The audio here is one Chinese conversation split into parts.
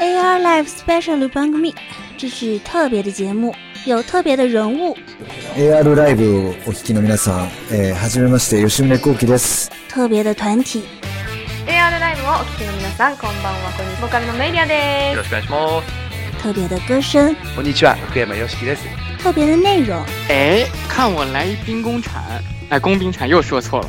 AR Live Special 番組，这是特别的节目，有特别的人物。AR ライブをお聞きの皆さん、えー、はじめまして吉宗幸喜です。特别的团体， AR ライブをお聞きの皆さん、こんばんは。こんにちは。ボーカルのメイリアですよろ。しくお願いします。特别的歌声，こんにちは、福山よしきです。特别的内容。哎，看我来一兵工铲，哎，工兵铲又说错了。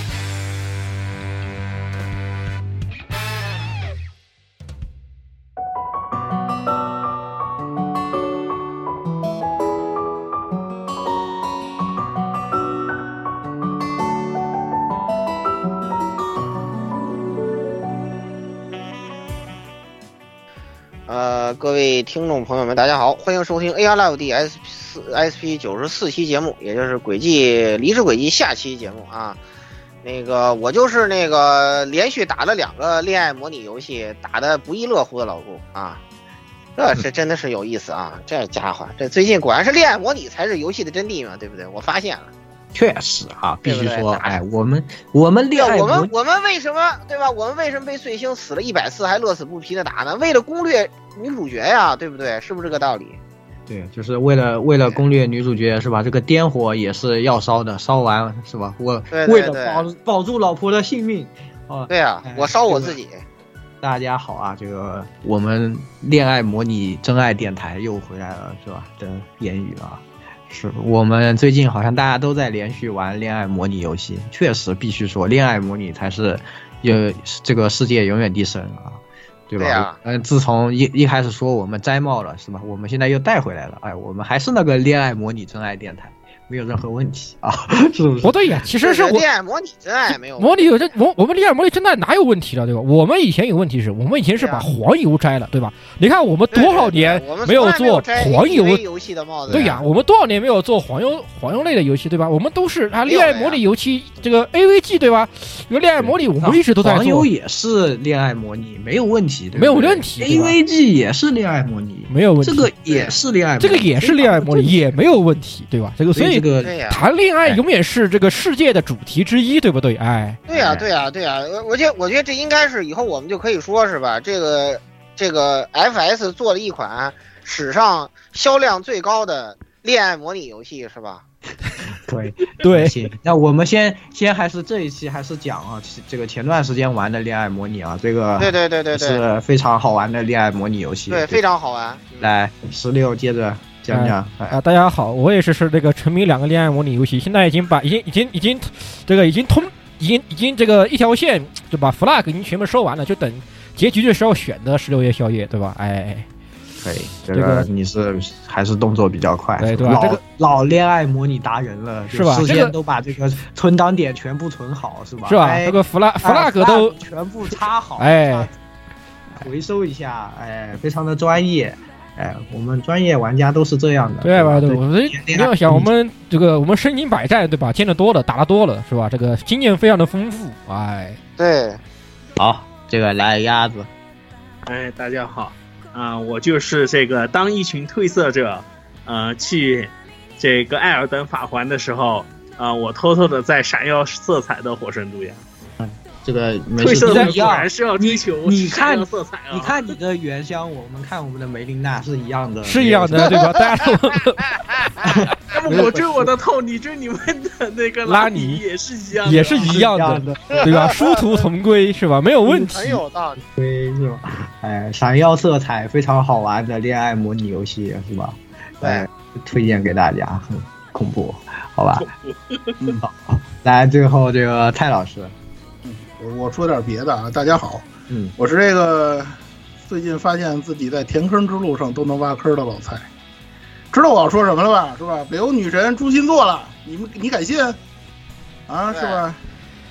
各位听众朋友们，大家好，欢迎收听 AR Live DS 四 SP 九十四期节目，也就是轨迹离世轨迹下期节目啊。那个我就是那个连续打了两个恋爱模拟游戏，打的不亦乐乎的老顾啊。这是真的是有意思啊！这家伙，这最近果然是恋爱模拟才是游戏的真谛嘛，对不对？我发现了。确实啊，必须说，对对哎，我们我们恋爱我们我们为什么对吧？我们为什么被碎星死了一百次还乐此不疲的打呢？为了攻略女主角呀，对不对？是不是这个道理？对，就是为了为了攻略女主角是吧？这个颠火也是要烧的，烧完是吧？我为了保保住老婆的性命，啊，对啊、哎我烧我自己。大家好啊，这个我们恋爱模拟真爱电台又回来了是吧？的言语啊，是我们最近好像大家都在连续玩恋爱模拟游戏，确实必须说恋爱模拟才是有这个世界永远第神啊。对吧？嗯、自从一一开始说我们摘帽了，是吧？我们现在又带回来了，哎，我们还是那个恋爱模拟真爱电台，没有任何问题啊，是不是？不对呀，其实是我恋爱模拟真爱没有模拟有这我我们恋爱模拟真爱哪有问题了，对吧？我们以前有问题是我们以前是把黄油摘了，对吧？你看我们多少年没有做黄油游戏的帽子？对呀，我们多少年没有做黄油黄油类的游戏，对吧？我们都是啊，恋爱模拟游戏这个 AVG 对吧？有恋爱模拟，我们一直都在黄油，也是恋爱模拟，没有问题，对没有问题 AVG 也是恋爱模拟，没有问题。这个也是恋爱模，这个也是恋爱模拟，也没有问题，对吧？这个所以个对呀，谈恋爱哎永远是这个世界的主题之一，对不对？哎，对呀，对呀，对呀。我我觉得我觉得这应该是以后我们就可以说是吧？这个这个 FS 做了一款史上销量最高的恋爱模拟游戏，是吧？对 对行，那我们先先还是这一期还是讲啊，这个前段时间玩的恋爱模拟啊，这个对对对对对是非常好玩的恋爱模拟游戏，对，非常好玩。来十六接着讲讲，哎啊，大家好，我也是是这个沉迷两个恋爱模拟游戏，现在已经把已经已经已经这个已经通已经已经这个一条线就把 flag 已经全部收完了，就等结局的时候选的十六夜宵夜，对吧？哎，可以，这这个个你是还是动作比较快，老对对吧这个老恋爱模拟达人了，是吧这个就事先都把这个存档点全部存好，是吧？是吧？哎这个 flag 哎 flag 都全部插好，哎回收一下，哎，非常的专业。哎，我们专业玩家都是这样的，对吧？对对，我们你要想我们这个我们身经百战，对吧？见得多了，打得多了，是吧？这个经验非常的丰富，哎，对，好，这个来鸭子，哎，大家好，啊、我就是这个当一群褪色者，呃，去这个艾尔登法环的时候，啊、我偷偷的在闪耀色彩的火神都呀。这个没褪色者果一样然是要追求你看色彩啊！你看你的原香，我们看我们的梅琳娜是一样的，是一样的，对吧？大家都 那么我追我的透，你追你们的那个拉尼尼也是一样的，也是一样的，对吧？殊途同归，是吧？没有问题很。有道理。对，是吧？哎，闪耀色彩非常好玩的恋爱模拟游戏，是吧？哎，推荐给大家，很恐怖，好吧？嗯，好，来，最后这个蔡老师，我说点别的啊，大家好，嗯，我是这个最近发现自己在填坑之路上都能挖坑的老蔡，知道我要说什么了吧？是吧？北欧女神朱心作了，你们你敢信？啊，是吧？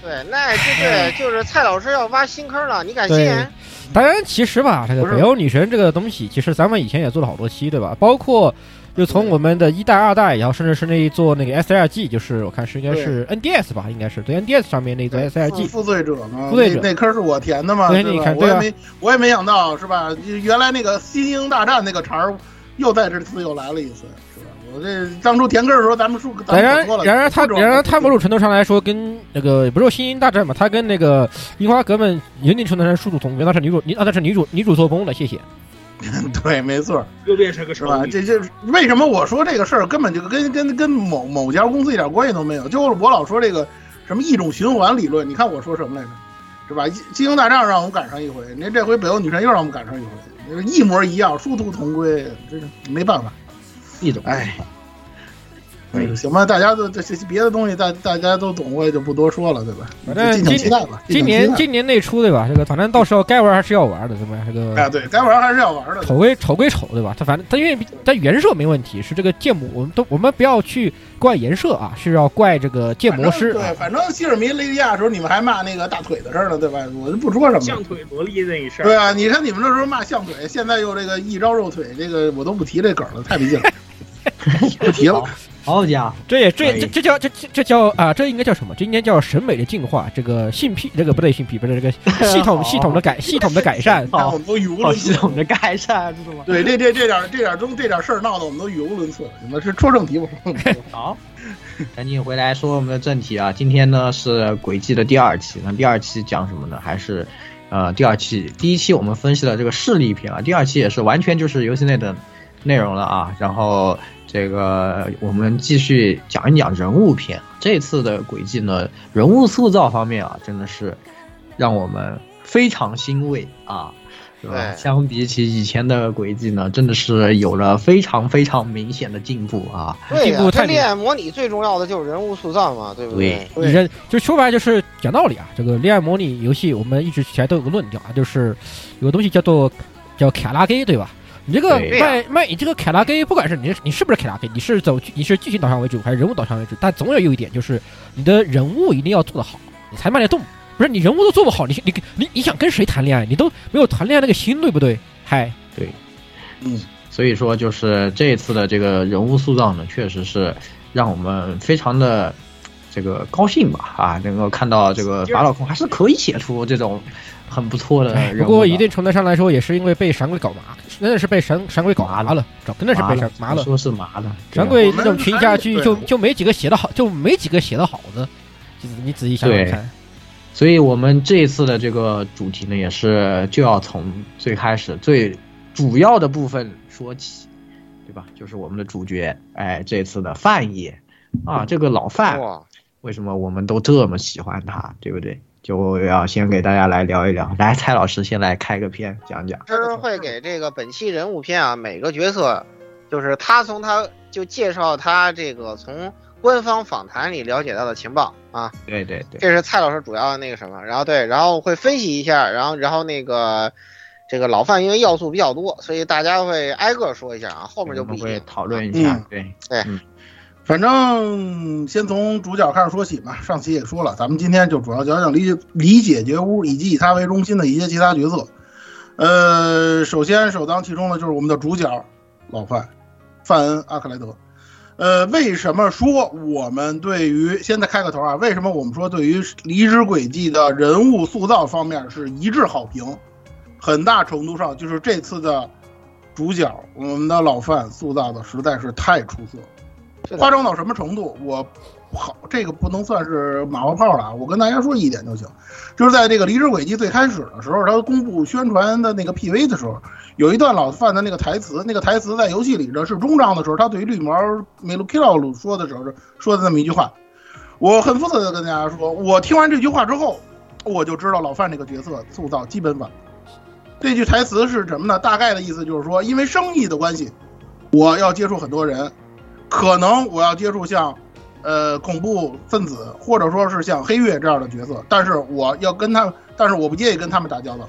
对，那就对，就是蔡老师要挖新坑了，你敢信？当然，其实吧，这个北欧女神这个东西，其实咱们以前也做了好多期，对吧？包括就从我们的一代、二代，然后甚至是那一座那个 SLG，就是我看是应该是 NDS 吧，应该是对 NDS 上面那一座 SLG，负罪者嘛，负罪者。那那坑是我填的嘛，对对吧？我也没我也没想到是吧？原来那个新英大战那个茬儿又在这次又来了一次，是吧？我这当初填坑的时候，咱们说咱然然而它不知道然而他某种程度上来说，跟那个不是说《星星大战》嘛，他跟那个《樱花革命》有一定程度上殊途同归，那是女主，那是女主女主做工的，谢谢。对，没错，又变成个是吧？这这为什么我说这个事儿根本就跟跟跟某某家公司一点关系都没有？就是我老说这个什么一种循环理论，你看我说什么来着？是吧？金鹰大战让我们赶上一回，您这回北欧女神又让我们赶上一回，一模一样，殊途同归，这是没办法。一种哎，哎，行吧，大家都这这别的东西大大家都懂，我也就不多说了，对吧？反正敬请期待吧。今年今年内出对吧？这个反正到时候该玩还是要玩的，对吧？这个啊，对该玩还是要玩的。丑归丑归丑，对吧？他反正他因为他原设没问题，是这个建模，我们都我们不要去怪颜色啊，是要怪这个建模师。对，反正希尔弥雷利亚的时候，你们还骂那个大腿的事儿呢，对吧？我就不说什么。象腿萝莉那一事儿。对啊，你看你们那时候骂象腿，现在又这个一招肉腿，这个我都不提这梗了，太没劲了，不提了。好家伙，这也这这这叫这这这叫啊，这应该叫什么？这应该叫审美的进化。这个性癖，这个不对，性癖不是这个 系统系统的改系统的改善。看我们都语无伦次。系统的改善，知道吗？对，这这这点这点中这点事儿闹得我们都语无伦次。你们是说正题不说正题？好，赶紧回来说我们的正题啊！今天呢是轨迹的第二期，那第二期讲什么呢？还是呃第二期第一期我们分析了这个势力篇啊，第二期也是完全就是游戏内的内容了啊。然后这个我们继续讲一讲人物篇。这次的轨迹呢，人物塑造方面啊，真的是让我们非常欣慰啊。是吧？相比起以前的轨迹呢，真的是有了非常非常明显的进步啊！对呀、进步太恋爱模拟最重要的就是人物塑造嘛，对不对？你这就说白了就是讲道理啊。这个恋爱模拟游戏，我们一直以来都有个论调啊，就是有个东西叫做叫卡拉 gay，对吧？你这个对卖卖你这个凯拉 gay，不管是你你是不是凯拉 gay，你是走你是剧情导向为主还是人物导向为主，但总有有一点就是你的人物一定要做得好，你才卖得动。不是你人物都做不好，你你你你想跟谁谈恋爱？你都没有谈恋爱那个心，对不对？嗨，对嗯，所以说，就是这一次的这个人物塑造呢，确实是让我们非常的这个高兴吧啊，能够看到这个法老控还是可以写出这种很不错的人物。不过一定程度上来说，也是因为被闪鬼搞麻，真的是被闪闪鬼搞麻了，真的是被闪麻了。说是麻了，闪鬼这种群下去对就就没几个写的好，就没几个写的好的。就是你仔细想想看，所以我们这一次的这个主题呢，也是就要从最开始最主要的部分说起，对吧？就是我们的主角，哎，这次的范爷啊，这个老范，为什么我们都这么喜欢他，对不对？就要先给大家来聊一聊。来，蔡老师先来开个篇讲讲。是会给这个本期人物篇啊，每个角色，就是他从他就介绍他这个从官方访谈里了解到的情报啊，对对对，这是蔡老师主要的那个什么，然后对，然后会分析一下，然后然后那个这个老范因为要素比较多，所以大家会挨个说一下啊，后面就不一定。讨论一下。嗯对对嗯反正先从主角开始说起吧。上期也说了，咱们今天就主要讲讲理解理解觉悟以及以他为中心的一些其他角色。呃，首先首当其冲的就是我们的主角老范范恩阿克莱德。呃，为什么说我们对于现在开个头啊？为什么我们说对于《离职轨迹》的人物塑造方面是一致好评？很大程度上就是这次的主角，我们的老范塑造的实在是太出色了。夸张到什么程度？我好，这个不能算是马后炮了啊！我跟大家说一点就行，就是在这个离职轨迹最开始的时候，他公布宣传的那个 PV 的时候，有一段老范的那个台词，那个台词在游戏里的是中章的时候，他对于绿毛梅鲁 k i l o 说的时候说的那么一句话，我很负责的跟大家说，我听完这句话之后，我就知道老范这个角色塑造基本稳了。这句台词是什么呢？大概的意思就是说，因为生意的关系，我要接触很多人，可能我要接触像，呃，恐怖分子或者说是像黑月这样的角色，但是我要跟他，但是我不介意跟他们打交道。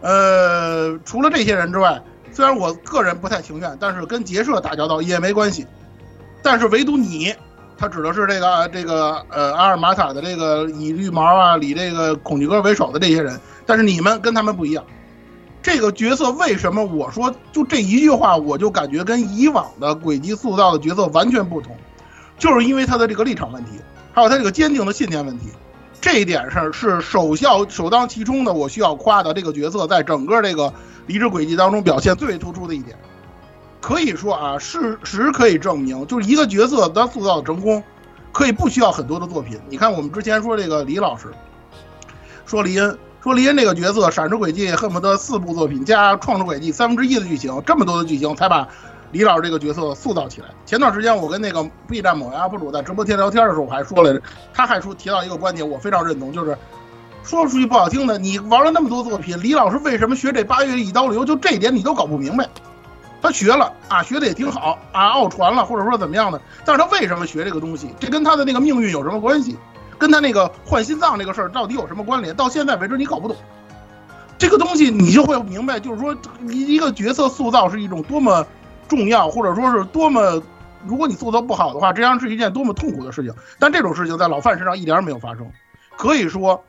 呃，除了这些人之外，虽然我个人不太情愿，但是跟杰社打交道也没关系。但是唯独你，他指的是这个这个呃阿尔玛塔的这个以绿毛啊、以这个恐惧哥为首的这些人，但是你们跟他们不一样。这个角色为什么我说就这一句话，我就感觉跟以往的轨迹塑造的角色完全不同，就是因为他的这个立场问题，还有他这个坚定的信念问题。这一点上是首效首当其冲的，我需要夸的这个角色，在整个这个离职轨迹当中表现最为突出的一点。可以说啊，事实可以证明，就是一个角色他塑造成功，可以不需要很多的作品。你看我们之前说这个李老师，说李恩，说李恩这个角色，闪出轨迹恨不得四部作品加创世轨迹三分之一的剧情，这么多的剧情才把李老师这个角色塑造起来。前段时间我跟那个 B 站某 UP 主在直播间聊天的时候，我还说了，他还说提到一个观点，我非常认同，就是说出去不好听的，你玩了那么多作品，李老师为什么学这八月一刀流？就这一点你都搞不明白。他学了啊，学的也挺好啊，奥传了，或者说怎么样的？但是他为什么学这个东西？这跟他的那个命运有什么关系？跟他那个换心脏这个事儿到底有什么关联？到现在为止你搞不懂。这个东西你就会明白，就是说一一个角色塑造是一种多么重要，或者说是多么，如果你塑造不好的话，这样是一件多么痛苦的事情。但这种事情在老范身上一点儿没有发生，可以说。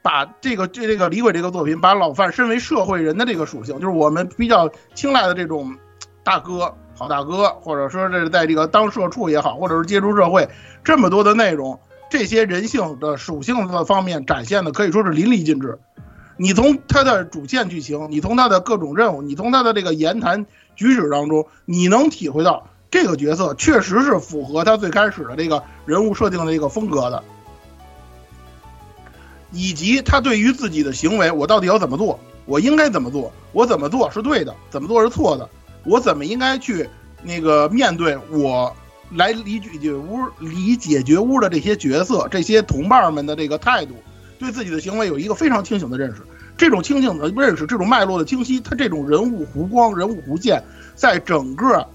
把这个这这个李鬼这个作品，把老范身为社会人的这个属性，就是我们比较青睐的这种大哥、好大哥，或者说这是在这个当社畜也好，或者是接触社会这么多的内容，这些人性的属性的方面展现的可以说是淋漓尽致。你从他的主线剧情，你从他的各种任务，你从他的这个言谈举止当中，你能体会到这个角色确实是符合他最开始的这个人物设定的这个风格的。以及他对于自己的行为，我到底要怎么做？我应该怎么做？我怎么做是对的？怎么做是错的？我怎么应该去那个面对我来离解决屋离解决屋的这些角色、这些同伴们的这个态度，对自己的行为有一个非常清醒的认识。这种清醒的认识，这种脉络的清晰，他这种人物弧光、人物弧线，在整个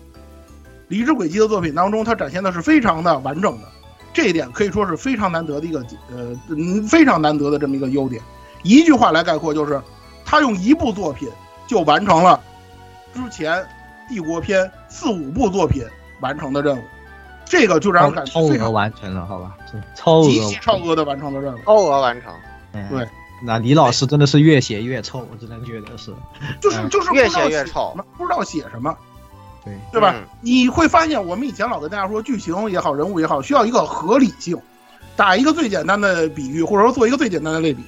离职轨迹的作品当中，他展现的是非常的完整的。这一点可以说是非常难得的一个，呃，非常难得的这么一个优点。一句话来概括，就是他用一部作品就完成了之前帝国篇四五部作品完成的任务，这个就让人感觉超额完成了，好吧？超额极其超额的完成的任务，超额完成。对，那李老师真的是越写越臭，我真的觉得是，就是就是越写越臭，不知道写什么。对对吧？你会发现，我们以前老跟大家说，剧情也好，人物也好，需要一个合理性。打一个最简单的比喻，或者说做一个最简单的类比，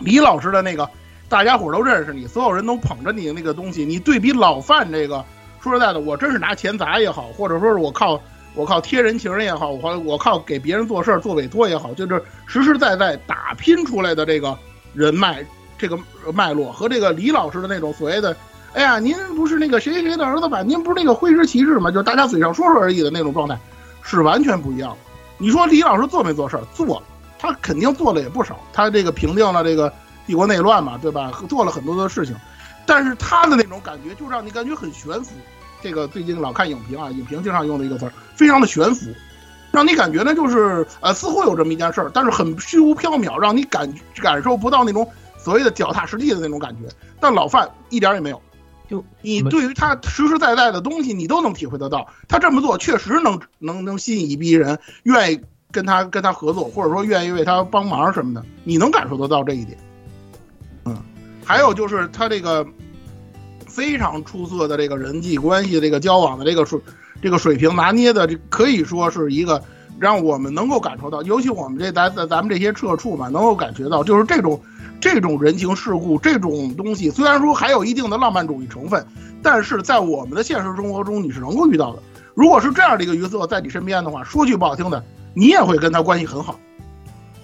李老师的那个，大家伙都认识你，所有人都捧着你的那个东西，你对比老范这个，说实在的，我真是拿钱砸也好，或者说是我靠我靠贴人情也好，我我靠给别人做事儿做委托也好，就是实实在在打拼出来的这个人脉这个脉络，和这个李老师的那种所谓的。哎呀，您不是那个谁谁谁的儿子吧？您不是那个挥师骑士吗？就是大家嘴上说说而已的那种状态，是完全不一样的。你说李老师做没做事儿？做，他肯定做了也不少。他这个平定了这个帝国内乱嘛，对吧？做了很多的事情，但是他的那种感觉就让你感觉很悬浮。这个最近老看影评啊，影评经常用的一个词儿，非常的悬浮，让你感觉呢就是呃似乎有这么一件事儿，但是很虚无缥缈，让你感感受不到那种所谓的脚踏实地的那种感觉。但老范一点也没有。就你对于他实实在在的东西，你都能体会得到。他这么做确实能能能吸引一批人愿意跟他跟他合作，或者说愿意为他帮忙什么的，你能感受得到这一点。嗯，还有就是他这个非常出色的这个人际关系、这个交往的这个水这个水平拿捏的，这可以说是一个让我们能够感受到，尤其我们这咱咱咱们这些社畜嘛，能够感觉到，就是这种。这种人情世故，这种东西虽然说还有一定的浪漫主义成分，但是在我们的现实生活中你是能够遇到的。如果是这样的一个角色在你身边的话，说句不好听的，你也会跟他关系很好。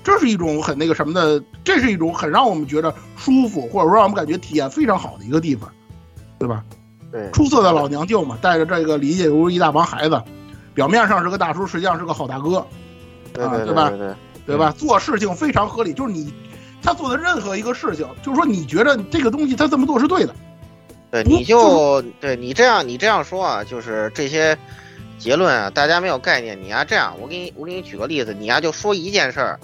这是一种很那个什么的，这是一种很让我们觉得舒服，或者说让我们感觉体验非常好的一个地方，对吧？对，出色的老娘舅嘛，带着这个理解如一大帮孩子，表面上是个大叔，实际上是个好大哥，啊，对吧？对对吧？做事情非常合理，就是你。他做的任何一个事情，就是说你觉得这个东西他这么做是对的，对，你就对你这样你这样说啊，就是这些结论啊，大家没有概念。你呀这样，我给你我给你举个例子，你呀就说一件事儿，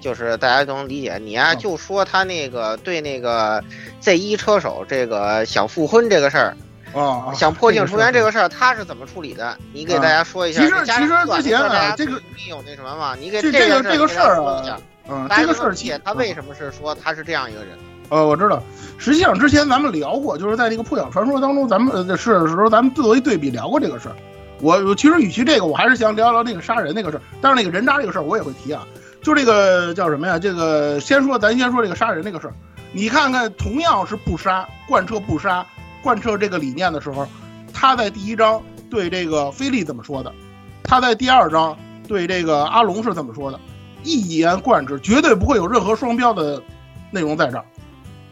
就是大家都能理解。你呀就说他那个对那个 Z 一车手这个想复婚这个事儿，啊，想破镜重圆这个个事儿，他是怎么处理的？你给大家说一下。其实其实之前啊这个你有那什么吗？你给这个这个事儿啊说一下，嗯，这个事儿他为什么是说他是这样一个人。呃，我知道，实际上之前咱们聊过，就是在那个破晓传说当中，咱们呃是的时候，咱们作为对比聊过这个事儿。我我其实与其这个，我还是想聊聊那个杀人那个事儿。但是那个人渣这个事儿，我也会提啊。就这个叫什么呀？这个先说，咱先说这个杀人这个事儿。你看看，同样是不杀，贯彻不杀，贯彻这个理念的时候，他在第一章对这个菲利怎么说的？他在第二章对这个阿龙是怎么说的？一言贯之，绝对不会有任何双标的内容在这儿。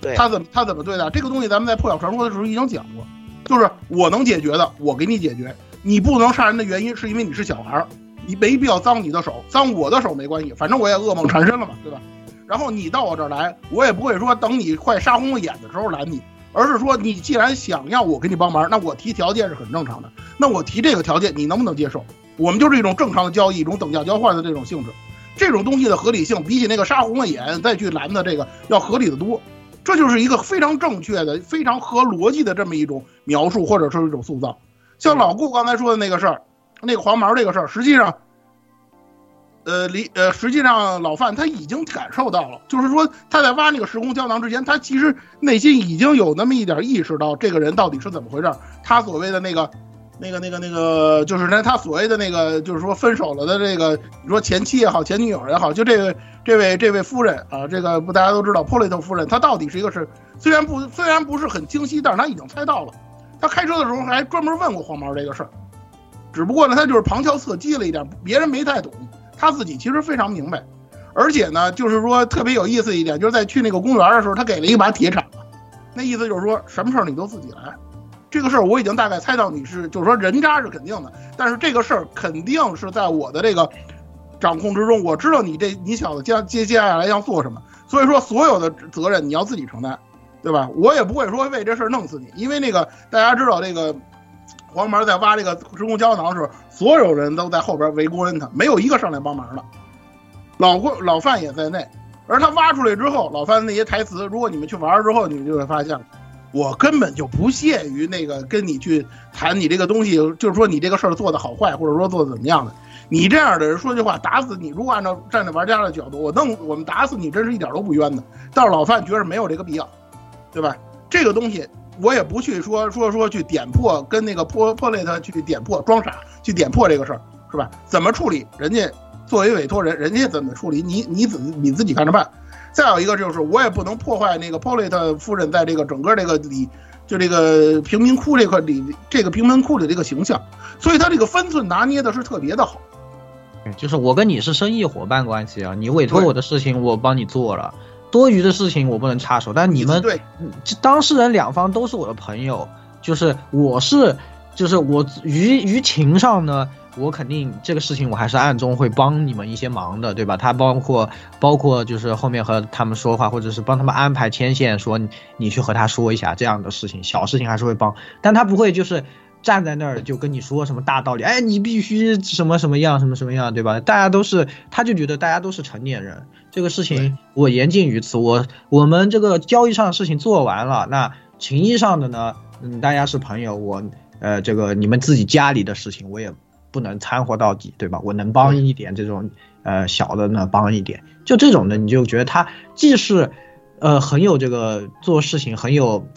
对他怎么他怎么对待这个东西？咱们在破晓传说的时候已经讲过，就是我能解决的，我给你解决。你不能杀人的原因是因为你是小孩儿，你没必要脏你的手，脏我的手没关系，反正我也噩梦缠身了嘛，对吧？然后你到我这儿来，我也不会说等你快杀红了眼的时候拦你，而是说你既然想要我给你帮忙，那我提条件是很正常的。那我提这个条件，你能不能接受？我们就是一种正常的交易，一种等价交换的这种性质。这种东西的合理性，比起那个杀红了眼再去拦的这个要合理的多。这就是一个非常正确的、非常合逻辑的这么一种描述，或者说一种塑造。像老顾刚才说的那个事儿，那个黄毛这个事儿，实际上，呃，李呃，实际上老范他已经感受到了，就是说他在挖那个时空胶囊之前，他其实内心已经有那么一点意识到这个人到底是怎么回事儿。他所谓的那个、那个、那个、那个，就是那他所谓的那个，就是说分手了的这个，你说前妻也好，前女友也好，就这位、这位、这位夫人啊，这个不大家都知道，波雷特夫人，她到底是一个是虽然不虽然不是很清晰，但是他已经猜到了。他开车的时候还专门问过黄毛这个事儿，只不过呢，他就是旁敲侧击了一点，别人没太懂，他自己其实非常明白。而且呢，就是说特别有意思一点，就是在去那个公园的时候，他给了一把铁铲子，那意思就是说什么事儿你都自己来。这个事儿我已经大概猜到你是，就是说人渣是肯定的，但是这个事儿肯定是在我的这个掌控之中。我知道你这你小子接接接下来要做什么，所以说所有的责任你要自己承担。对吧？我也不会说为这事儿弄死你，因为那个大家知道，这个黄毛在挖这个时空胶囊的时候，所有人都在后边围观他，没有一个上来帮忙的，老郭老范也在内。而他挖出来之后，老范那些台词，如果你们去玩之后，你们就会发现，我根本就不屑于那个跟你去谈你这个东西，就是说你这个事儿做的好坏，或者说做的怎么样的。你这样的人说句话打死你，如果按照站在玩家的角度，我弄我们打死你，真是一点都不冤的。但是老范觉得没有这个必要。对吧？这个东西我也不去说说说去点破，跟那个破破类他去点破，装傻去点破这个事儿，是吧？怎么处理？人家作为委托人，人家怎么处理？你你自你自己看着办。再有一个就是，我也不能破坏那个 p o l i t 夫人在这个整个这个里，就这个贫民窟这块里，这个贫民窟里这个形象，所以他这个分寸拿捏的是特别的好。就是我跟你是生意伙伴关系啊，你委托我的事情我帮你做了。多余的事情我不能插手，但你们对，这当事人两方都是我的朋友，就是我是，就是我于于情上呢，我肯定这个事情我还是暗中会帮你们一些忙的，对吧？他包括包括就是后面和他们说话，或者是帮他们安排牵线，说你你去和他说一下这样的事情，小事情还是会帮，但他不会就是站在那儿就跟你说什么大道理，哎，你必须什么什么样，什么什么样，对吧？大家都是，他就觉得大家都是成年人。这个事情我言尽于此，我我们这个交易上的事情做完了，那情谊上的呢，嗯，大家是朋友，我呃这个你们自己家里的事情我也不能掺和到底，对吧？我能帮一点这种呃小的呢帮一点，就这种的你就觉得他既是呃很有这个做事情很有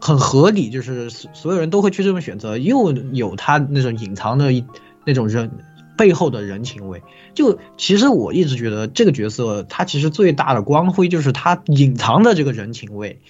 很合理，就是所有人都会去这么选择，又有他那种隐藏的那种人。背后的人情味，就其实我一直觉得这个角色他其实最大的光辉就是他隐藏的这个人情味。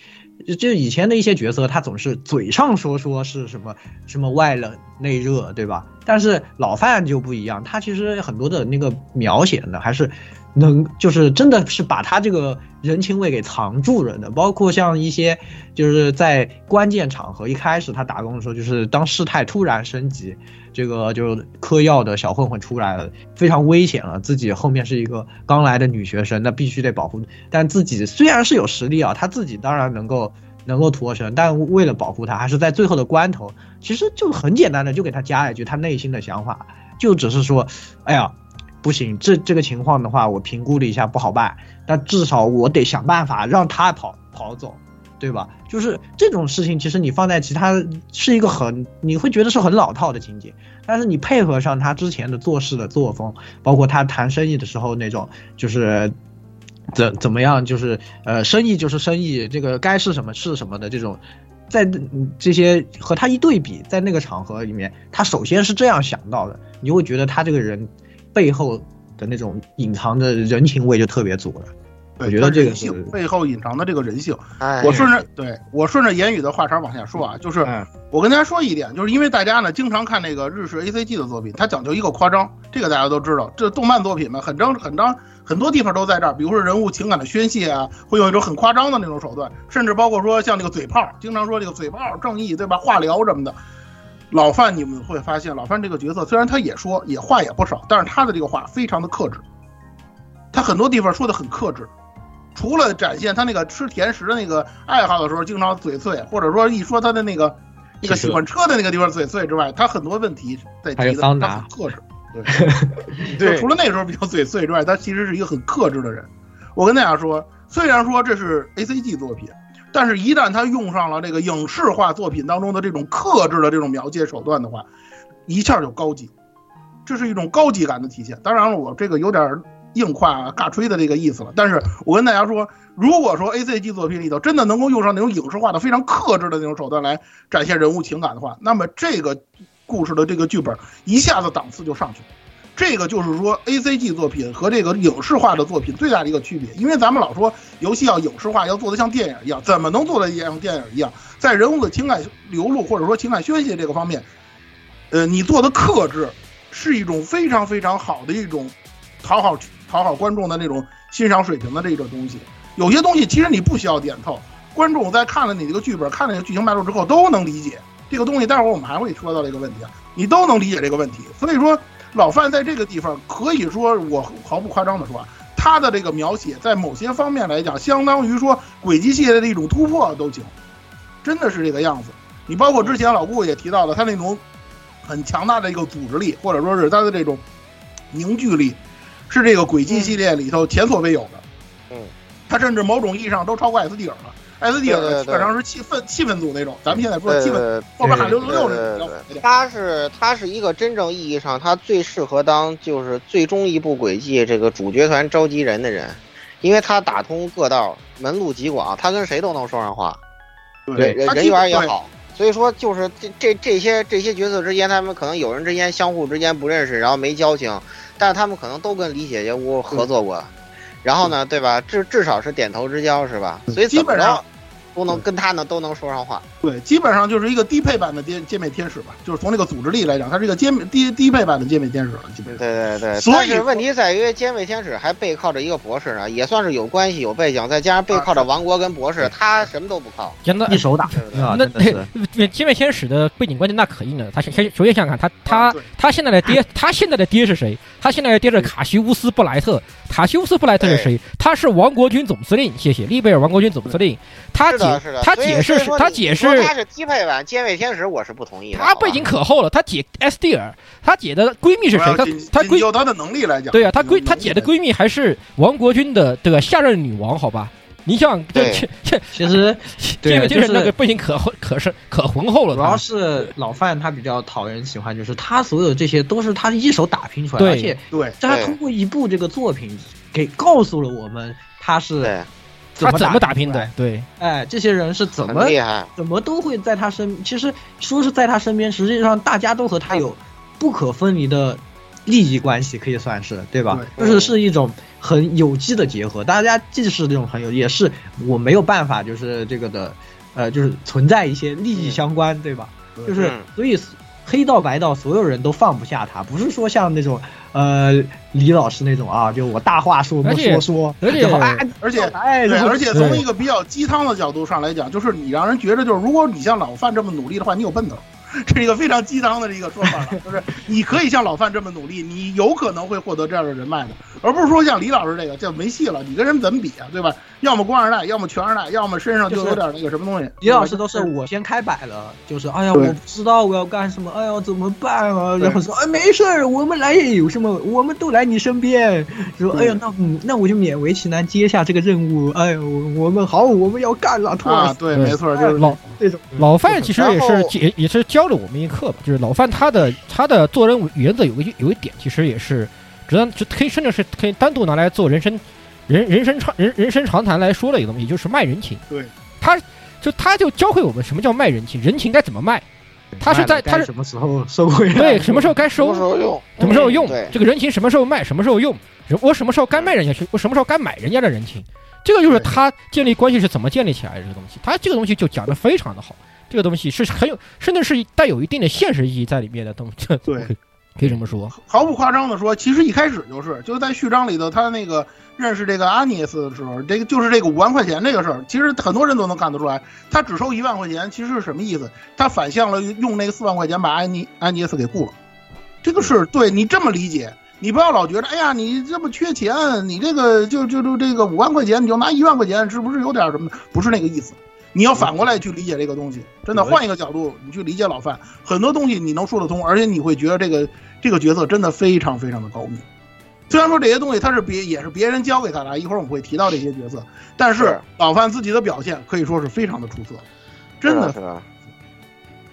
就就以前的一些角色，他总是嘴上说说是什么什么外冷内热，对吧？但是老范就不一样，他其实很多的那个描写呢，还是能就是真的是把他这个人情味给藏住了的。包括像一些就是在关键场合一开始他打工的时候，就是当事态突然升级。这个就嗑药的小混混出来了，非常危险了。自己后面是一个刚来的女学生，那必须得保护。但自己虽然是有实力啊，他自己当然能够能够脱身，但为了保护他，还是在最后的关头，其实就很简单的就给他加了一句他内心的想法，就只是说，哎呀，不行，这这个情况的话，我评估了一下不好办，但至少我得想办法让他跑跑走。对吧？就是这种事情，其实你放在其他是一个很你会觉得是很老套的情节，但是你配合上他之前的做事的作风，包括他谈生意的时候那种就是。怎怎么样？就是呃，生意就是生意，这个该是什么是什么的这种，在这些和他一对比，在那个场合里面，他首先是这样想到的，你会觉得他这个人背后的那种隐藏的人情味就特别足了。我觉得这个性背后隐藏的这个人性。哎，我顺着对我顺着言语的话茬往下说啊，就是嗯我跟大家说一点，就是因为大家呢经常看那个日式 A C G 的作品，它讲究一个夸张，这个大家都知道。这动漫作品嘛，很张很张，很多地方都在这儿，比如说人物情感的宣泄啊，会用一种很夸张的那种手段，甚至包括说像那个嘴炮，经常说这个嘴炮正义对吧，化疗什么的。老范你们会发现，老范这个角色虽然他也说也话也不少，但是他的这个话非常的克制，他很多地方说的很克制。除了展现他那个吃甜食的那个爱好的时候，经常嘴碎，或者说一说他的那个那个喜欢车的那个地方嘴碎之外，他很多问题在提的，他很克制。对，就除了那时候比较嘴碎之外，他其实是一个很克制的人。我跟大家说，虽然说这是 A C G 作品，但是一旦他用上了这个影视化作品当中的这种克制的这种描写手段的话，一下就高级，这是一种高级感的体现。当然了，我这个有点硬夸尬吹的这个意思了。但是我跟大家说，如果说 A C G 作品里头真的能够用上那种影视化的、非常克制的那种手段来展现人物情感的话，那么这个故事的这个剧本一下子档次就上去了。这个就是说，A C G 作品和这个影视化的作品最大的一个区别，因为咱们老说游戏要影视化，要做得像电影一样，怎么能做得像电影一样？在人物的情感流露或者说情感宣泄这个方面，呃，你做的克制是一种非常非常好的一种讨好讨好观众的那种欣赏水平的这种东西。有些东西其实你不需要点透，观众在看了你这个剧本、看了这个剧情脉络之后都能理解这个东西。待会儿我们还会说到这个问题啊，你都能理解这个问题。所以说，老范在这个地方可以说，我毫不夸张的说啊，他的这个描写在某些方面来讲，相当于说轨迹系列的一种突破都行，真的是这个样子。你包括之前老顾也提到了他那种很强大的一个组织力，或者说是他的这种凝聚力，是这个轨迹系列里头前所未有的。嗯，他甚至某种意义上都超过 SD 尔了。对对对基本上是气氛气氛组那种，咱们现在说对气氛对后边喊六六六对那种他是他是一个真正意义上他最适合当就是最终一部轨迹这个主角团召集人的人，因为他打通各道，门路极广，他跟谁都能说上话，对人缘也好。所以说，就是这这这些这些角色之间，他们可能有人之间相互之间不认识，然后没交情，但是他们可能都跟李姐姐屋合作过，然后呢，对吧？至至少是点头之交，是吧？所以基本上都能跟他呢都能说上话。对，基本上就是一个低配版的歼歼灭天使吧，就是从这个组织力来讲，它是一个歼灭低低配版的歼灭天使了，基本上。对对对，所以但是问题在于歼灭天使还背靠着一个博士呢，也算是有关系有背景，再加上背靠着王国跟博士，他什么都不靠。真的一手打那歼灭天使的背景关键那可硬了。他先先首先想想看，他他啊他现在的爹，他现在的爹是谁？他现在要盯着卡西乌斯布莱特。卡西乌斯布莱特是谁？他是王国军总司令。谢谢利贝尔王国军总司令。他解是的，是的。他解释是他解释他是低配版歼灭天使，我是不同意的。他背景可厚了。他姐 S 蒂尔，他姐的闺蜜是谁？他他闺就他的能力来讲，对啊，他闺能她姐的闺蜜还是王国军的这个下任女王，好吧？你想这对这这其实对 这个就是那个背景可厚可是可浑厚了。主要是老范他比较讨人喜欢，就是他所有这些都是他一手打拼出来的，而且对对他通过一部这个作品给告诉了我们他是对，他怎么打打拼的？对，哎，这些人是怎么厉害。怎么都会在他身，其实说是在他身边，实际上大家都和他有不可分离的利益关系，可以算是对吧？对就是是一种很有机的结合，大家既是这种朋友，也是我没有办法，就是这个的，呃，就是存在一些利益相关，对吧？就是嗯所以黑道白道所有人都放不下他，不是说像那种呃李老师那种啊，就我大话说不说说，而且而且哎，对，而且从一个比较鸡汤的角度上来讲，就是你让人觉得，就是如果你像老范这么努力的话，你有奔头。这是一个非常鸡汤的一个说法了，就是你可以像老范这么努力，你有可能会获得这样的人脉的，而不是说像李老师这个就没戏了，你跟人怎么比啊，对吧？要么官二代，要么全二代，要么身上就有点那个什么东西。李老师都是我先开摆了，就是哎呀，我不知道我要干什么，哎呀，怎么办啊？然后说哎，没事儿，我们来也有什么，我们都来你身边。说哎呀，那嗯那我就勉为其难接下这个任务。哎呦，我们好，我们要干了，托尔啊，对，没错，就是老这种老范其实也是也也是教了我们一课吧，就是老范他的他的做人原则有个有一点，其实也是值得就可以甚至是可以单独拿来做人生人人生长人人生长谈来说的一个东西，就是卖人情。对，他就他就教会我们什么叫卖人情，人情该怎么卖。他是在他是什么时候收回来？对什么时候该什么收时候用？什么时候用，这个人情什么时候卖，什么时候用，我什么时候该卖人家去，我什么时候该买人家的人情，这个就是他建立关系是怎么建立起来的这个东西。他这个东西就讲的非常的好，这个东西是很有，甚至是带有一定的现实意义在里面的东西。对 可以这么说。毫不夸张的说，其实一开始就是就是在序章里头，他那个认识这个阿尼斯的时候，这个就是这个五万块钱这个事儿，其实很多人都能看得出来，他只收一万块钱，其实是什么意思？他反向了用那个四万块钱把安妮安妮斯给雇了，这个是对你这么理解。你不要老觉得，哎呀，你这么缺钱，你这个就就就这个五万块钱，你就拿一万块钱，是不是有点什么？不是那个意思，你要反过来去理解这个东西。真的，换一个角度，你去理解老范，很多东西你能说得通，而且你会觉得这个这个角色真的非常非常的高明。虽然说这些东西他是别也是别人教给他的，一会儿我们会提到这些角色，但是是老范自己的表现可以说是非常的出色，真的？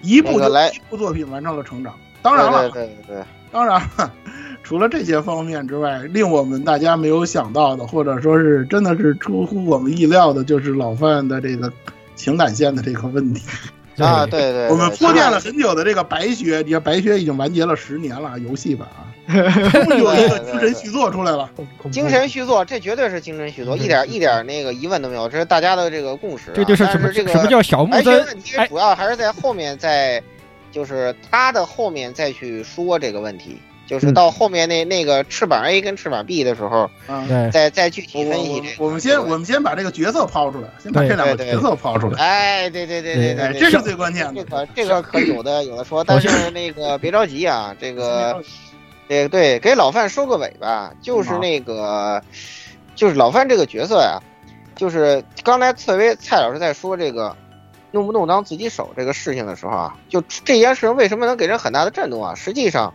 一部就一部作品完成了成长。当然了，对对对对，当然了，除了这些方面之外，令我们大家没有想到的，或者说是真的是出乎我们意料的，就是老范的这个情感线的这个问题。啊，对。对，我们对铺垫了很久的这个白雪，你看白雪已经完结了十年了，游戏版啊，终于有一个精神续作出来了。精神续作，这绝对是精神续作，一点一点那个疑问都没有，这是大家的这个共识啊。这就是什么但这个什么叫小木森问题哎主要还是在后面在，就是他的后面再去说这个问题，就是到后面那那个翅膀 A 跟翅膀 B 的时候，嗯，对再再具体分析这个。我我们先我们先把这个角色抛出来，先把这两个对对角色抛出来，哎，对对对对哎，对，这是最关键的这。个这个可有的有的说，但是那个别着急啊，这个这个对，给老范收个尾吧，就是那个就是老范这个角色呀，就是刚才特别蔡老师在说这个弄不弄脏自己手这个事情的时候啊，就这件事情为什么能给人很大的震动啊？实际上，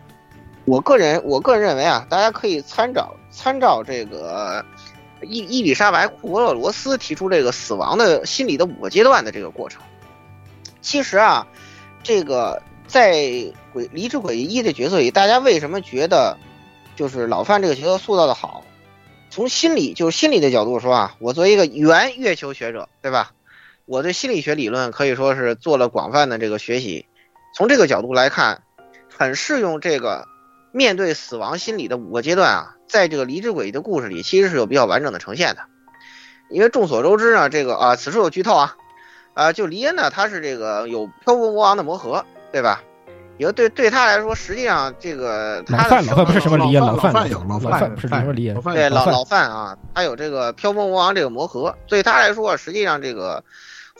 我个人我个人认为啊，大家可以参照参照这个伊伊丽莎白库伯勒罗斯提出这个死亡的心理的五个阶段的这个过程。其实啊，这个在鬼离之鬼一的角色里，大家为什么觉得就是老范这个角色塑造的好？从心理就是心理的角度说啊，我作为一个原月球学者，对吧？我对心理学理论可以说是做了广泛的这个学习。从这个角度来看，很适用这个面对死亡心理的五个阶段啊，在这个离之轨的故事里，其实是有比较完整的呈现的。因为众所周知呢，这个啊，此处有剧透啊，啊，就黎恩呢，他是这个有漂浮魔王的魔盒，对吧？也对对他来说，实际上这个他的老范老范不是什么离恩，老范范有老老范不是什么离恩老，范对老老范啊，他有这个漂泊魔王这个魔盒，对他来说，实际上这个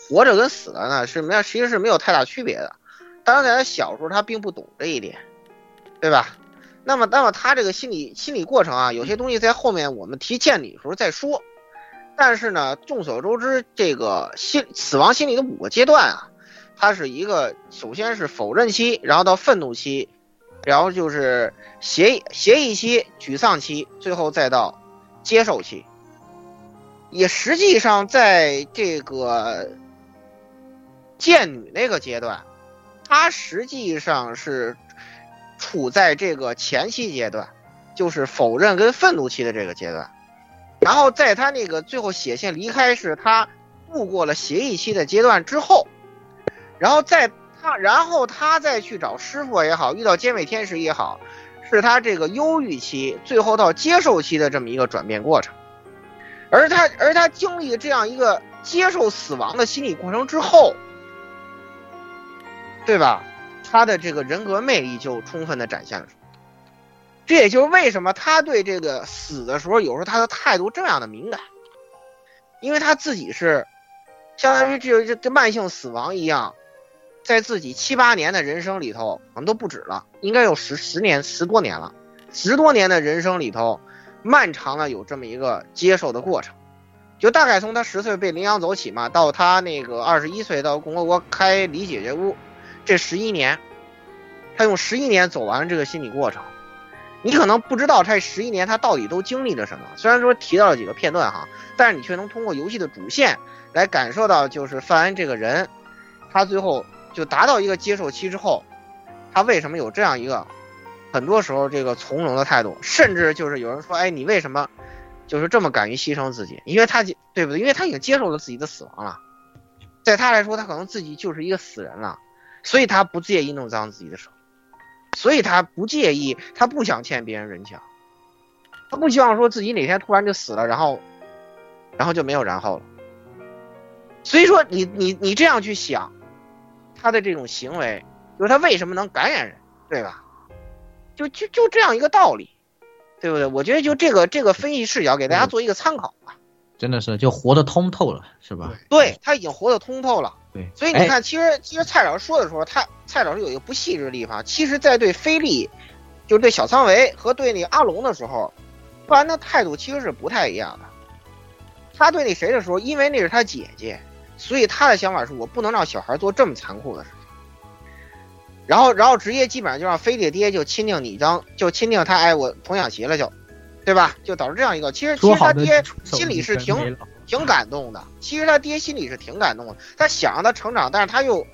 活着跟死了呢是没有，其实是没有太大区别的。当然，在他小时候他并不懂这一点，对吧？那么，那么他这个心理心理过程啊，有些东西在后面我们提建理的时候再说。但是呢，众所周知，这个心死亡心理的五个阶段啊，它是一个首先是否认期，然后到愤怒期，然后就是协议协议期、沮丧期，最后再到接受期。也实际上在这个剑女那个阶段，她实际上是处在这个前期阶段，就是否认跟愤怒期的这个阶段。然后在他那个最后写信离开是他度过了协议期的阶段之后，然后在他，然后他再去找师傅也好，遇到歼灭天使也好，是他这个忧郁期，最后到接受期的这么一个转变过程。而他，而他经历这样一个接受死亡的心理过程之后，对吧？他的这个人格魅力就充分的展现了。出来。这也就是为什么他对这个死的时候，有时候他的态度这样的敏感，因为他自己是相当于这这这慢性死亡一样，在自己七八年的人生里头，可能都不止了，应该有十十年十多年了，十多年的人生里头，漫长的有这么一个接受的过程，就大概从他十岁被领养走起嘛，到他那个二十一岁到共和国开李姐姐屋，这十一年，他用十一年走完了这个心理过程。你可能不知道这十一年他到底都经历了什么，虽然说提到了几个片段哈，但是你却能通过游戏的主线来感受到，就是范安这个人，他最后就达到一个接受期之后，他为什么有这样一个很多时候这个从容的态度，甚至就是有人说，哎，你为什么就是这么敢于牺牲自己？因为他对不对？因为他已经接受了自己的死亡了，在他来说，他可能自己就是一个死人了，所以他不介意弄脏自己的手。所以他不介意，他不想欠别人人情，他不希望说自己哪天突然就死了，然后，然后就没有然后了。所以说，你你你这样去想，他的这种行为，就是他为什么能感染人，对吧？就就就这样一个道理，对不对？我觉得就这个这个分析视角给大家做一个参考吧。真的是就活得通透了，是吧？对他已经活得通透了。对，所以你看，其实其实蔡老师说的时候，他蔡老师有一个不细致的地方。其实，在对菲利，就是对小仓唯和对那个阿龙的时候，布兰的态度其实是不太一样的。他对那谁的时候，因为那是他姐姐，所以他的想法是我不能让小孩做这么残酷的事情。然后，然后直接基本上就让菲利爹就钦定你当就钦定他，哎，我童养媳了就，对吧？就导致这样一个，其实其实他爹心里是挺。挺感动的，其实他爹心里是挺感动的，他想让他成长，但是他又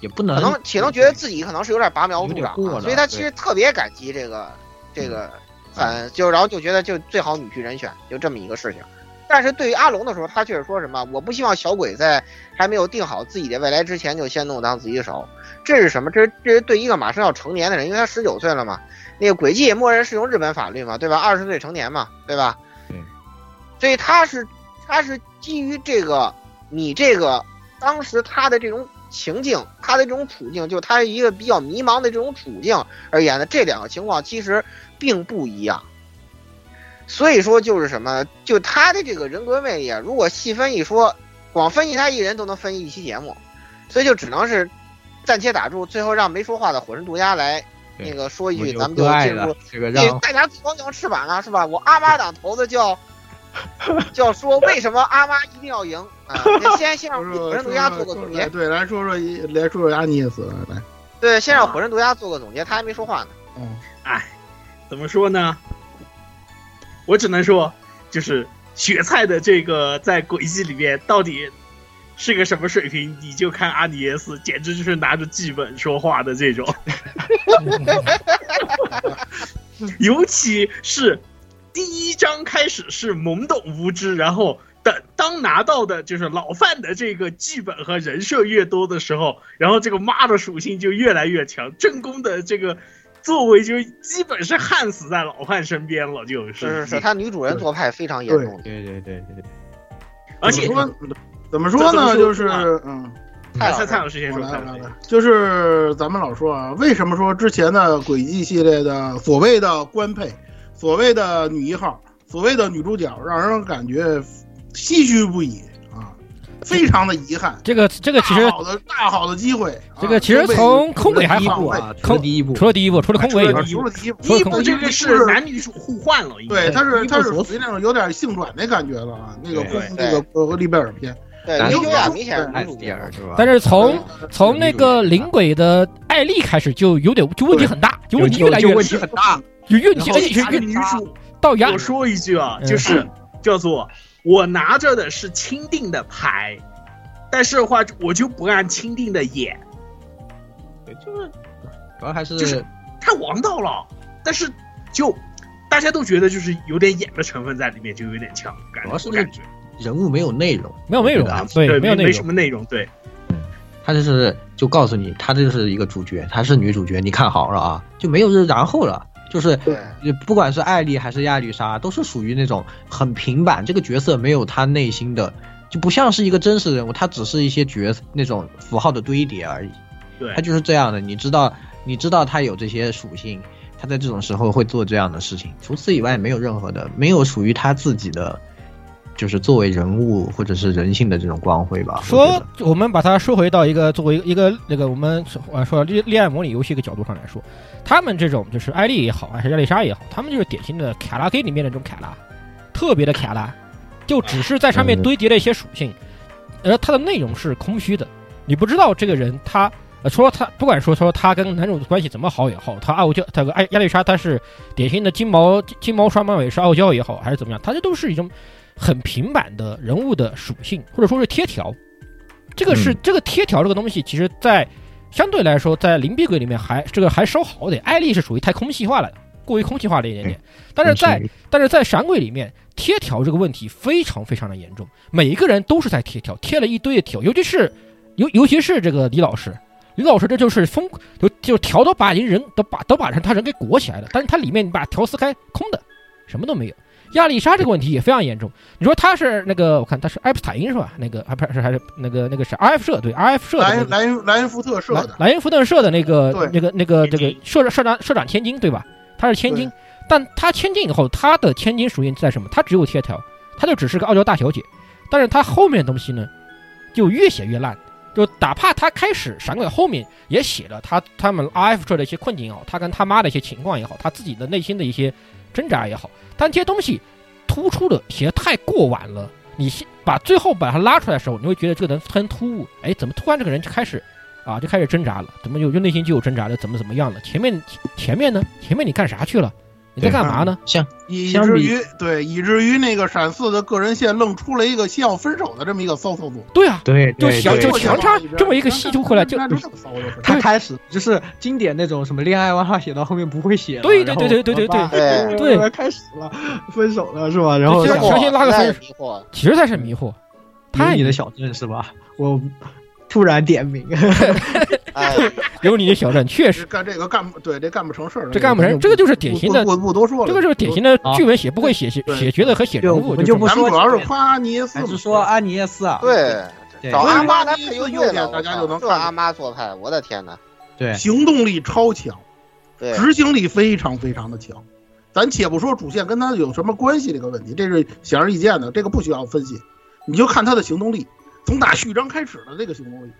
也不能，可能且能觉得自己可能是有点拔苗助长，所以他其实特别感激这个这个，嗯，就然后就觉得就最好女婿人选，就这么一个事情。但是对于阿龙的时候，他却是说什么？我不希望小鬼在还没有定好自己的未来之前就先弄脏自己的手。这是什么？这是这是对一个马上要成年的人，因为他十九岁了嘛。那个轨迹也默认适用日本法律嘛，对吧？二十岁成年嘛，对吧？嗯。所以他是。他是基于这个，你这个当时他的这种情境，他的这种处境，就他一个比较迷茫的这种处境而言的这两个情况其实并不一样。所以说就是什么，就他的这个人格魅力啊，如果细分一说，光分析他一人都能分析一期节目，所以就只能是暂且打住，最后让没说话的火神渡鸦来那个说一句，咱们就进入这个让大家光仰翅膀啊，是吧？我阿巴党头子叫。就要说为什么阿妈一定要赢 啊？先先让火神毒鸦做个总结。对，来说说来说说阿尼斯来。对，先让火神毒鸦做个总结，他还没说话呢。嗯，哎，怎么说呢？我只能说，就是雪菜的这个在轨迹里面到底是个什么水平？你就看阿尼斯，简直就是拿着剧本说话的这种。尤其是。第一章开始是懵懂无知，然后等当拿到的就是老范的这个剧本和人设越多的时候，然后这个妈的属性就越来越强，正宫的这个作为就基本是焊死在老范身边了，就是。是是，他女主人做派非常严重，对对对对对，而且说怎么说呢？就是嗯，蔡蔡蔡老师先说，就是咱们老说啊，为什么说之前的轨迹系列的所谓的官配？所谓的女一号，所谓的女主角，让人感觉唏嘘不已啊，非常的遗憾。这个这个其实好的大好的机会，这个其实从空轨还好啊，除了第一部，除了第一部，除了空轨，除了第一部，第一部这个是男女主互换了，对，他是他是属于那种有点性转的感觉了啊，那个那个和利贝尔片，对，明显是女主角是吧？但是从从那个灵鬼的艾丽开始就有点就问题很大，就问题越来越问题很大。有运气，这个女主到牙。我说一句啊，就是叫做我拿着的是钦定的牌，但是的话我就不按钦定的演。对，就是主要还是就是太王道了，但是就大家都觉得就是有点演的成分在里面，就有点强。主要是感觉人物没有内容，没有内容啊，对，没有没什么内容，对。嗯，他就是就告诉你，他这就是一个主角，她是女主角，你看好了啊，就没有然后了。就是，不管是艾丽还是亚丽莎，都是属于那种很平板，这个角色没有他内心的，就不像是一个真实人物，他只是一些角那种符号的堆叠而已。对，他就是这样的，你知道，你知道他有这些属性，他在这种时候会做这样的事情，除此以外没有任何的，没有属于他自己的，就是作为人物或者是人性的这种光辉吧。说得我们把它说回到一个作为一个那个我们呃说恋恋爱模拟游戏一个角度上来说，他们这种就是艾丽也好，还是亚丽莎也好，他们就是典型的卡拉 K 里面的这种卡拉，特别的卡拉，就只是在上面堆叠了一些属性，而它的内容是空虚的，你不知道这个人他。呃，说他不管说说他跟男主的关系怎么好也好，他傲娇，他个艾亚丽莎他是典型的金毛金毛双马尾是傲娇也好，还是怎么样，他这都是一种很平板的人物的属性，或者说是贴条。这个是、嗯这个贴条这个东西，其实在相对来说，在灵璧鬼里面还这个还稍好点。艾丽是属于太空气化了，过于空气化了一点点。但是在但是在闪鬼里面，贴条这个问题非常非常的严重，每一个人都是在贴条，贴了一堆的条，尤其是尤尤其是这个李老师，李老师这就是疯，就就条都把人人都把都把人他人给裹起来了，但是他里面你把条撕开，空的，什么都没有。亚丽莎这个问题也非常严重。你说他是那个，我看他是埃普塔因是吧？那个啊，不是还是那个那个是 R F 社对 R F 社的莱那个莱恩莱恩福特社莱的，莱因福特社的那个对那个那个这个社社长社长千金对吧？他是千金，但他千金以后，他的千金属性在什么？他只有贴条，他就只是个傲娇大小姐。但是他后面的东西呢，就越写越烂。就哪怕他开始闪鬼后面也写了他他们 R F 社的一些困境也好，他跟他妈的一些情况也好，他自己的内心的一些挣扎也好，但这些东西突出的写的太过晚了。你先把最后把它拉出来的时候，你会觉得这个人很突兀。哎，怎么突然这个人就开始啊，就开始挣扎了？怎么有就内心就有挣扎了？怎么怎么样了？前面前面呢？前面你干啥去了？你在干嘛呢？像以至于对，以至于那个闪四的个人线愣出了一个先要分手的这么一个骚操作。对啊，对，就对对想就强插这么一个戏出回来，就那就这么骚就是。他开始就是经典那种什么恋爱漫画写到后面不会写了，对对对对对对对对对开始了，分手了是吧？然后就强行拉个分其实才是迷惑。有太你的小镇是吧？我突然点名，哎，有你的小镇，确实干这个干不对，这干不成事儿。这干不成，这个就是典型的不不不多说了。这个就是典型的剧本写不会写写对写角色和写人就物，我们就不说咱们主要是夸阿尼斯，还是说阿尼耶斯啊？对，找阿妈所以他太优优点，大家就能看这阿妈做派，我的天哪！对，行动力超强，对，执行力非常非常的强。咱且不说主线跟他有什么关系这个问题，这是显而易见的，这个不需要分析，你就看他的行动力，从打序章开始的那个行动力。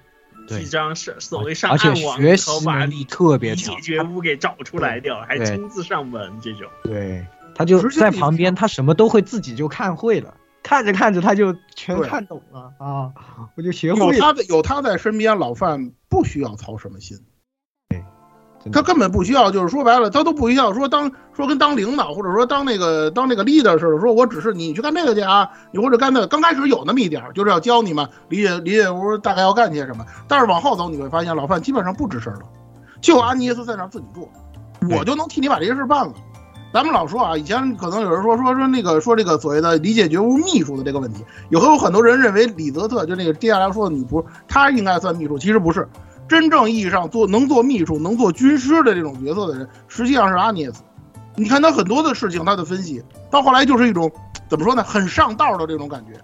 对一张是所谓上而且暗网，学习能力特别强解，决屋给找出来掉，还亲自上门这种。对，他就在旁边，他什么都会自己就看会了，看着看着他就全看懂了啊，我就学有会了。他在有他在身边，老范不需要操什么心。他根本不需要，就是说白了，他都不需要说当说跟当领导或者说当那个当那个 leader 似的，说我只是你去干这个去啊，你或者干那个。刚开始有那么一点儿，就是要教你们理解理解屋大概要干些什么。但是往后走，你会发现老范基本上不吱声了，就安妮斯在那儿自己做，我就能替你把这些事办了。咱们老说啊，以前可能有人说说说那个说这个所谓的理解觉悟秘书的这个问题，有会有很多人认为李泽特就那个接下来说的女仆，她应该算秘书，其实不是。真正意义上做能做秘书、能做军师的这种角色的人，实际上是阿涅斯。你看他很多的事情，他的分析到后来就是一种怎么说呢，很上道的这种感觉，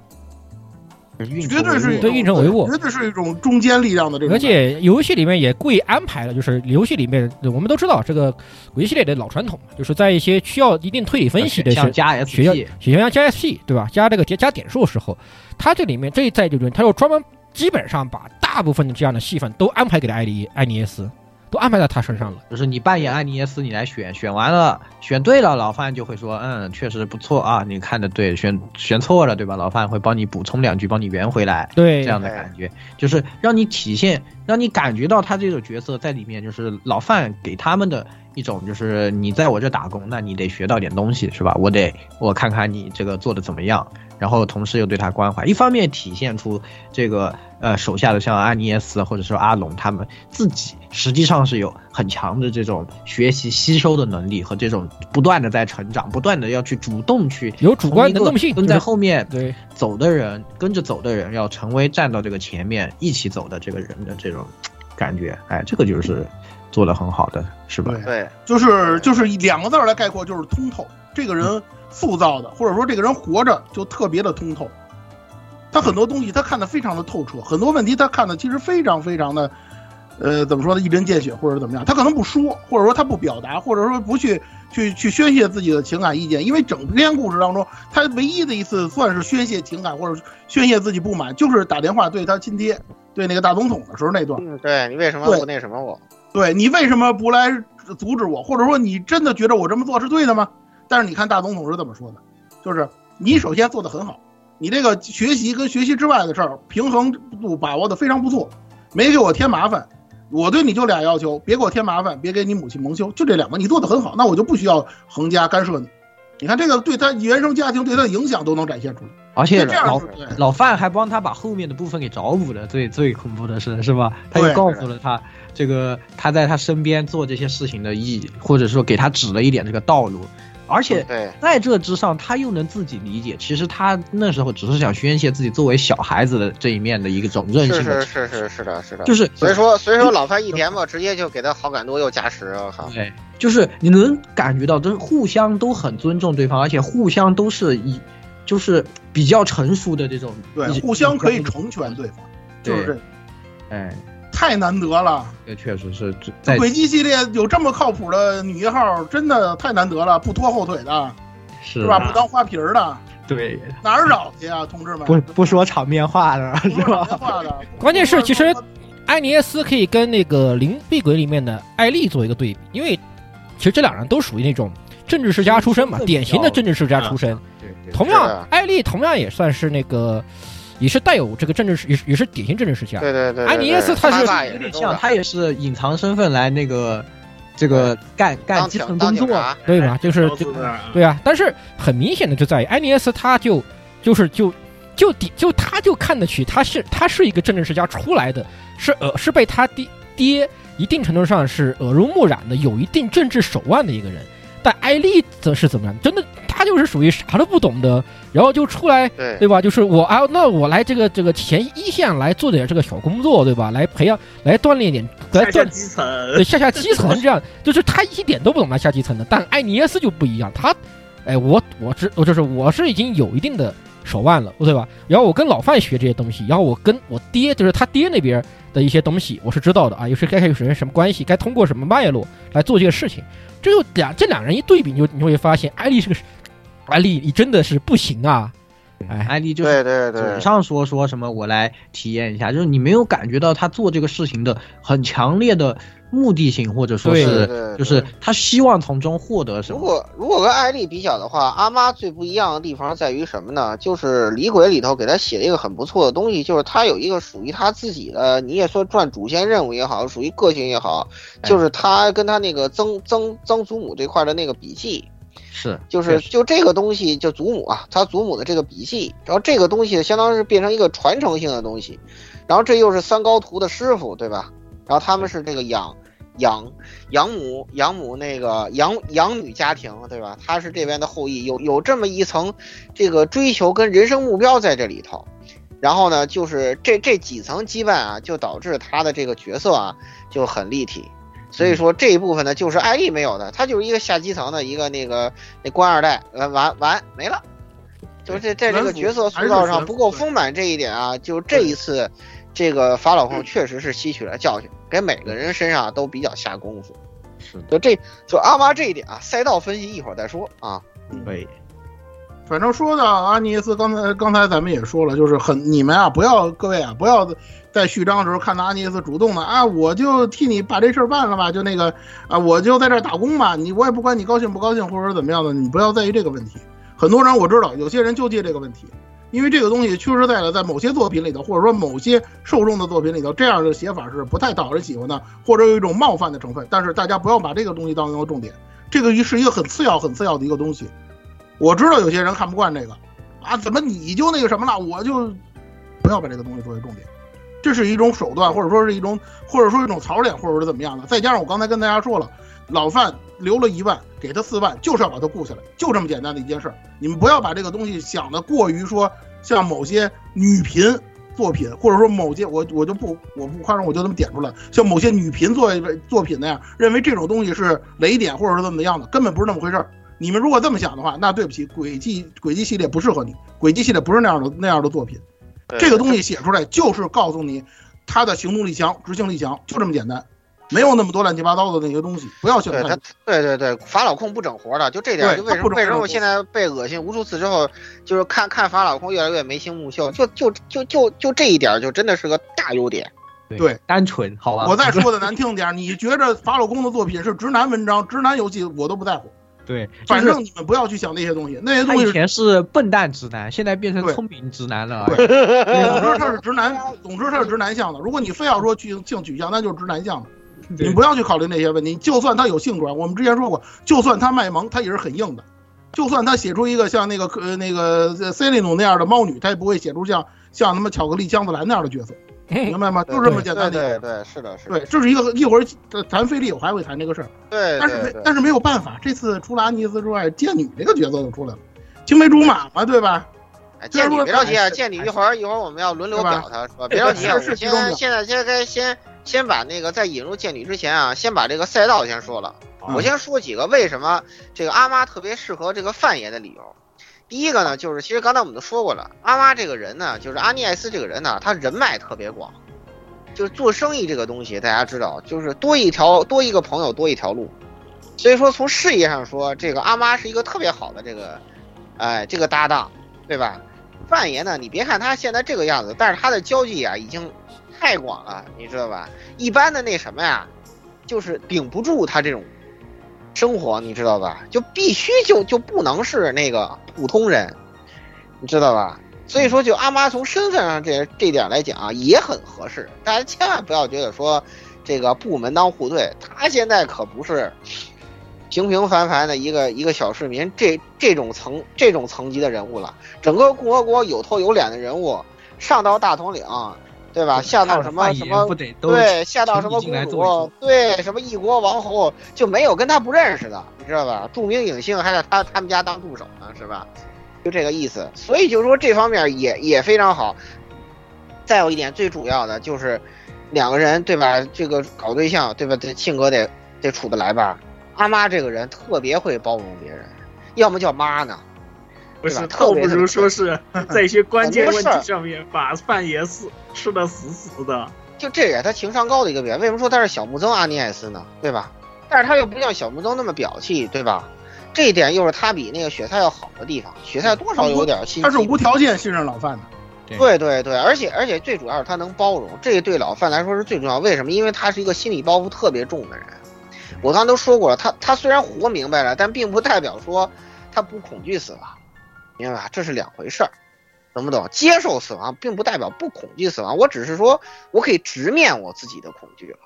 绝对是对运筹帷幄绝对是一种中坚力量的这种而。且游戏里面也故意安排了，就是游戏里面我们都知道这个轨迹系列的老传统，就是在一些需要一定推理分析的学像加学校学校加 SP 对吧？加这个加加点数的时候，它这里面这一在这轮，它又专门基本上把大部分的这样的戏份都安排给了艾利艾尼耶斯，都安排在他身上了。就是你扮演艾尼耶斯，你来选，选完了选对了，老范就会说，嗯，确实不错啊，你看的对，选选错了，对吧？老范会帮你补充两句，帮你圆回来，对这样的感觉，就是让你体现，让你感觉到他这个角色在里面，就是老范给他们的一种，就是你在我这打工，那你得学到点东西，是吧？我得我看看你这个做的怎么样，然后同时又对他关怀，一方面体现出这个呃手下的像阿尼耶斯或者说阿龙他们自己实际上是有很强的这种学习吸收的能力和这种不断的在成长，不断的要去主动去有主观能动性跟在后面对走的人，跟着走的人要成为站到这个前面一起走的这个人的这种感觉，哎，这个就是做的很好的，是吧？对，就是就是两个字儿来概括，就是通透。这个人塑造的，或者说这个人活着就特别的通透。他很多东西他看得非常的透彻，很多问题他看的其实非常非常的呃，怎么说呢，一针见血或者怎么样，他可能不说，或者说他不表达，或者说不去去去宣泄自己的情感意见，因为整篇故事当中，他唯一的一次算是宣泄情感或者宣泄自己不满，就是打电话对他亲爹，对那个大总统的时候那段。嗯，对你为什么不那什么我？对你为什么不来阻止我？或者说你真的觉得我这么做是对的吗？但是你看大总统是怎么说的，就是你首先做得很好，你这个学习跟学习之外的事儿平衡度把握的非常不错，没给我添麻烦。我对你就俩要求，别给我添麻烦，别给你母亲蒙羞，就这两个，你做的很好，那我就不需要横加干涉你。你看这个对他原生家庭对他的影响都能展现出来，而且这样老老范还帮他把后面的部分给找补了，最最恐怖的是，是吧？他就告诉了他这个他在他身边做这些事情的意义，或者说给他指了一点这个道路，而且在这之上，他又能自己理解，其实他那时候只是想宣泄自己作为小孩子的这一面的一个种任是性是是是是是的，是的，就是所以说所以说老范一点吧，直接就给他好感度又加十，我靠，对，就是你能感觉到，就是互相都很尊重对方，而且互相都是以，就是比较成熟的这种，对，互相可以成全对方，就是这，哎，太难得了。这确实是在轨迹系列有这么靠谱的女一号，真的太难得了，不拖后腿的，是是吧？不当花瓶儿的，对，哪儿找去啊，同志们？不不说场面话的是吧？话的，关键是其实艾尼耶斯可以跟那个《灵壁鬼》里面的艾丽做一个对比，因为其实这两人都属于那种政治世家出身嘛，典型的政治世家出身。对对同样，艾丽同样也算是那个，也是带有这个政治世，也是也是典型政治世家。对对对，对安妮耶斯他是有点像，他也是隐藏身份来那个这个干干基层工作，对吧？就是对啊，但是很明显的就在于安尼耶斯，他就就是就就底就他就看得起，他是他是一个政治世家出来的，是呃是被他爹爹一定程度上是耳濡目染的，有一定政治手腕的一个人。但艾丽则是怎么样？真的，她就是属于啥都不懂的，然后就出来，对对吧？就是我啊，那我来这个这个前一线来做点这个小工作，对吧？来培养，来锻炼点，来锻下下基层，对下下基层这样，就是他一点都不懂他下基层的，但艾尼耶斯就不一样，他，哎，我我知我就是我是已经有一定的手腕了，对吧？然后我跟老范学这些东西，然后我跟我爹就是他爹那边的一些东西，我是知道的啊，又是该有什么什么关系，该通过什么脉络来做这个事情，这就两这两人一对比，你就你会发现艾丽是个，艾丽你真的是不行啊，哎，艾丽就是对对对嘴，上说说什么我来体验一下，就是你没有感觉到他做这个事情的很强烈的目的性，或者说是就是他希望从中获得什么。如果如果跟艾丽比较的话，阿妈最不一样的地方在于什么呢？就是《李鬼》里头给他写了一个很不错的东西，就是他有一个属于他自己的，你也说赚主线任务也好，属于个性也好，就是他跟他那个曾曾曾祖母这块的那个笔记，是就是就这个东西，就祖母啊，他祖母的这个笔记，然后这个东西相当于是变成一个传承性的东西，然后这又是三高徒的师傅，对吧？然后他们是这个养养养母养母那个养养女家庭，对吧？他是这边的后裔，有有这么一层这个追求跟人生目标在这里头。然后呢，就是这这几层羁绊啊，就导致他的这个角色啊就很立体。所以说这一部分呢，就是艾丽没有的，他就是一个下基层的一个那个那官二代，完完完没了。就是这在这个角色塑造上不够丰满这一点啊，就这一次，这个法老控确实是吸取了教训，给每个人身上都比较下功夫。是就这就阿妈这一点啊，赛道分析一会儿再说啊。对，反正说到阿尼耶斯，刚才刚才咱们也说了，就是很你们啊，不要各位啊，不要在序章的时候看到阿尼斯主动的啊，我就替你把这事儿办了吧，就那个啊，我就在这儿打工吧，你我也不管你高兴不高兴或者怎么样的，你不要在意这个问题。很多人我知道，有些人纠结这个问题，因为这个东西确实在了，在某些作品里头，或者说某些受众的作品里头，这样的写法是不太讨人喜欢的，或者有一种冒犯的成分。但是大家不要把这个东西当成重点，这个是一个很次要、很次要的一个东西。我知道有些人看不惯这个，啊，怎么你就那个什么了？我就不要把这个东西作为重点，这是一种手段，或者说是一种，或者说一种槽点，或者是怎么样的。再加上我刚才跟大家说了，老范留了一万，给他四万，就是要把他雇下来，就这么简单的一件事儿。你们不要把这个东西想的过于说像某些女频作品，或者说某些我我就不我不夸张，我就这么点出来，像某些女频作作品那样，认为这种东西是雷点或者是怎么样的，根本不是那么回事儿。你们如果这么想的话，那对不起，轨迹轨迹系列不适合你，轨迹系列不是那样的那样的作品。这个东西写出来就是告诉你，他的行动力强，执行力强，就这么简单，没有那么多乱七八糟的那些东西，不要小对他。，对对对，法老控不整活的，就这点，对就为什他不整么为什么我现在被恶心无数次之后，就是看看法老控越来越眉清目秀，就就就就就这一点，就真的是个大优点。对，单纯好吧。我再说的难听点，你觉着法老控的作品是直男文章、直男游戏，我都不在乎。对，反正你们不要去想那些东西，那些东西以前是笨蛋直男，现在变成聪明直男了。对，总之他是直男，总之他是直男向的。如果你非要说去性取向，那就是直男向的。你不要去考虑那些问题。就算他有性转，我们之前说过，就算他卖萌，他也是很硬的。就算他写出一个像那个呃那个呃 C 利努那样的猫女，他也不会写出像像他妈巧克力姜子兰那样的角色，明白吗？就这么简单的。对对对，是的，是的，对，这是一个一会儿呃谈菲利，我还会谈这个事儿。对但是没但是没有办法，这次除了安妮斯之外，剑女这个角色就出来了，青梅竹马嘛，对吧？哎剑女别着急啊，剑女一会儿一会儿我们要轮流表她，是吧？别着急啊，我先现在先该先先把那个在引入剑女之前啊，先把这个赛道先说了。嗯我先说几个为什么这个阿妈特别适合这个范爷的理由。第一个呢，就是其实刚才我们都说过了，阿妈这个人呢，就是阿尼艾斯这个人呢，他人脉特别广，就是做生意这个东西，大家知道，就是多一条多一个朋友多一条路。所以说从事业上说，这个阿妈是一个特别好的这个，哎，这个搭档，对吧？范爷呢，你别看他现在这个样子，但是他的交际啊已经太广了，你知道吧？一般的那什么呀，就是顶不住他这种生活，你知道吧？就必须就就不能是那个普通人，你知道吧？所以说，就阿妈从身份上这这点来讲啊，也很合适。大家千万不要觉得说这个部门当户对，他现在可不是平平凡凡的一个一个小市民，这这种层这种层级的人物了。整个共和国有头有脸的人物，上到大统领，对吧？下到什么什么不得都对，下到什么公主，对，什么一国王侯，就没有跟他不认识的，你知道吧？著名影星还在他他们家当助手呢，是吧？就这个意思。所以就是说这方面也也非常好。再有一点，最主要的就是两个人，对吧？这个搞对象，对吧？这性格得得处得来吧？阿妈这个人特别会包容别人，要么叫妈呢，不是，倒不如说是 在一些关键问题上面把范爷死吃的死死的。就这也他情商高的一个表现。为什么说他是小木曾阿尼艾斯呢？对吧？但是他又不像小木曾那么表气，对吧？这一点又是他比那个雪菜要好的地方。雪菜多少有点心机，他是无条件信任老范的。对对对，而且而且最主要是他能包容，这对老范来说是最重要。为什么？因为他是一个心理包袱特别重的人。我刚才都说过了，他他虽然活明白了，但并不代表说他不恐惧死亡，明白吧？这是两回事儿，懂不懂？接受死亡并不代表不恐惧死亡，我只是说我可以直面我自己的恐惧了。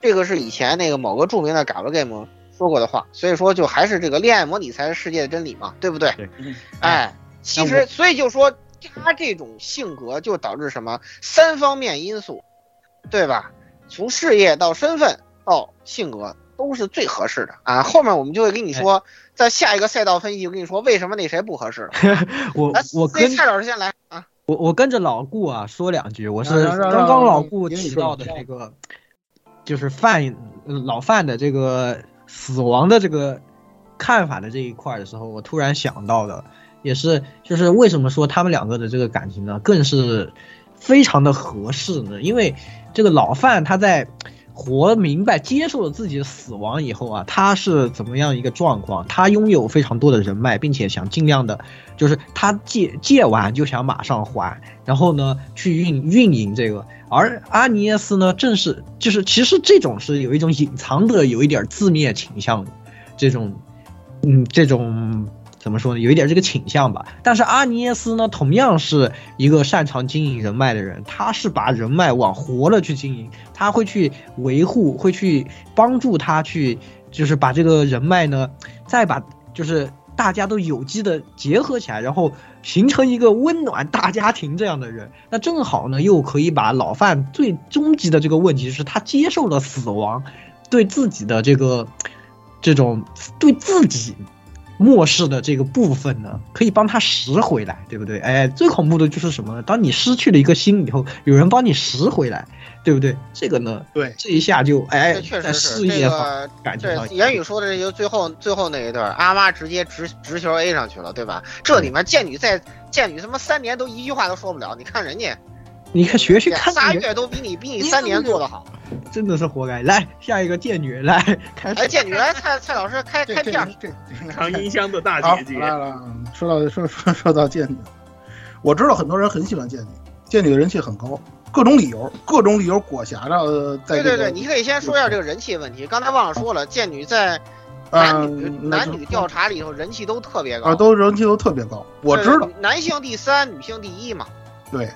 这个是以前那个某个著名的 Gala Game 说过的话，所以说就还是这个恋爱模拟才是世界的真理嘛，对不对？对哎，其实所以就说他这种性格就导致什么三方面因素，对吧？从事业到身份到性格都是最合适的啊。后面我们就会跟你说，在下一个赛道分析，我跟你说为什么那谁不合适了。我我跟蔡老师先来啊。我我跟着老顾啊说两句，我是刚刚老顾提到的这个，就是范老范的这个死亡的这个看法的这一块的时候，我突然想到的，也是就是为什么说他们两个的这个感情呢，更是非常的合适呢？因为这个老范他在活明白、接受了自己的死亡以后啊，他是怎么样一个状况？他拥有非常多的人脉，并且想尽量的，就是他借借完就想马上还，然后呢去运运营这个。而阿尼耶斯呢，正是就是其实这种是有一种隐藏的有一点自灭倾向这种，嗯，这种怎么说呢？有一点这个倾向吧。但是阿尼耶斯呢，同样是一个擅长经营人脉的人，他是把人脉往活了去经营，他会去维护，会去帮助他去，就是把这个人脉呢，再把就是大家都有机的结合起来，然后形成一个温暖大家庭这样的人。那正好呢，又可以把老范最终极的这个问题，是他接受了死亡，对自己的这个这种对自己漠视的这个部分呢，可以帮他拾回来，对不对？哎，最恐怖的就是什么呢？当你失去了一个心以后，有人帮你拾回来，对不对？这个呢，对，这一下就哎这，确实是这事业感觉到言语说的这就最后最后那一段，阿妈直接直直球 A 上去了，对吧？这里面剑女在剑女他妈三年都一句话都说不了，你看人家，你看学学看仨月都比你比你三年做的好。真的是活该。来下一个贱女来开始。哎，剑女来，蔡蔡老师开开片儿。这长音箱的大姐姐，来了，说到说说说到贱女，我知道很多人很喜欢贱女，贱女的人气很高，各种理由，各种理由裹挟着呃在这个对对对，你可以先说一下这个人气问题。刚才忘了说了，剑女在男女嗯男女调查里头人气都特别高啊，都人气都特别高，我知道，，男性第三，女性第一嘛。对。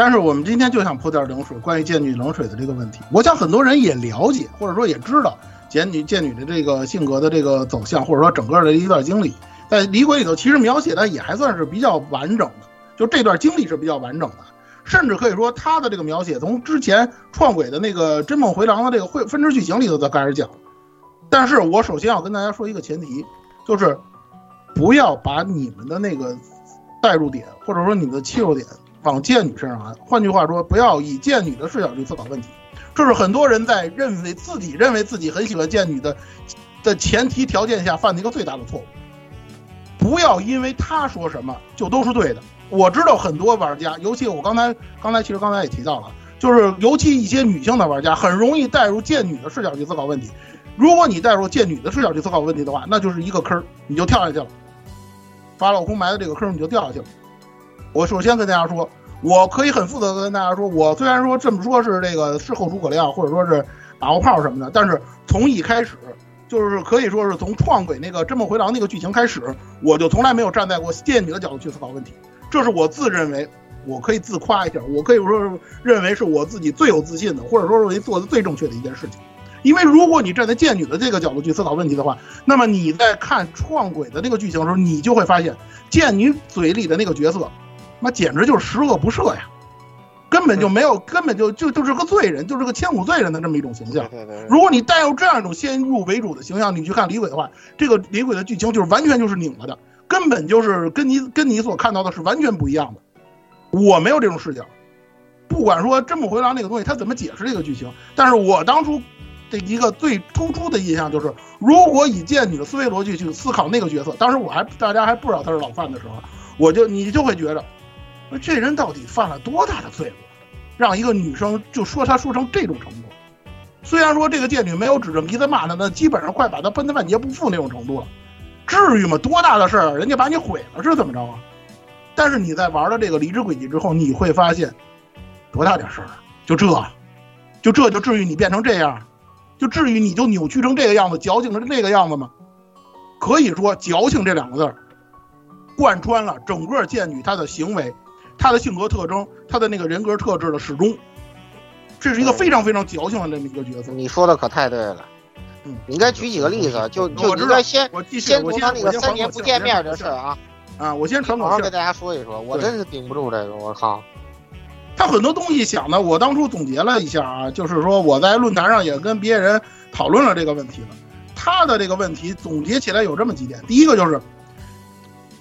但是我们今天就想泼点冷水，关于剑女冷水的这个问题，我想很多人也了解，或者说也知道剑女剑女的这个性格的这个走向，或者说整个的一段经历，在《李鬼》里头其实描写的也还算是比较完整的，就这段经历是比较完整的，甚至可以说他的这个描写从之前创轨的那个真梦回廊的这个会分支剧情里头才开始讲。但是我首先要跟大家说一个前提，就是不要把你们的那个代入点，或者说你们的切入点往剑女身上安。换句话说，不要以剑女的视角去思考问题，这是很多人在认为自己认为自己很喜欢剑女的的前提条件下犯的一个最大的错误。不要因为他说什么就都是对的。我知道很多玩家，尤其我刚才刚才其实刚才也提到了，就是尤其一些女性的玩家很容易带入剑女的视角去思考问题。如果你带入剑女的视角去思考问题的话，那就是一个坑，你就跳下去了。法老空埋的这个坑你就掉下去了。我首先跟大家说，我可以很负责的跟大家说，我虽然说这么说是这个事后诸葛亮，或者说是马后炮什么的，但是从一开始就是可以说是从创轨那个真梦回廊那个剧情开始，我就从来没有站在过剑女的角度去思考问题。这是我自认为，我可以自夸一下，我可以说认为是我自己最有自信的，或者说认为做的最正确的一件事情。因为如果你站在剑女的这个角度去思考问题的话，那么你在看创轨的那个剧情的时候，你就会发现剑女嘴里的那个角色，那简直就是十恶不赦呀，根本就没有，根本就就就是个罪人，就是个千古罪人的这么一种形象。对对如果你带有这样一种先入为主的形象，你去看李鬼的话，这个李鬼的剧情就是完全就是拧了的，根本就是跟你跟你所看到的是完全不一样的。我没有这种视角，不管说真不回廊那个东西他怎么解释这个剧情，但是我当初的一个最突出的印象就是，如果以剑女的思维逻辑去思考那个角色，当时我还大家还不知道他是老范的时候，我就你就会觉得，这人到底犯了多大的罪过，让一个女生就说他说成这种程度。虽然说这个贱女没有指着鼻子骂他，那基本上快把他奔得万劫不复那种程度了，至于吗？多大的事儿，人家把你毁了是怎么着啊？但是你在玩了这个离职轨迹之后，你会发现，多大点事儿啊？就这，就这就至于你变成这样，就至于你就扭曲成这个样子，矫情成这个样子吗？可以说“矫情”这两个字儿，贯穿了整个贱女她的行为、她的性格特征、他的那个人格特质的始终。这是一个非常非常矫情的这么一个角色。你说的可太对了。嗯，你应该举几个例子，就就我知道应该先我继续先从他那个三年不见面的事儿啊，啊，我先传口气儿好好给。大家说一说，我真是顶不住这个，我靠！他很多东西想的，我当初总结了一下啊，就是说我在论坛上也跟别人讨论了这个问题了。他的这个问题总结起来有这么几点，第一个就是，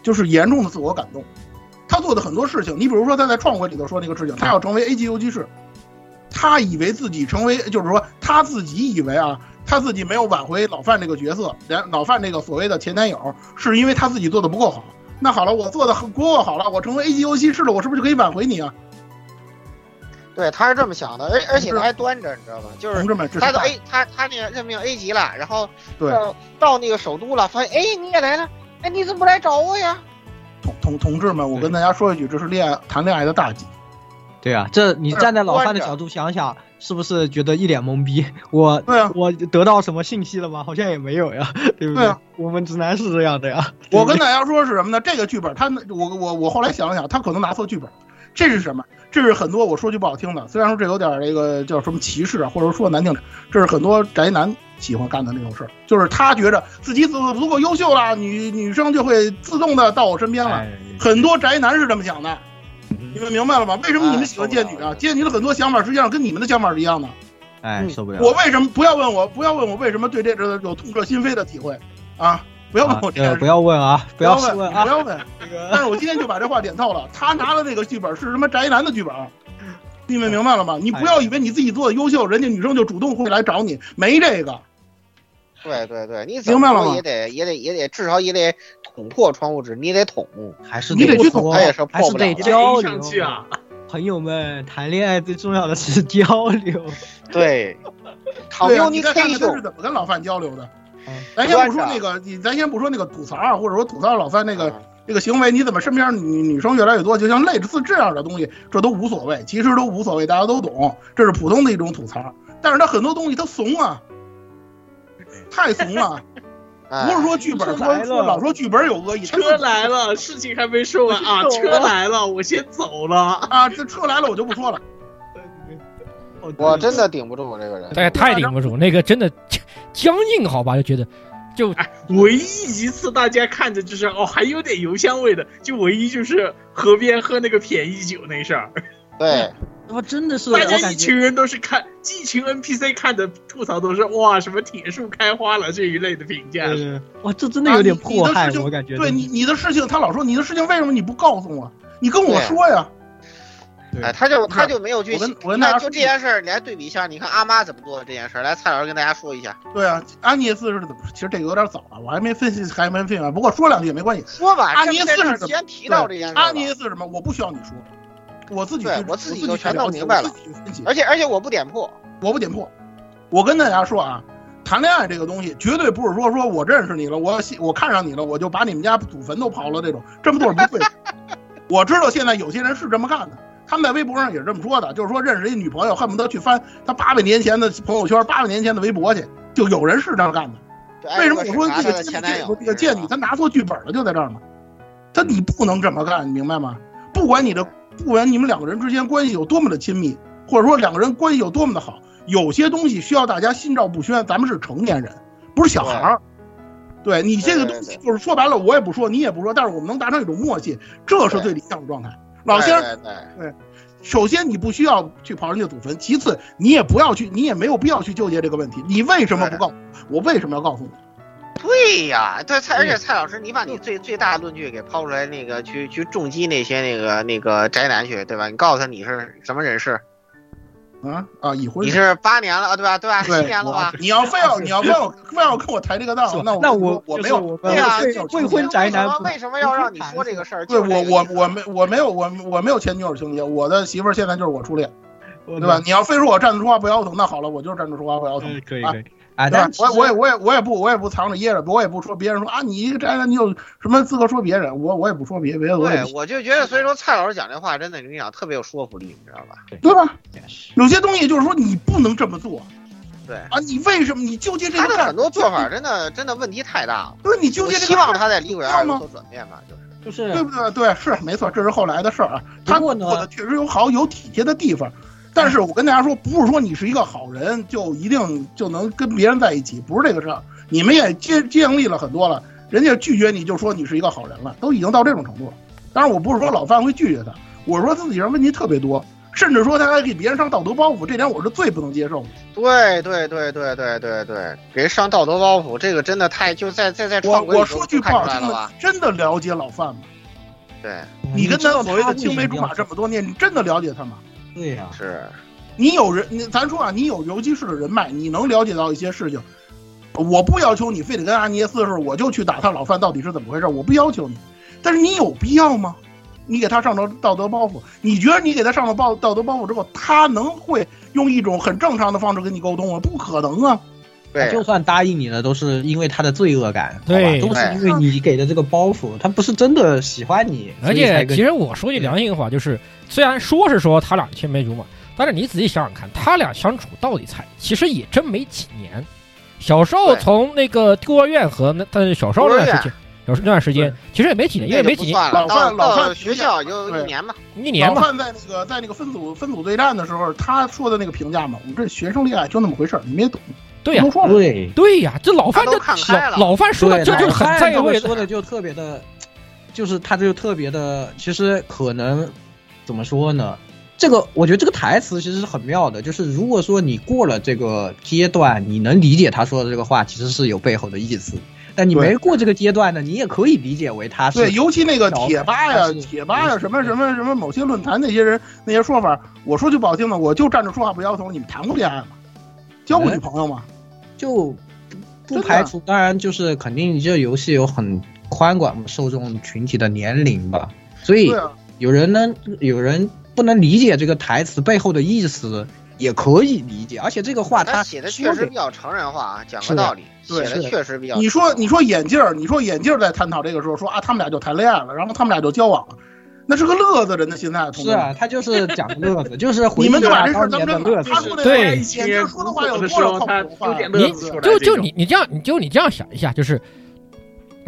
就是严重的自我感动。他做的很多事情，你比如说他在创会里头说那个事情，他要成为 A 级游击士，他以为自己成为，就是说他自己以为啊，他自己没有挽回老范这个角色，连老范这个所谓的前男友，是因为他自己做的不够好。那好了，我做的很不够好了，我成为 A 级游击士了，我是不是就可以挽回你啊？对，他是这么想的，而而且他还端着，你知道吗？就是同志们，他的 A，他他那个任命 A 级了，然后对到到那个首都了，发现哎你也来了，哎你怎么不来找我呀？同同同志们，我跟大家说一句，这是恋爱谈恋爱的大忌。对啊，这你站在老范的角度想想，是不是觉得一脸懵逼？我对啊我得到什么信息了吗？好像也没有呀，对不对啊我们直男是这样的呀。我跟大家说是什么呢？这个剧本，他我我我后来想了想，他可能拿错剧本。这是什么？这是很多我说句不好听的，虽然说这有点这个叫什么歧视啊，或者说难听点，这是很多宅男喜欢干的那种事儿，就是他觉着自己足足够优秀了，女女生就会自动的到我身边了。哎很多宅男是这么想的，你们明白了吗？为什么你们喜欢贱女啊？贱女的很多想法实际上跟你们的想法是一样的。哎，受不了。我为什么不要问我？不要问我为什么对这个有痛彻心扉的体会啊！不要问啊我这件事，呃不要问啊，不要问，啊不。要问。但是我今天就把这话点透了，他拿的那个剧本是什么宅男的剧本，你们明白了吗？你不要以为你自己做的优秀，人家女生就主动会来找你，没这个。对对对，你怎明白了吗也得也得也得至少也得捅破窗户纸，你得捅。还是你得去捅说他也是还是得破不了的交流上去啊！朋友们，谈恋爱最重要的是交流。对，对啊，你再看看他是怎么跟老范交流的。咱先不说那个，你咱先不说那个吐槽啊，或者说吐槽老范那个那个行为，你怎么身边女女生越来越多？就像类似这样的东西，这都无所谓，其实都无所谓，大家都懂，这是普通的一种吐槽。但是他很多东西他怂啊，太怂了。不是说剧本说说老说剧本有恶意，车来了，事情还没说完啊，车来了，我先走了啊，这车来了我就不说了。我真的顶不住我这个人，对，太顶不住，那个真的僵硬，好吧，就觉得就哎唯一一次大家看着就是哦，还有点油香味的，就唯一就是河边喝那个便宜酒那事儿。对，哇，真的是大家一群人都是看，一群 NPC 看的吐槽都是哇，什么铁树开花了这一类的评价。哇，这真的有点迫害，我感觉。对你你的事情，他老说你的事情为什么你不告诉我？你跟我说呀。哎，他就他就没有去，我跟大家就这件事儿，你来对比一下，你看阿妈怎么做的这件事儿。来，蔡老师跟大家说一下。对啊，阿涅斯是怎么？其实这个有点早了，我还没分析，还没分析完。不过说两句也没关系。说吧，阿涅斯是怎么？先提到这件事。阿涅斯是什么？我不需要你说，我自己对我自己就全弄明白了。而且而且我不点破，我不点破。我跟大家说啊，谈恋爱这个东西绝对不是说说我认识你了，我我看上你了，我就把你们家祖坟都刨了这种，这么做是不对的。我知道现在有些人是这么干的。他们在微博上也是这么说的，就是说认识一女朋友，恨不得去翻他八百年前的朋友圈、八百年前的微博去，就有人是这样干的。为什么我说这个这个这个贱女她拿错剧本了，就在这儿呢？他你不能这么干，你明白吗？不管你的，不管你们两个人之间关系有多么的亲密，或者说两个人关系有多么的好，有些东西需要大家心照不宣。咱们是成年人，不是小孩儿。对你这个东西，就是说白了，我也不说，你也不说，但是我们能达成一种默契，这是最理想的状态。老先生，对，首先你不需要去刨人家祖坟，其次你也不要去，你也没有必要去纠结这个问题。你为什么不告我？我为什么要告诉你？对呀，对蔡，而且蔡老师，你把你最最大的论据给抛出来，那个去去重击那些那个那个宅男去，对吧？你告诉他你是什么人士？啊啊！已婚你是八年了，对吧？对吧？七年了吧？你要非要 你要非要非要跟我抬这个道，那那我我没有对啊，未婚宅男为什么要让你说这个事儿？对我我我没我没有我我没有前女友情节，我的媳妇儿现在就是我初恋，对吧？你要非说我站着说话不腰疼，那好了，我就是站着说话不腰疼。可以可以。啊，但我我也我也我也不我也不藏着掖着，我也不说别人说啊，你一个宅男，你有什么资格说别人？我我也不说别别的。对，我就觉得，所以说蔡老师讲这话真的，你讲特别有说服力，你知道吧？对吧？有些东西就是说你不能这么做。对啊，你为什么你纠结这个？他的很多做法真的真的问题太大了。不是，你纠结这个。希望他在李鬼二有所转变吧，就是就是对不对？对，是没错，这是后来的事儿啊。他做的确实有好有体贴的地方。但是我跟大家说，不是说你是一个好人就一定就能跟别人在一起，不是这个事儿。你们也经经历了很多了，人家拒绝你就说你是一个好人了，都已经到这种程度了。当然，我不是说老范会拒绝他，我说自己人问题特别多，甚至说他还给别人上道德包袱，这点我是最不能接受的。对对对对对对对，给人上道德包袱，这个真的太就在在在我我说句不好听的，真的了解老范吗？对，你跟他所谓的青梅竹马这么多年，你真的了解他吗？对呀，是，你有人，你咱说啊，你有游击式的人脉，你能了解到一些事情。我不要求你非得跟阿尼耶斯似的，我就去打探老范到底是怎么回事。我不要求你，但是你有必要吗？你给他上了道德包袱，你觉得你给他上了包道德包袱之后，他能会用一种很正常的方式跟你沟通吗？不可能啊！对，就算答应你了，都是因为他的罪恶感，对，都是因为你给的这个包袱，他不是真的喜欢你。而且，其实我说句良心话，就是虽然说是说他俩青梅竹马，但是你仔细想想看，他俩相处到底才其实也真没几年。小时候从那个孤儿院和那，但是小时候那段时间，小时那段时间其实也没几年，因为没几年。老范老范学校就一年吧，一年嘛。老范在那个在那个分组分组对战的时候，他说的那个评价嘛，我们这学生恋爱就那么回事儿，你们也懂。对呀，对对呀，这老范这老老范说的这就很在位，说的就特别的，就是他就特别的，其实可能怎么说呢？这个我觉得这个台词其实是很妙的，就是如果说你过了这个阶段，你能理解他说的这个话，其实是有背后的意思。但你没过这个阶段呢，你也可以理解为他是对，尤其那个贴吧呀、贴吧呀、什么什么什么某些论坛那些人那些说法，我说句不好听的，我就站着说话不腰疼。你们谈过恋爱吗？交过女朋友吗？就不排除，当然就是肯定这游戏有很宽广受众群体的年龄吧，所以有人能，有人。不能理解这个台词背后的意思，也可以理解。而且这个话他写的确实比较成人化啊，讲个道理，写的确实比较。你说你说眼镜儿，你说眼镜儿在探讨这个时候说啊，他们俩就谈恋爱了，然后他们俩就交往了，那是个乐子人的心态。是啊，他就是讲乐子，就是 你们就把这事当年的乐子。对，以前说的话有多少靠谱话？你就就你你这样你就你这样想一下，就是。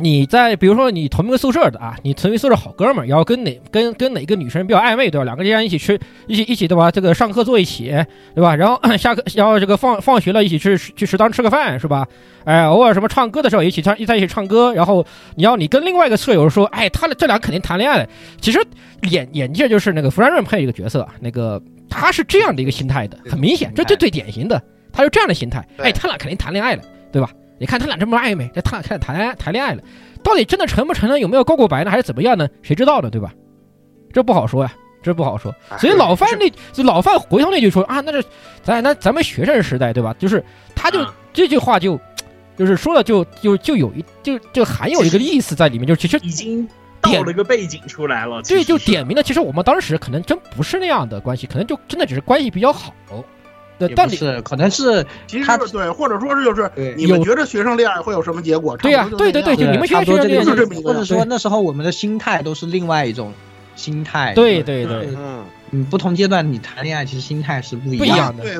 你在比如说你同一个宿舍的啊，你同一个宿舍好哥们儿，然后跟哪跟跟哪个女生比较暧昧对吧？两个人一起吃一起一起对吧？这个上课坐一起对吧？然后 下课然后这个放放学了一起去去食堂吃个饭是吧？哎，偶尔什么唱歌的时候一起唱一在一起唱歌，然后你要你跟另外一个舍友说，哎，他这俩肯定谈恋爱了。其实眼眼镜就是那个弗兰润配一个角色，那个他是这样的一个心态的，很明显，这最最典型的，他是这样的心态。哎，他俩肯定谈恋爱了，对吧？你看他俩这么暧昧，这他俩开始谈恋爱谈恋爱了，到底真的成不成呢？有没有告过白呢？还是怎么样呢？谁知道呢？对吧？这不好说呀，这不好说。所以老范那老范回头那句说啊，那是咱那咱们学生时代对吧？就是他就这句话就就是说了就就就有一就就含有一个意思在里面，就其实已经到了个背景出来了。对，就点明了，其实我们当时可能真不是那样的关系，可能就真的只是关系比较好。但是可能是其实对，或者说是就是你们觉得学生恋爱会有什么结果？对呀，对对对，就你们学生恋爱就是这么或者说那时候我们的心态都是另外一种心态。对对对，嗯嗯，不同阶段你谈恋爱其实心态是不一样的。对，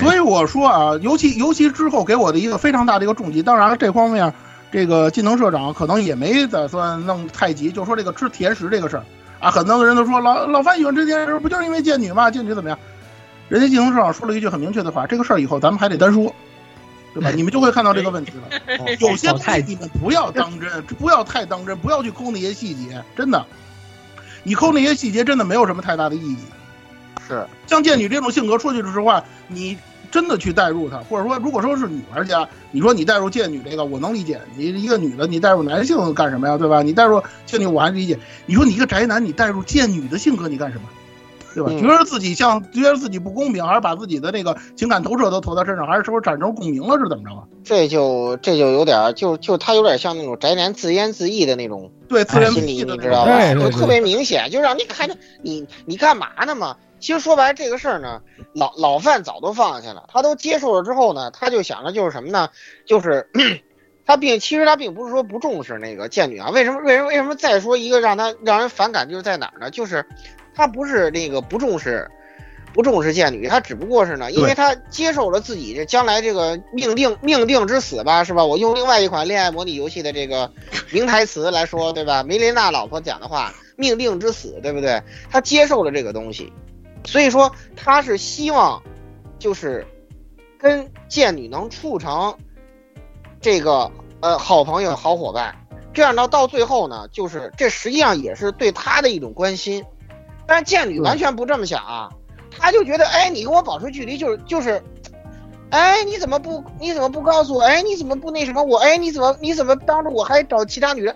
所以我说啊，尤其尤其之后给我的一个非常大的一个重击。当然了，这方面这个技能社长可能也没打算弄太急，就说这个吃甜食这个事儿啊，很多人都说老老范喜欢吃甜食，不就是因为贱女吗？贱女怎么样？人家技能社长说了一句很明确的话，这个事儿以后咱们还得单说，对吧？你们就会看到这个问题了。有些东西你们不要当真，不要太当真，不要去抠那些细节，真的，你抠那些细节真的没有什么太大的意义。是，像剑女这种性格，说句实话，你真的去代入她，或者说如果说是女玩家，你说你代入剑女这个，我能理解。你一个女的，你代入男性干什么呀？对吧？你代入剑女，我还理解。你说你一个宅男，你代入剑女的性格，你干什么？对吧？觉得自己像觉得自己不公平，还是把自己的那个情感投射都投到身上，还是是不是产生共鸣了，是怎么着啊？这就这就有点，就就他有点像那种宅男自言自艾的那种，对，自言心理，你知道吧？就特别明显，就让你看着你你干嘛呢嘛？其实说白了，这个事儿呢，老老范早都放下了，他都接受了之后呢，他就想着就是什么呢？就是 他并其实他并不是说不重视那个贱女啊，为什么为什么为什么再说一个让他让人反感就是在哪儿呢？就是。他不是那个不重视，不重视剑女，他只不过是呢，因为他接受了自己这将来这个命定命定之死吧，是吧？我用另外一款恋爱模拟游戏的这个名台词来说，对吧？梅琳娜老婆讲的话，命定之死，对不对？他接受了这个东西，所以说他是希望，就是跟剑女能处成这个呃好朋友、好伙伴，这样呢，到最后呢，就是这实际上也是对他的一种关心。但是剑女完全不这么想啊，他就觉得，哎，你跟我保持距离就是就是，哎，你怎么不你怎么不告诉我？哎，你怎么不那什么我？哎，你怎么你怎么当着我还找其他女人？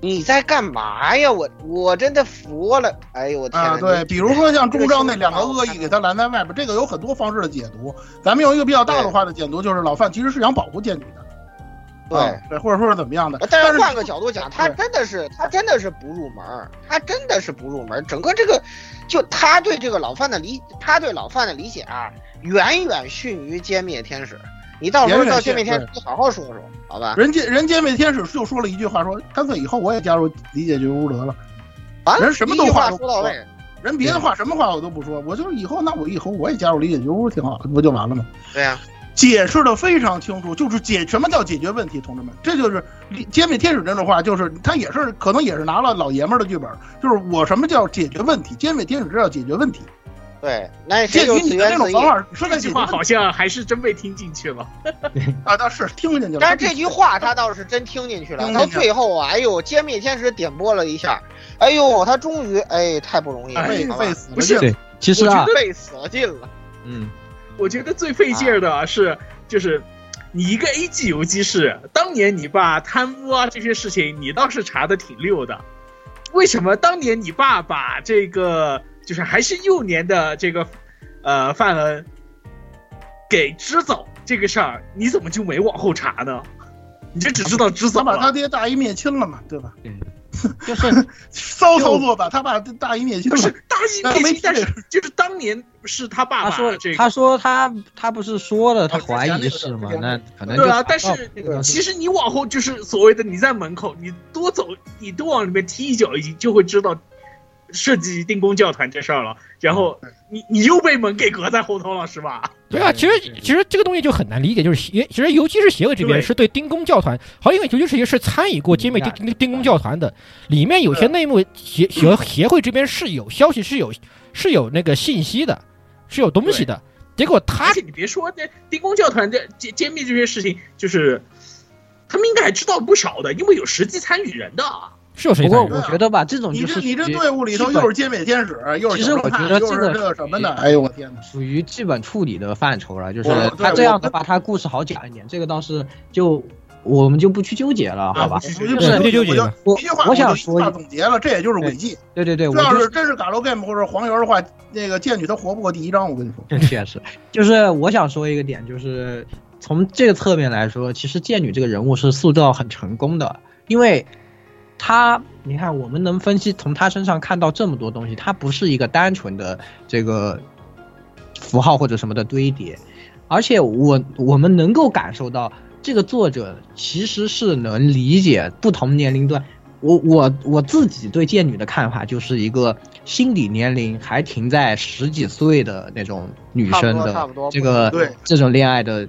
你在干嘛呀？我我真的服了！哎呦我天！啊，对，比如说像中招那两个恶意给他拦在外边，这个有很多方式的解读。咱们用一个比较大的话的解读，就是老范其实是想保护剑女的。对对，或者说是怎么样的？但是换个角度讲，他真的是他真的是不入门，他真的是不入门。整个这个，就他对这个老范的理，他对老范的理解啊，远远逊于歼灭天使。你到时候到歼灭天使，你好好说说，好吧？人歼人歼灭天使就说了一句话，说干脆以后我也加入理解觉悟得了。人什么都话说到位，人别的话什么话我都不说，我就是以后那我以后我也加入理解觉悟挺好，不就完了吗？对呀。解释的非常清楚，就是解什么叫解决问题，同志们，这就是歼灭天使这种话，就是他也是可能也是拿了老爷们的剧本，就是我什么叫解决问题，歼灭天使这叫解决问题。对，那鉴于你的那种方法，说这句话好像还是真被听进去了。啊，倒是听进去了。但是这句话他倒是真听进去了。到最后啊，哎呦，歼灭天使点拨了一下，哎呦，他终于，哎，太不容易了，费死不是，其实啊，费死了劲了，嗯。我觉得最费劲的是，就是你一个 A G 游击士，当年你爸贪污啊这些事情，你倒是查的挺溜的。为什么当年你爸把这个就是还是幼年的这个呃范恩给支走这个事儿，你怎么就没往后查呢？你就只知道支走他把他爹大义灭亲了嘛，对吧？就是骚操作吧，他把大义灭亲不是大义灭亲，但是就是当年是他爸爸他说这个他说他他不是说了他怀疑是吗？之前那可能对啊，但是其实你往后就是所谓的你在门口，你多走，你多往里面踢一脚，已经就会知道设计定宫教团这事儿了。然后你你又被门给隔在后头了，是吧？对啊，其实其实这个东西就很难理解，就是协，其实尤其是协会这边是对丁公教团，好，因为尤其是是参与过歼灭丁丁丁公教团的，里面有些内幕协协协会这边是有消息，是有是有那个信息的，是有东西的。结果他而且你别说，这丁公教团这歼歼灭这些事情，就是他们应该还知道不少的，因为有实际参与人的。是有谁不过？我觉得吧，这种你就是这你这队伍里头又是歼灭天使，又是其实我觉得这个这个什么的，属于哎呦我天哪！属于剧本处理的范畴了，就是他这样的话，他故事好讲一点，这个倒是就我们就不去纠结了，好吧？我是不纠结我我想说总结了，这也就是轨迹。对对对，要是真是 galgame 或者黄油的话，那个剑女她活不过第一章，我跟你说。确实，就是我想说一个点，就是从这个侧面来说，其实剑女这个人物是塑造很成功的，因为她，你看我们能分析从她身上看到这么多东西，她不是一个单纯的这个符号或者什么的堆叠，而且我我们能够感受到这个作者其实是能理解不同年龄段。我我我自己对剑女的看法就是一个心理年龄还停在十几岁的那种女生的这个这种恋爱的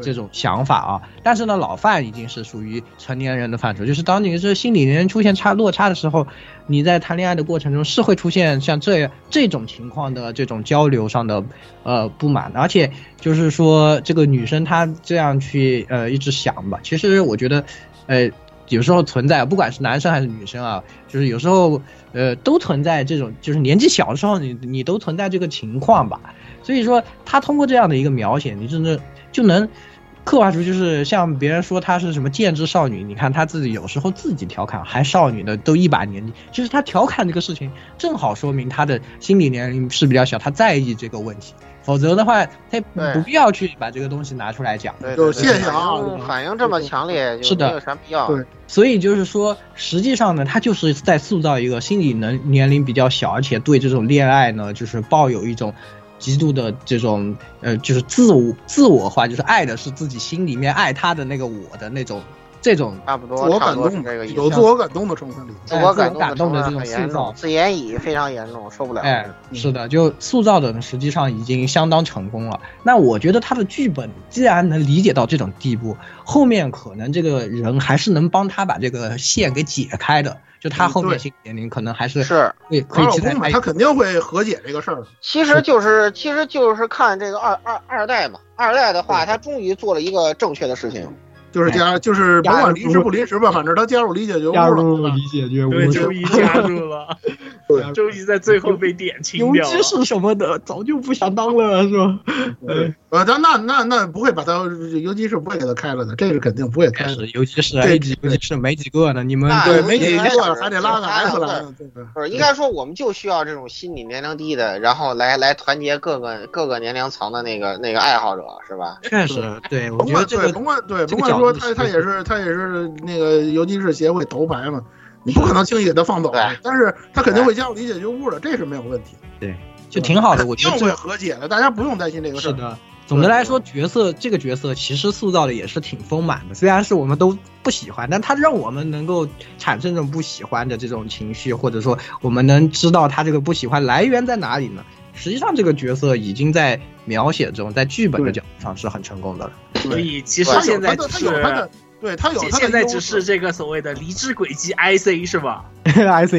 这种想法啊，但是呢，老范已经是属于成年人的范畴，就是当你这心理年龄出现差落差的时候，你在谈恋爱的过程中是会出现像这这种情况的这种交流上的呃不满，而且就是说这个女生她这样去呃一直想吧，其实我觉得呃。有时候存在，不管是男生还是女生啊，就是有时候，呃，都存在这种，就是年纪小的时候你，你都存在这个情况吧。所以说，他通过这样的一个描写，你真的就能刻画出，就是像别人说她是什么剑之少女，你看她自己有时候自己调侃，还少女的都一把年纪，其实她调侃这个事情，正好说明她的心理年龄是比较小，她在意这个问题。否则的话，他不必要去把这个东西拿出来讲。对，就对谢谢啊反应反应这么强烈，是的没有啥必要。对所以就是说，实际上呢，他就是在塑造一个心理能年龄比较小，而且对这种恋爱呢，就是抱有一种极度的这种呃，就是自我自我化，就是爱的是自己心里面爱他的那个我的那种这种差不多，自我感差不多是动这个意思。有自我感动的成分里。自我感自我感动的这种塑造重，自言语非常严重，受不了。哎，是的，就塑造的，实际上已经相当成功了。那我觉得他的剧本既然能理解到这种地步，后面可能这个人还是能帮他把这个线给解开的。就他后面对心理年龄可能还是是对可以期待他肯定会和解这个事儿。其实就是其实就是看这个二二二代嘛，二代的话，他终于做了一个正确的事情。就是加，就是甭管临时不临时吧，反正他加入理解觉悟了，对吧？理解觉对，终于加入了，对终于在最后被点 清了。击士什么的，早就不想当了，是吧？呃，他那那那不会把他游击是不会给他开了的，这是肯定不会开的。是，尤其是对 A 级，尤其是没几个呢。你们对，没几个还得拉个 S 来？不是，应该说我们就需要这种心理年龄低的，然后来来团结各个各个年龄层的那个那个爱好者，是吧？确实，对我觉得这个甭管对，甭管说他他也是他也是那个游击士协会头牌嘛，你不可能轻易给他放走啊，但是他肯定会加入理解觉悟的，这是没有问题，对就挺好的。我觉肯定会和解的，大家不用担心这个事儿。是的。总的来说，角色这个角色其实塑造的也是挺丰满的，虽然是我们都不喜欢，但他让我们能够产生这种不喜欢的这种情绪，或者说我们能知道他这个不喜欢来源在哪里呢？实际上，这个角色已经在描写中，在剧本的角度上是很成功的了。所以其实现在只他有他的是，对他有他的现在只是这个所谓的离职轨迹 IC 是吧？IC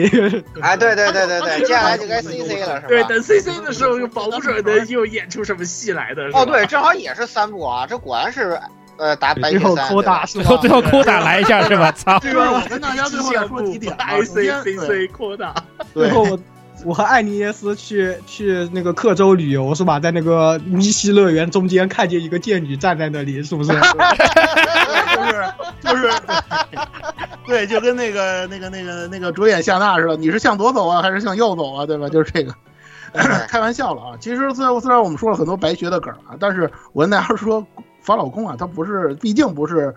哎，对对对对对，接下来就该 CC 了，是吧？对，等 CC 的时候，又保不准能又演出什么戏来的。是吧哦，对，，正好也是三部啊，这果然是呃打白最后铁三，扣打对吧最后最后扣打来一下是吧？操！对吧我跟大家最后再说几点啊，首 IC 先对 CC 扩大，对最后我我和艾尼耶斯去去那个克州旅游是吧？在那个尼西乐园中间看见一个剑女站在那里，是不是？就是就是对，就跟那个那个那个那个主演夏娜似的，你是向左走啊，还是向右走啊？对吧？就是这个。开玩笑了啊！其实虽然虽然我们说了很多白学的梗啊，但是我跟大家说，法老公啊，他不是，毕竟不是，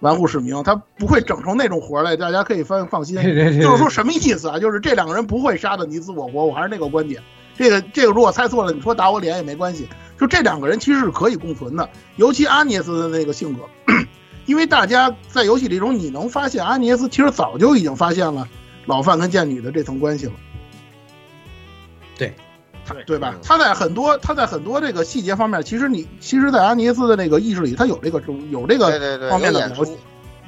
玩忽使明，他不会整成那种活来，大家可以放放心。就是说什么意思啊？就是这两个人不会杀的你死我活，我还是那个观点。这个这个如果猜错了，你说打我脸也没关系。就这两个人其实是可以共存的，尤其阿涅斯的那个性格，因为大家在游戏里中你能发现阿涅斯其实早就已经发现了老范跟剑女的这层关系了。对，他对吧？他在很多他在很多这个细节方面，其实你其实，在阿尼斯的那个意识里，他有这个有这对对对个方面的了解，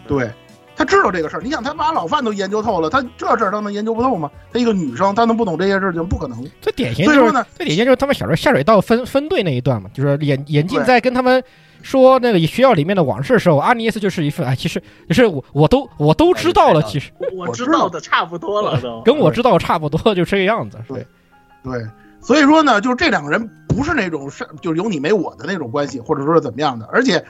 对。他知道这个事儿，你想他把老范都研究透了，他这事儿他能研究不透吗？他一个女生，他能不懂这些事就？不可能。最典型就是呢，最典型就是他们小时候下水道分分队那一段嘛，就是眼眼镜在跟他们说那个学校里面的往事的时候，阿尼斯就是一副哎，其实就是我我都我都知道了，其实我知道的差不多了都。跟我知道差不多，就这个样子。对，对，所以说呢，就是这两个人不是那种是就是有你没我的那种关系，或者说是怎么样的，而且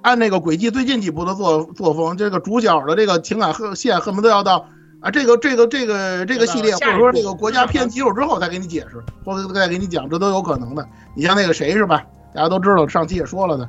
按那个轨迹最近几部的作作风，这个主角的这个情感恨线恨不得要到啊这个这个这个这个系列，或者说这个国家片结束之后再给你解释，或者再给你讲，这都有可能的。你像那个谁是吧？大家都知道，上期也说了的。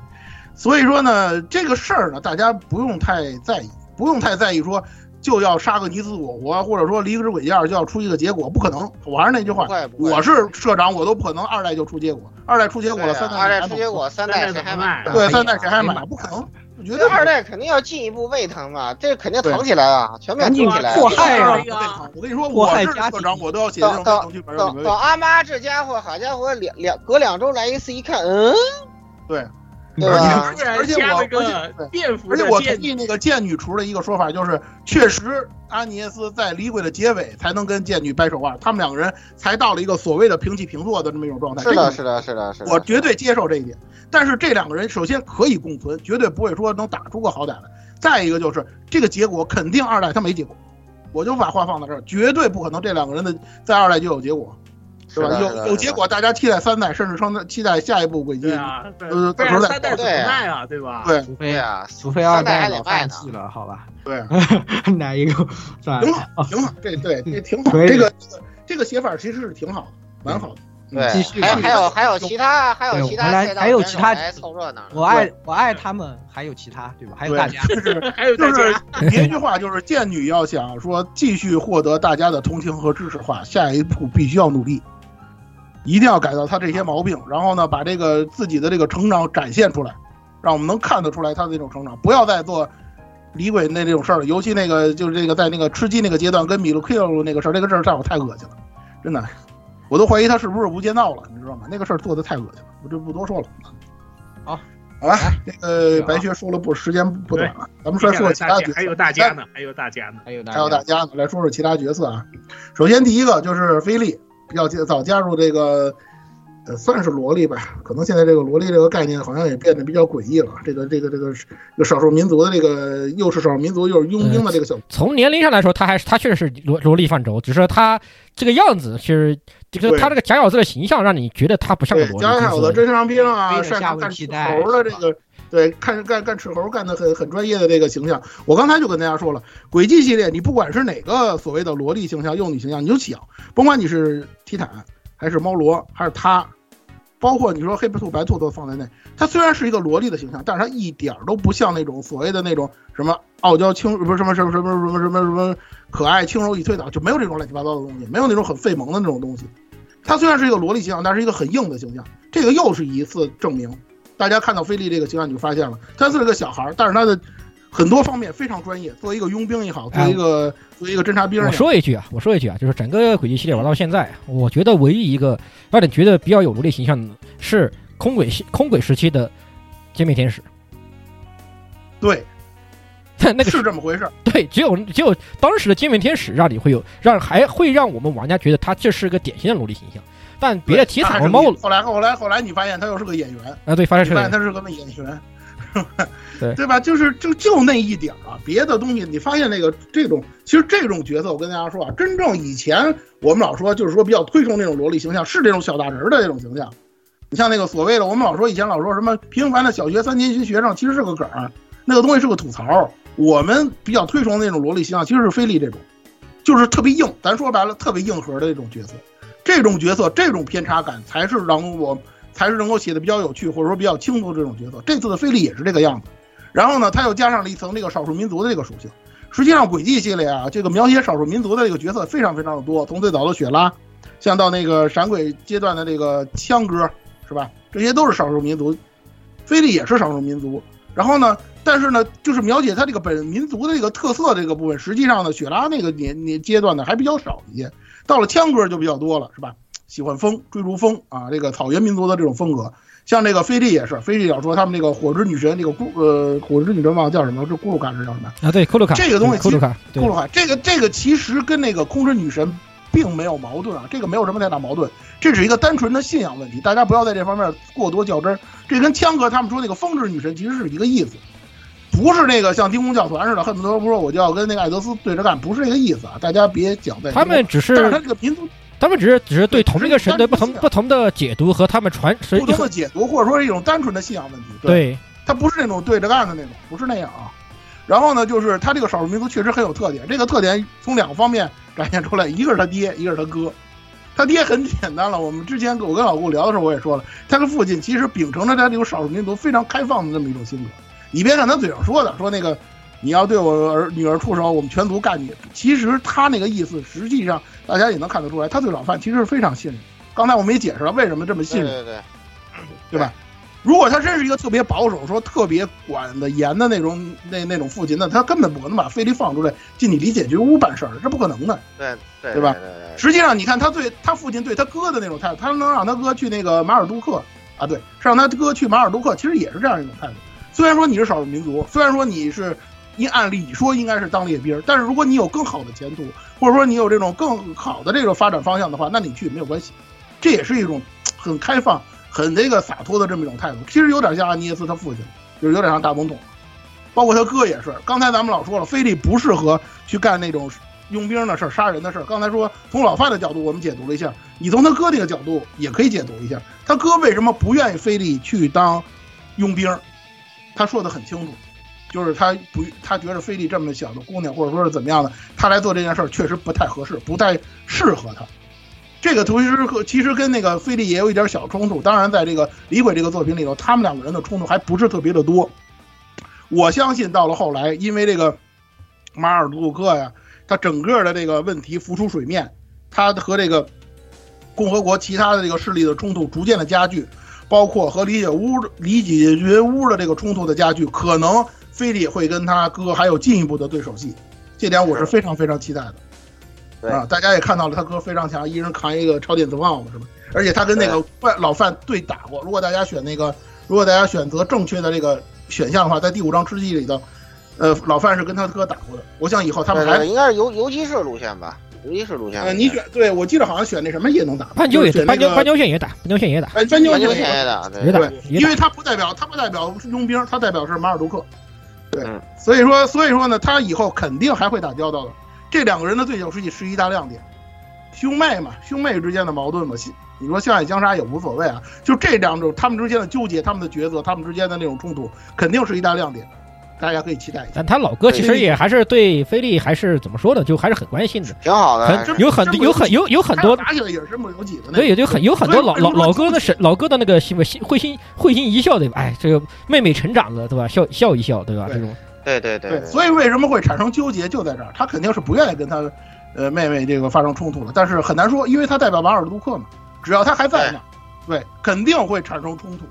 所以说呢，这个事儿呢，大家不用太在意，不用太在意说就要杀个你死我活，或者说离之轨迹二就要出一个结果，不可能。我还是那句话我是社长，我都不可能二代就出结果，二代出结果了，三代二代出结果三代谁还买对，三代谁还买？不可能，我觉得二代肯定要进一步胃疼啊，这肯定疼起来啊，全面疼起来。迫害啊！啊我跟你说，我是社长，我都要写这种等等，阿妈这家伙，好家伙，两两隔两周来一次，一看，嗯，对，对吧？而且而且我而且便服而且我同意那个贱女厨的一个说法，就是确实阿尼耶斯在李鬼的结尾才能跟贱女掰手腕，他们两个人才到了一个所谓的平起平坐的这么一种状态。是的，是的，是的，是的。我绝对接受这一点。但是这两个人首先可以共存，绝对不会说能打出个好歹来。再一个就是这个结果肯定二代他没结果，我就把话放在这儿，绝对不可能这两个人的在二代就有结果，是吧？有有结果，大家期待三代，甚至称期待下一步轨迹对。啊，对呃不然不是三代怎么卖啊？对吧？对除非对啊，除非二三代老得卖弃了，好吧？对，哪一个 算挺了？好，挺好，这对这挺好，这个这个这个写法其实是挺好的，蛮好的。对继续，还有还有还有其他还有对其他还有其他来凑热闹呢。我爱我爱他们，还有其他对吧？还有对大家，就是 还有大就是 家，一句话，就是贱女要想说继续获得大家的同情和支持的话，下一步必须要努力，一定要改掉他这些毛病，然后呢，把这个自己的这个成长展现出来，让我们能看得出来他的这种成长，不要再做李鬼那这种事儿了。尤其那个就是这个在那个吃鸡那个阶段跟米卢 Q 那个事儿，这个事儿让我太恶心了，真的，我都怀疑他是不是无间道了，你知道吗？那个事儿做的太恶心了，我就不多说了。好，好。吧，那个白雪说了不时间不短了，咱们说说其他角色，还有大家呢，还有大家呢，还有大还有大家呢，来说说其他角色啊。首先第一个就是菲利，比较早加入这个，呃，算是萝莉吧。可能现在这个萝莉这个概念好像也变得比较诡异了。这个这个这个这个少数民族的这个又是少数民族又是佣兵的这个小，从年龄上来说，他还是他确实是萝萝莉范畴，只是他这个样子是这个对他这个假小子的形象让你觉得他不像个，萝莉。假小子真上兵非啊，得下擅长干斥位替代猴的这个。对，看干干斥猴干的很很专业的这个形象，我刚才就跟大家说了，轨迹系列你不管是哪个所谓的萝莉形象、幼女形象，你就想，甭管你是提坦还是猫罗还是他，包括你说黑白兔、白兔都放在内，它虽然是一个萝莉的形象，但是它一点都不像那种所谓的那种什么傲娇轻，不是什么什么什么什么什么什么可爱轻柔易推倒，就没有这种乱七八糟的东西，没有那种很费萌的那种东西。它虽然是一个萝莉形象，但是一个很硬的形象，这个又是一次证明。大家看到菲利这个形象，你就发现了，他是个小孩儿，但是他的很多方面非常专业。作为一个佣兵也好，作为一个作为一个侦察兵也我好，说一句啊，我说一句啊，就是整个轨迹系列玩到现在，我觉得唯一一个让你觉得比较有萝莉形象的是空轨系空轨时期的歼灭天使。对，那个 是这么回事儿。对，只有只有当时的歼灭天使让你会有让还会让我们玩家觉得他这是个典型的萝莉形象，但别的铁他还是后来后来后来你发现他又是个演员，啊，对，发现他是个演员，对对吧？就是就就那一点儿啊，别的东西你发现那个这种，其实这种角色，我跟大家说啊，真正以前我们老说就是说比较推崇那种萝莉形象，是这种小大人儿的这种形象。你像那个所谓的，我们老说以前老说什么平凡的小学三年级学生，其实是个梗儿，那个东西是个吐槽。我们比较推崇的那种萝莉形象，其实是菲利这种，就是特别硬，咱说白了特别硬核的这种角色。这种角色，这种偏差感才是让我才是能够写的比较有趣，或者说比较轻松这种角色。这次的菲利也是这个样子，然后呢，它又加上了一层这个少数民族的这个属性。实际上，轨迹系列啊，这个描写少数民族的这个角色非常非常的多，从最早的雪拉，像到那个闪鬼阶段的这个枪哥，是吧？这些都是少数民族，菲利也是少数民族。然后呢，但是呢，就是描写他这个本民族的这个特色这个部分，实际上呢，雪拉那个年年阶段呢还比较少一些，到了枪哥就比较多了，是吧？喜欢风，追逐风啊，这个草原民族的这种风格。像这个菲利也是，菲利要说他们那个火之女神，那个咕呃火之女神忘了叫什么，这咕噜卡是叫什么啊？对，咕噜卡。这个东西咕噜卡，咕噜卡，这个这个其实跟那个空之女神并没有矛盾啊，这个没有什么太大矛盾，这是一个单纯的信仰问题，大家不要在这方面过多较真儿。这跟枪哥他们说那个风之女神其实是一个意思，不是那个像丁公教团似的，恨不得不说我就要跟那个艾德斯对着干，不是这个意思啊，大家别搅在。他们只是，但是他这个民族。他们只是只是对同一个神的不同不同的解读和他们传不同的解读，或者说是一种单纯的信仰问题。对，他不是那种对着干的那种，不是那样啊。然后呢，就是他这个少数民族确实很有特点，这个特点从两个方面展现出来，一个是他爹，一个是他哥。他爹很简单了，我们之前我跟老顾聊的时候我也说了，他的父亲其实秉承着他这种少数民族非常开放的这么一种性格。你别看他嘴上说的，说那个。你要对我儿女儿出手，我们全族干你。其实他那个意思，实际上大家也能看得出来，他对老范其实是非常信任。刚才我们也解释了为什么这么信任，对对，对吧？如果他真是一个特别保守、说特别管的严的那种那那种父亲，那他根本不可能把菲利放出来进你李解决屋办事儿，这不可能的。对对，对吧？实际上，你看他对他父亲对他哥的那种态度，他能让他哥去那个马尔杜克啊，对，是让他哥去马尔杜克，其实也是这样一种态度。虽然说你是少数民族，虽然说你是。你按理说应该是当列兵，但是如果你有更好的前途，或者说你有这种更好的这个发展方向的话，那你去没有关系。这也是一种很开放、很这个洒脱的这么一种态度。其实有点像安尼耶斯他父亲，就是有点像大总统，包括他哥也是。刚才咱们老说了，菲利不适合去干那种佣兵的事儿、杀人的事儿。刚才说从老范的角度我们解读了一下，你从他哥那个角度也可以解读一下，他哥为什么不愿意菲利去当佣兵？他说的很清楚。就是他不，他觉得菲利这么小的姑娘，或者说是怎么样的，他来做这件事儿确实不太合适，不太适合他。这个其实和其实跟那个菲利也有一点小冲突。当然，在这个李鬼这个作品里头，他们两个人的冲突还不是特别的多。我相信到了后来，因为这个马尔杜克呀，他整个的这个问题浮出水面，他和这个共和国其他的这个势力的冲突逐渐的加剧，包括和理解屋理解决屋的这个冲突的加剧，可能。菲利会跟他哥还有进一步的对手戏，这点我是非常非常期待的。啊，大家也看到了，他哥非常强，一人扛一个超电磁炮嘛，是吧？而且他跟那个范老范对打过。如果大家选那个，如果大家选择正确的这个选项的话，在第五章吃鸡里头，呃，老范是跟他哥打过的。我想以后他们还应该是游游击式路线吧？游击式路线。呃，你选对，我记得好像选那什么也能打，斑鸠也斑鸠斑鸠线也打，斑鸠线也打，斑鸠线也打，也打，因为他不代表他不代表佣兵，他代表是马尔杜克。对，所以说，所以说呢，他以后肯定还会打交道的。这两个人的对手戏是一大亮点，兄妹嘛，兄妹之间的矛盾嘛，你说相爱相杀也无所谓啊。就这两种他们之间的纠结，他们的抉择，他们之间的那种冲突，肯定是一大亮点。大家可以期待一下。但他老哥其实也还是对菲利还是怎么说呢？就还是很关心的，挺好的。很有很有很有有很多打起来也是没有几个。对，也就很有很多老老老哥的神老哥的那个心心会心会心一笑对吧？哎，这个妹妹成长了对吧？笑笑一笑对吧？这种。对对对。所以为什么会产生纠结就在这儿？他肯定是不愿意跟他呃妹妹这个发生冲突了，但是很难说，因为他代表马尔杜克嘛，只要他还在呢，对，肯定会产生冲突。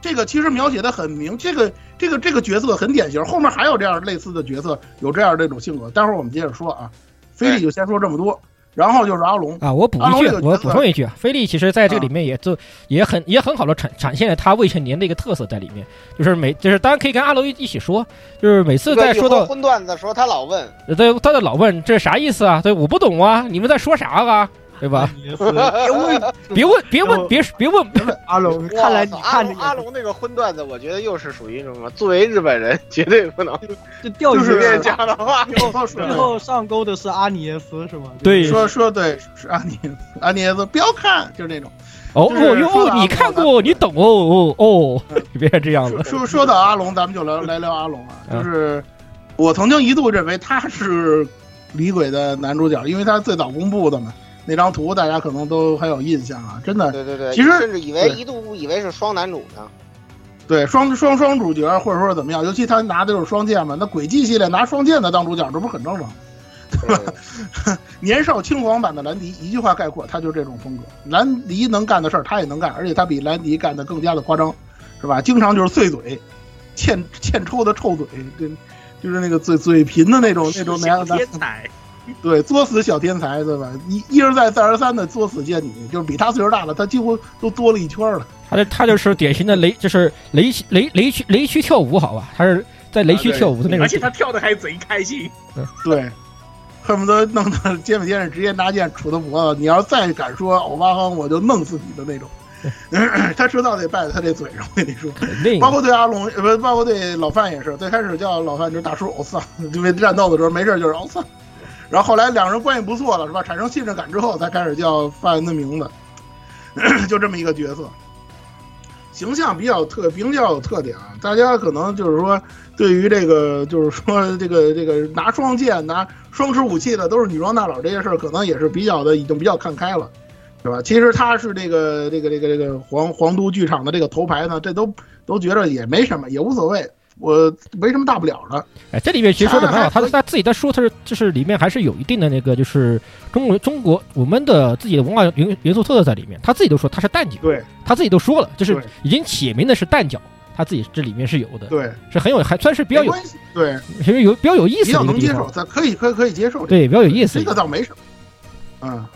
这个其实描写的很明，这个这个这个角色很典型，后面还有这样类似的角色，有这样这种性格。待会儿我们接着说啊，菲利就先说这么多，然后就是阿龙啊，我补一句，我补充一句啊，菲利其实在这个里面也就也很也很好的展展现了他未成年的一个特色在里面，就是每就是当然可以跟阿龙一一起说，就是每次在说到荤段子的时候，他老问，对，他在老问这是啥意思啊？对，我不懂啊，你们在说啥啊？对吧？别问，别问，别问，别别问。阿龙，看来你看阿龙那个荤段子，我觉得又是属于什么？作为日本人，绝对不能就钓鱼链讲的话。最后上钩的是阿尼耶斯，是吗？对，说说对，是阿尼阿尼耶斯，不要看，就是那种。哦哦哟，你看过，你懂哦哦哦，你别这样子。说说到阿龙，咱们就聊来聊阿龙啊。就是我曾经一度认为他是李鬼的男主角，因为他最早公布的嘛。那张图大家可能都很有印象啊，真的。对对对，其实甚至以为一度以为是双男主呢。对双双双主角或者说怎么样，尤其他拿的就是双剑嘛，那轨迹系列拿双剑的当主角，这不是很正常？对吧？年少轻狂版的兰迪，一句话概括，他就是这种风格。兰迪能干的事儿，他也能干，而且他比兰迪干的更加的夸张，是吧？经常就是碎嘴，欠欠抽的臭嘴，跟，就是那个嘴嘴贫的那种那种那样的天才，对，作死小天才，对吧？一一而再再而三的作死贱女，就是比他岁数大了，他几乎都多了一圈了。他这他就是典型的雷，就是雷雷雷区雷区跳舞，好吧？他是在雷区跳舞的那种。而且他跳的还贼开心。对。恨不得弄到肩膀尖上直接拿剑杵他脖子，你要再敢说欧巴亨，我就弄死你的那种。他迟早得败在他这嘴上，我跟你说。包括对阿龙，不，包括对老范也是。最开始叫老范就是大叔欧桑，因为战斗的时候没事就是欧桑。然后后来两人关系不错了，是吧？产生信任感之后，才开始叫范的名字，就这么一个角色。形象比较特，比较有特点啊！大家可能就是说，对于这个，就是说这个这个拿双剑、拿双持武器的都是女装大佬这些事儿，可能也是比较的，已经比较看开了，是吧？其实他是这个这个这个这个皇皇都剧场的这个头牌呢，这都都觉得也没什么，也无所谓。我没什么大不了的。哎，这里面其实说的很好，他他自己在说，他是就是里面还是有一定的那个，就是中国中国我们的自己的文化元元素特色在里面。他自己都说他是蛋饺，对，他自己都说了，就是已经写明的是蛋饺，他自己这里面是有的，对，是很有，还算是比较有，对，其实有比较有意思，比较能接受，咱可以可以可以接受，对，比较有意思，这个倒没什么，嗯。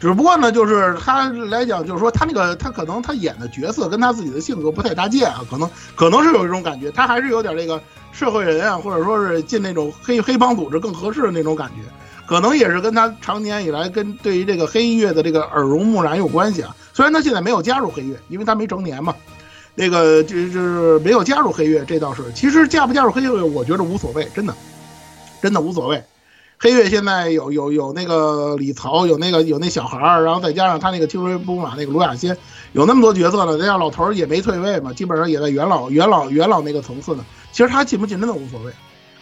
只不过呢，就是他来讲，就是说他那个他可能他演的角色跟他自己的性格不太搭界啊，可能可能是有一种感觉，他还是有点这个社会人啊，或者说是进那种黑黑帮组织更合适的那种感觉，可能也是跟他常年以来跟对于这个黑音乐的这个耳濡目染有关系啊。虽然他现在没有加入黑乐，因为他没成年嘛，那个就就是没有加入黑乐，这倒是。其实加不加入黑乐，我觉得无所谓，真的，真的无所谓。黑月现在有有有那个李曹，有那个有那小孩儿，然后再加上他那个青梅不马那个卢雅欣，有那么多角色呢。再加上老头儿也没退位嘛，基本上也在元老元老元老那个层次呢。其实他进不进真的无所谓，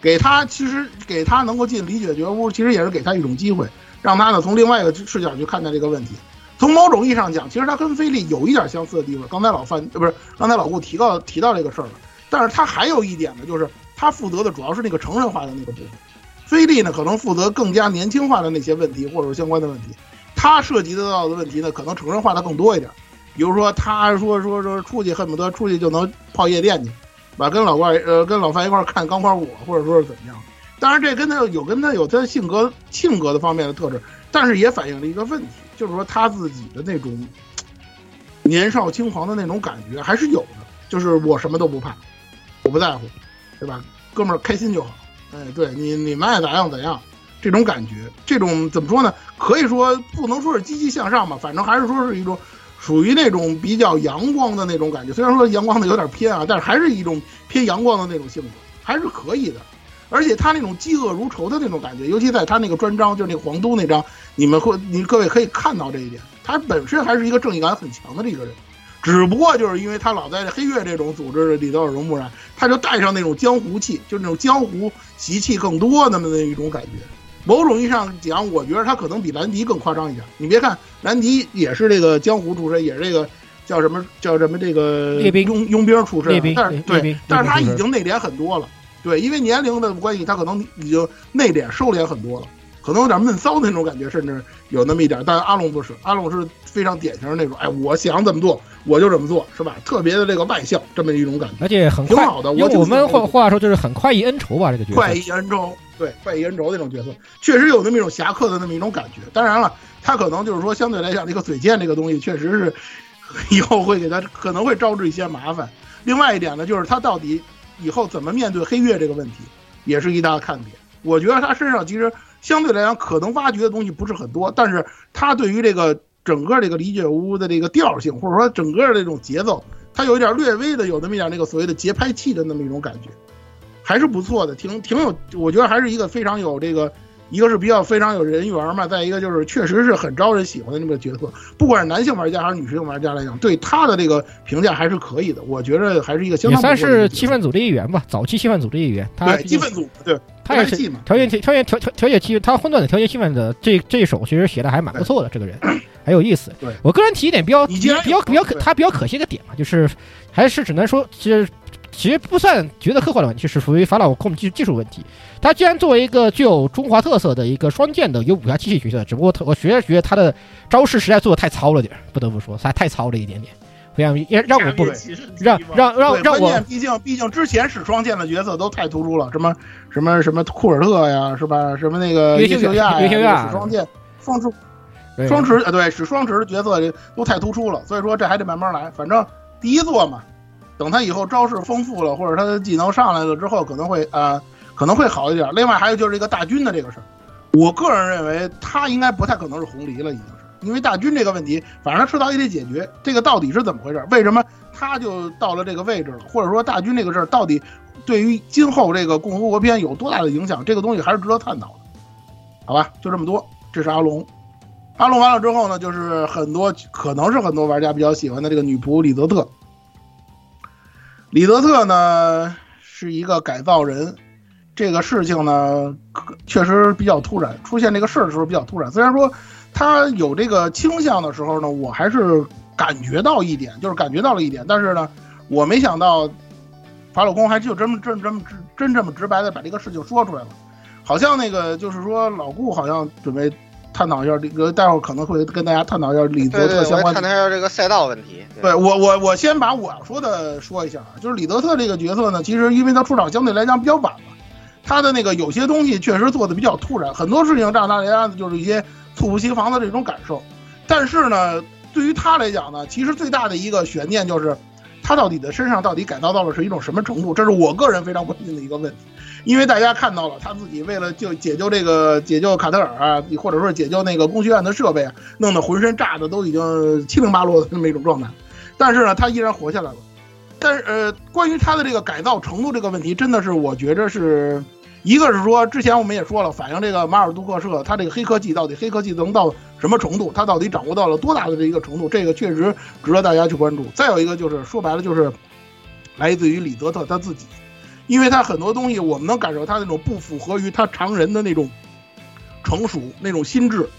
给他其实给他能够进李雪觉屋，其实也是给他一种机会，让他呢从另外一个视角去看待这个问题。从某种意义上讲，其实他跟菲利有一点相似的地方。刚才老范不是刚才老顾提到提到这个事儿了，但是他还有一点呢，就是他负责的主要是那个成人化的那个部分。菲利呢，可能负责更加年轻化的那些问题，或者相关的问题。他涉及得到的问题呢，可能成人化的更多一点。比如说，他说说说出去恨不得出去就能泡夜店去，把跟老怪呃跟老范一块看钢管舞，或者说是怎么样。当然，这跟他有跟他有他性格性格的方面的特质，但是也反映了一个问题，就是说他自己的那种年少轻狂的那种感觉还是有的。就是我什么都不怕，我不在乎，对吧？哥们儿开心就好。哎，对你，你们爱咋样咋样，这种感觉，这种怎么说呢？可以说不能说是积极向上吧，反正还是说是一种属于那种比较阳光的那种感觉。虽然说阳光的有点偏啊，但是还是一种偏阳光的那种性格，还是可以的。而且他那种嫉恶如仇的那种感觉，尤其在他那个专章，就是那个皇都那章，你们会，你各位可以看到这一点，他本身还是一个正义感很强的这个人。只不过就是因为他老在这黑月这种组织里头耳濡目染，他就带上那种江湖气，就那种江湖习气更多那么的一种感觉。某种意义上讲，我觉得他可能比兰迪更夸张一点。你别看兰迪也是这个江湖出身，也是这个叫什么叫什么这个佣佣兵出身，但是对，但是他已经内敛很多了。对，因为年龄的关系，他可能已经内敛收敛很多了。可能有点闷骚的那种感觉，甚至有那么一点。但阿龙不是，阿龙是非常典型的那种，哎，我想怎么做我就怎么做，是吧？特别的这个外向，这么一种感觉，而且很挺好的。我我们话话说就是很快意恩仇吧，这个角色。快意恩仇，对，快意恩仇那种角色，确实有那么一种侠客的那么一种感觉。当然了，他可能就是说相对来讲，这个嘴贱这个东西，确实是 以后会给他可能会招致一些麻烦。另外一点呢，就是他到底以后怎么面对黑月这个问题，也是一大看点。我觉得他身上其实。相对来讲，可能挖掘的东西不是很多，但是他对于这个整个这个李雪屋的这个调性，或者说整个这种节奏，他有一点略微的有那么一点那个所谓的节拍器的那么一种感觉，还是不错的，挺挺有，我觉得还是一个非常有这个，一个是比较非常有人缘嘛，再一个就是确实是很招人喜欢的那么个角色，不管是男性玩家还是女性玩家来讲，对他的这个评价还是可以的，我觉得还是一个相当也算是气氛组的一员吧，早期气氛组的一员，对气氛组对。他也是调节器嘛调节器调节调调调节器，他混乱的调节气氛的这这一手其实写的还蛮不错的，这个人很有意思对。我个人提一点比较比较比较可他比较可惜的点嘛，就是还是只能说其实。其实不算觉得刻画的问题，是属于法老控技技术问题。他既然作为一个具有中华特色的一个双剑的有武侠气息角色，只不过他我觉得觉得他的招式实在做的太糙了点儿，不得不说，他太糙了一点点，非常也让我不对让让让对，让我毕竟毕竟之前使双剑的角色都太突出了，什么什么什么库尔特呀，是吧？什么那个约修叶修亚约修亚使双剑双持对双持呃对使双持的角色都太突出了，所以说这还得慢慢来。反正第一座嘛，等他以后招式丰富了，或者他的技能上来了之后，可能会呃可能会好一点。另外还有就是这个大军的这个事儿，我个人认为他应该不太可能是红梨了，已经是。因为大军这个问题，反正迟早也得解决。这个到底是怎么回事？为什么他就到了这个位置了？或者说大军这个事儿到底对于今后这个共和国篇有多大的影响？这个东西还是值得探讨的。好吧，就这么多。这是阿龙。阿龙完了之后呢，就是很多可能是很多玩家比较喜欢的这个女仆李泽特。李泽特呢是一个改造人，这个事情呢确实比较突然，出现这个事儿的时候比较突然。虽然说他有这个倾向的时候呢，我还是感觉到一点，就是感觉到了一点，但是呢，我没想到法老公还就这么这么这么直真这么直白的把这个事情说出来了，好像那个就是说老顾好像准备探讨一下这个，待会儿可能会跟大家探讨一下李泽特相关的看他要这个赛道问题。对我我我先把我要说的说一下啊，就是李德特这个角色呢，其实因为他出场相对来讲比较晚嘛，他的那个有些东西确实做的比较突然，很多事情让大家就是一些猝不及防的这种感受。但是呢，对于他来讲呢，其实最大的一个悬念就是他到底的身上到底改造到了是一种什么程度，这是我个人非常关心的一个问题。因为大家看到了他自己为了就解救这个解救卡特尔啊，或者说解救那个工学院的设备啊，弄得浑身炸的都已经七零八落的那么一种状态。但是呢，他依然活下来了。但是呃，关于他的这个改造程度这个问题，真的是我觉着是一个是说，之前我们也说了，反映这个马尔杜克社他这个黑科技到底黑科技能到什么程度，他到底掌握到了多大的这一个程度，这个确实值得大家去关注。再有一个就是说白了就是来自于李泽特他自己，因为他很多东西我们能感受他那种不符合于他常人的那种成熟那种心智，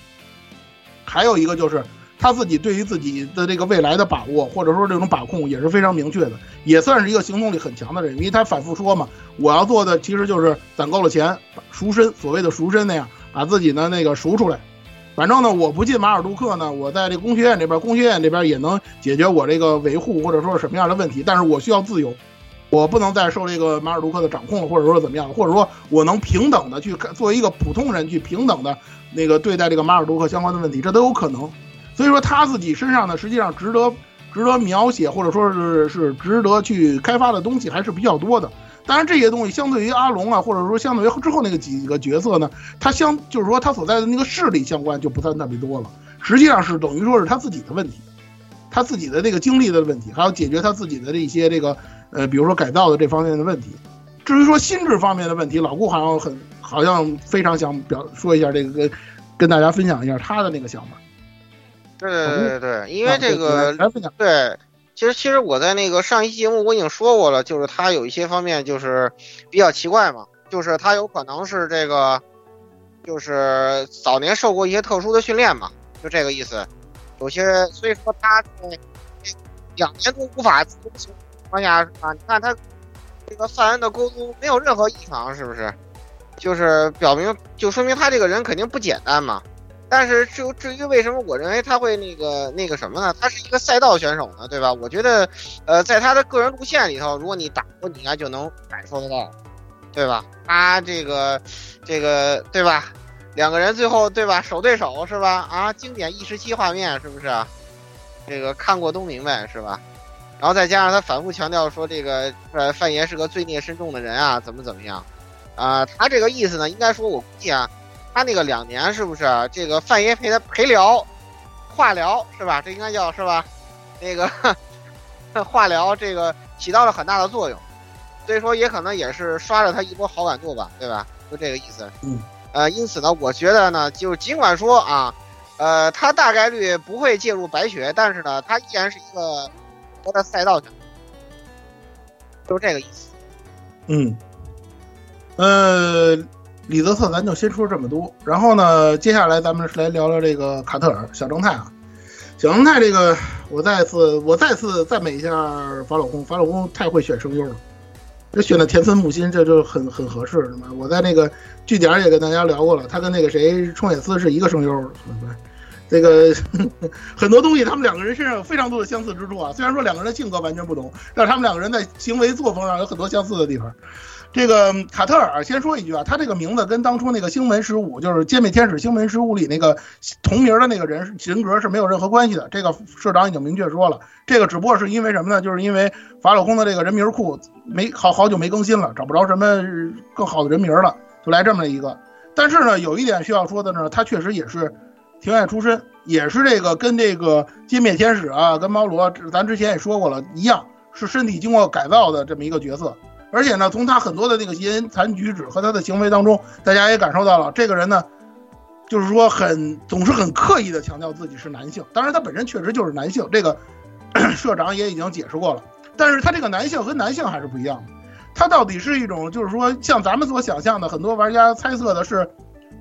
还有一个就是。他自己对于自己的这个未来的把握，或者说这种把控也是非常明确的，也算是一个行动力很强的人。因为他反复说嘛，我要做的其实就是攒够了钱，赎身，所谓的赎身那样，把自己呢那个赎出来。反正呢，我不进马尔杜克呢，我在这工学院这边，工学院这边也能解决我这个维护或者说什么样的问题。但是我需要自由，我不能再受这个马尔杜克的掌控，或者说怎么样，或者说我能平等的去作为一个普通人去平等的那个对待这个马尔杜克相关的问题，这都有可能。所以说他自己身上呢，实际上值得值得描写或者说是是值得去开发的东西还是比较多的。当然这些东西相对于阿龙啊，或者说相对于之后那个几个角色呢，他相就是说他所在的那个势力相关就不算特别多了。实际上是等于说是他自己的问题，他自己的这个经历的问题，还有解决他自己的这些这个呃，比如说改造的这方面的问题。至于说心智方面的问题，老顾好像很好像非常想表说一下这个，跟大家分享一下他的那个想法。对对对对，因为这个对，其实其实我在那个上一期节目我已经说过了，就是他有一些方面就是比较奇怪嘛，就是他有可能是这个，就是早年受过一些特殊的训练嘛，就这个意思。有些所以说他在两年都无法自由情况下啊，你看他这个犯人的沟通没有任何异常，是不是？就是表明就说明他这个人肯定不简单嘛。但是就至于为什么我认为他会那个那个什么呢？他是一个赛道选手呢，对吧？我觉得，呃，在他的个人路线里头，如果你打过，你应该就能感受得到，对吧？他这个这个对吧？两个人最后对吧？手对手是吧？啊，经典一十七画面是不是？这个看过都明白是吧？然后再加上他反复强调说这个呃范爷是个罪孽深重的人啊，怎么怎么样？啊，他这个意思呢，应该说我估计啊。他那个两年是不是这个范爷陪他陪聊、化疗是吧？这应该叫是吧？那个 化疗这个起到了很大的作用，所以说也可能也是刷了他一波好感度吧，对吧？就这个意思。嗯。呃，因此呢，我觉得呢，就尽管说啊，呃，他大概率不会介入白雪，但是呢，他依然是一个活的赛道选手，就是这个意思。嗯。呃。李泽特咱就先说这么多，然后呢，接下来咱们来聊聊这个卡特尔小正太啊。小正太这个，我再次我再次赞美一下法老公，法老公太会选声优了，这选的田村木心这就很很合适，是吗？我在那个据点也跟大家聊过了，他跟那个谁冲野司是一个声优，对？这个很多东西，他们两个人身上有非常多的相似之处啊。虽然说两个人的性格完全不同，但是他们两个人在行为作风上有很多相似的地方。这个卡特尔先说一句啊，他这个名字跟当初那个星门十五，就是《歼灭天使》星门十五里那个同名的那个人人格是没有任何关系的。这个社长已经明确说了，这个只不过是因为什么呢？就是因为法老空的这个人名库没好好久没更新了，找不着什么更好的人名了，就来这么一个。但是呢，有一点需要说的呢，他确实也是庭院出身，也是这个跟这个歼灭天使啊，跟猫罗，咱之前也说过了一样，是身体经过改造的这么一个角色。而且呢，从他很多的那个言谈举止和他的行为当中，大家也感受到了这个人呢，就是说很总是很刻意的强调自己是男性。当然，他本身确实就是男性，这个 社长也已经解释过了。但是他这个男性和男性还是不一样的，他到底是一种就是说像咱们所想象的，很多玩家猜测的是，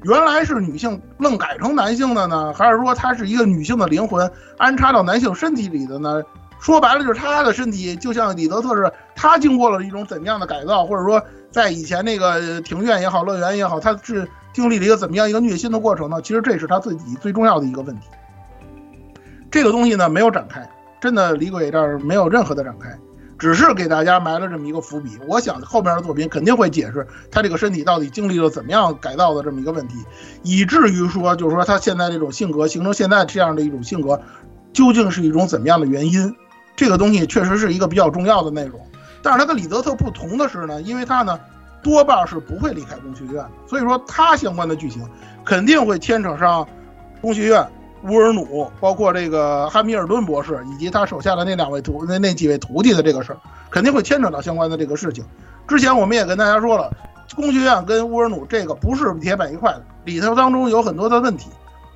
原来是女性愣改成男性的呢，还是说他是一个女性的灵魂安插到男性身体里的呢？说白了就是他的身体就像李德特似的，他经过了一种怎么样的改造，或者说在以前那个庭院也好，乐园也好，他是经历了一个怎么样一个虐心的过程呢？其实这是他自己最重要的一个问题。这个东西呢没有展开，真的李鬼这儿没有任何的展开，只是给大家埋了这么一个伏笔。我想后面的作品肯定会解释他这个身体到底经历了怎么样改造的这么一个问题，以至于说就是说他现在这种性格形成现在这样的一种性格，究竟是一种怎么样的原因？这个东西确实是一个比较重要的内容，但是它跟李泽特不同的是呢，因为他呢多半是不会离开工学院的，所以说他相关的剧情肯定会牵扯上工学院、乌尔努，包括这个汉密尔顿博士以及他手下的那两位徒那那几位徒弟的这个事儿，肯定会牵扯到相关的这个事情。之前我们也跟大家说了，工学院跟乌尔努这个不是铁板一块的，里头当中有很多的问题，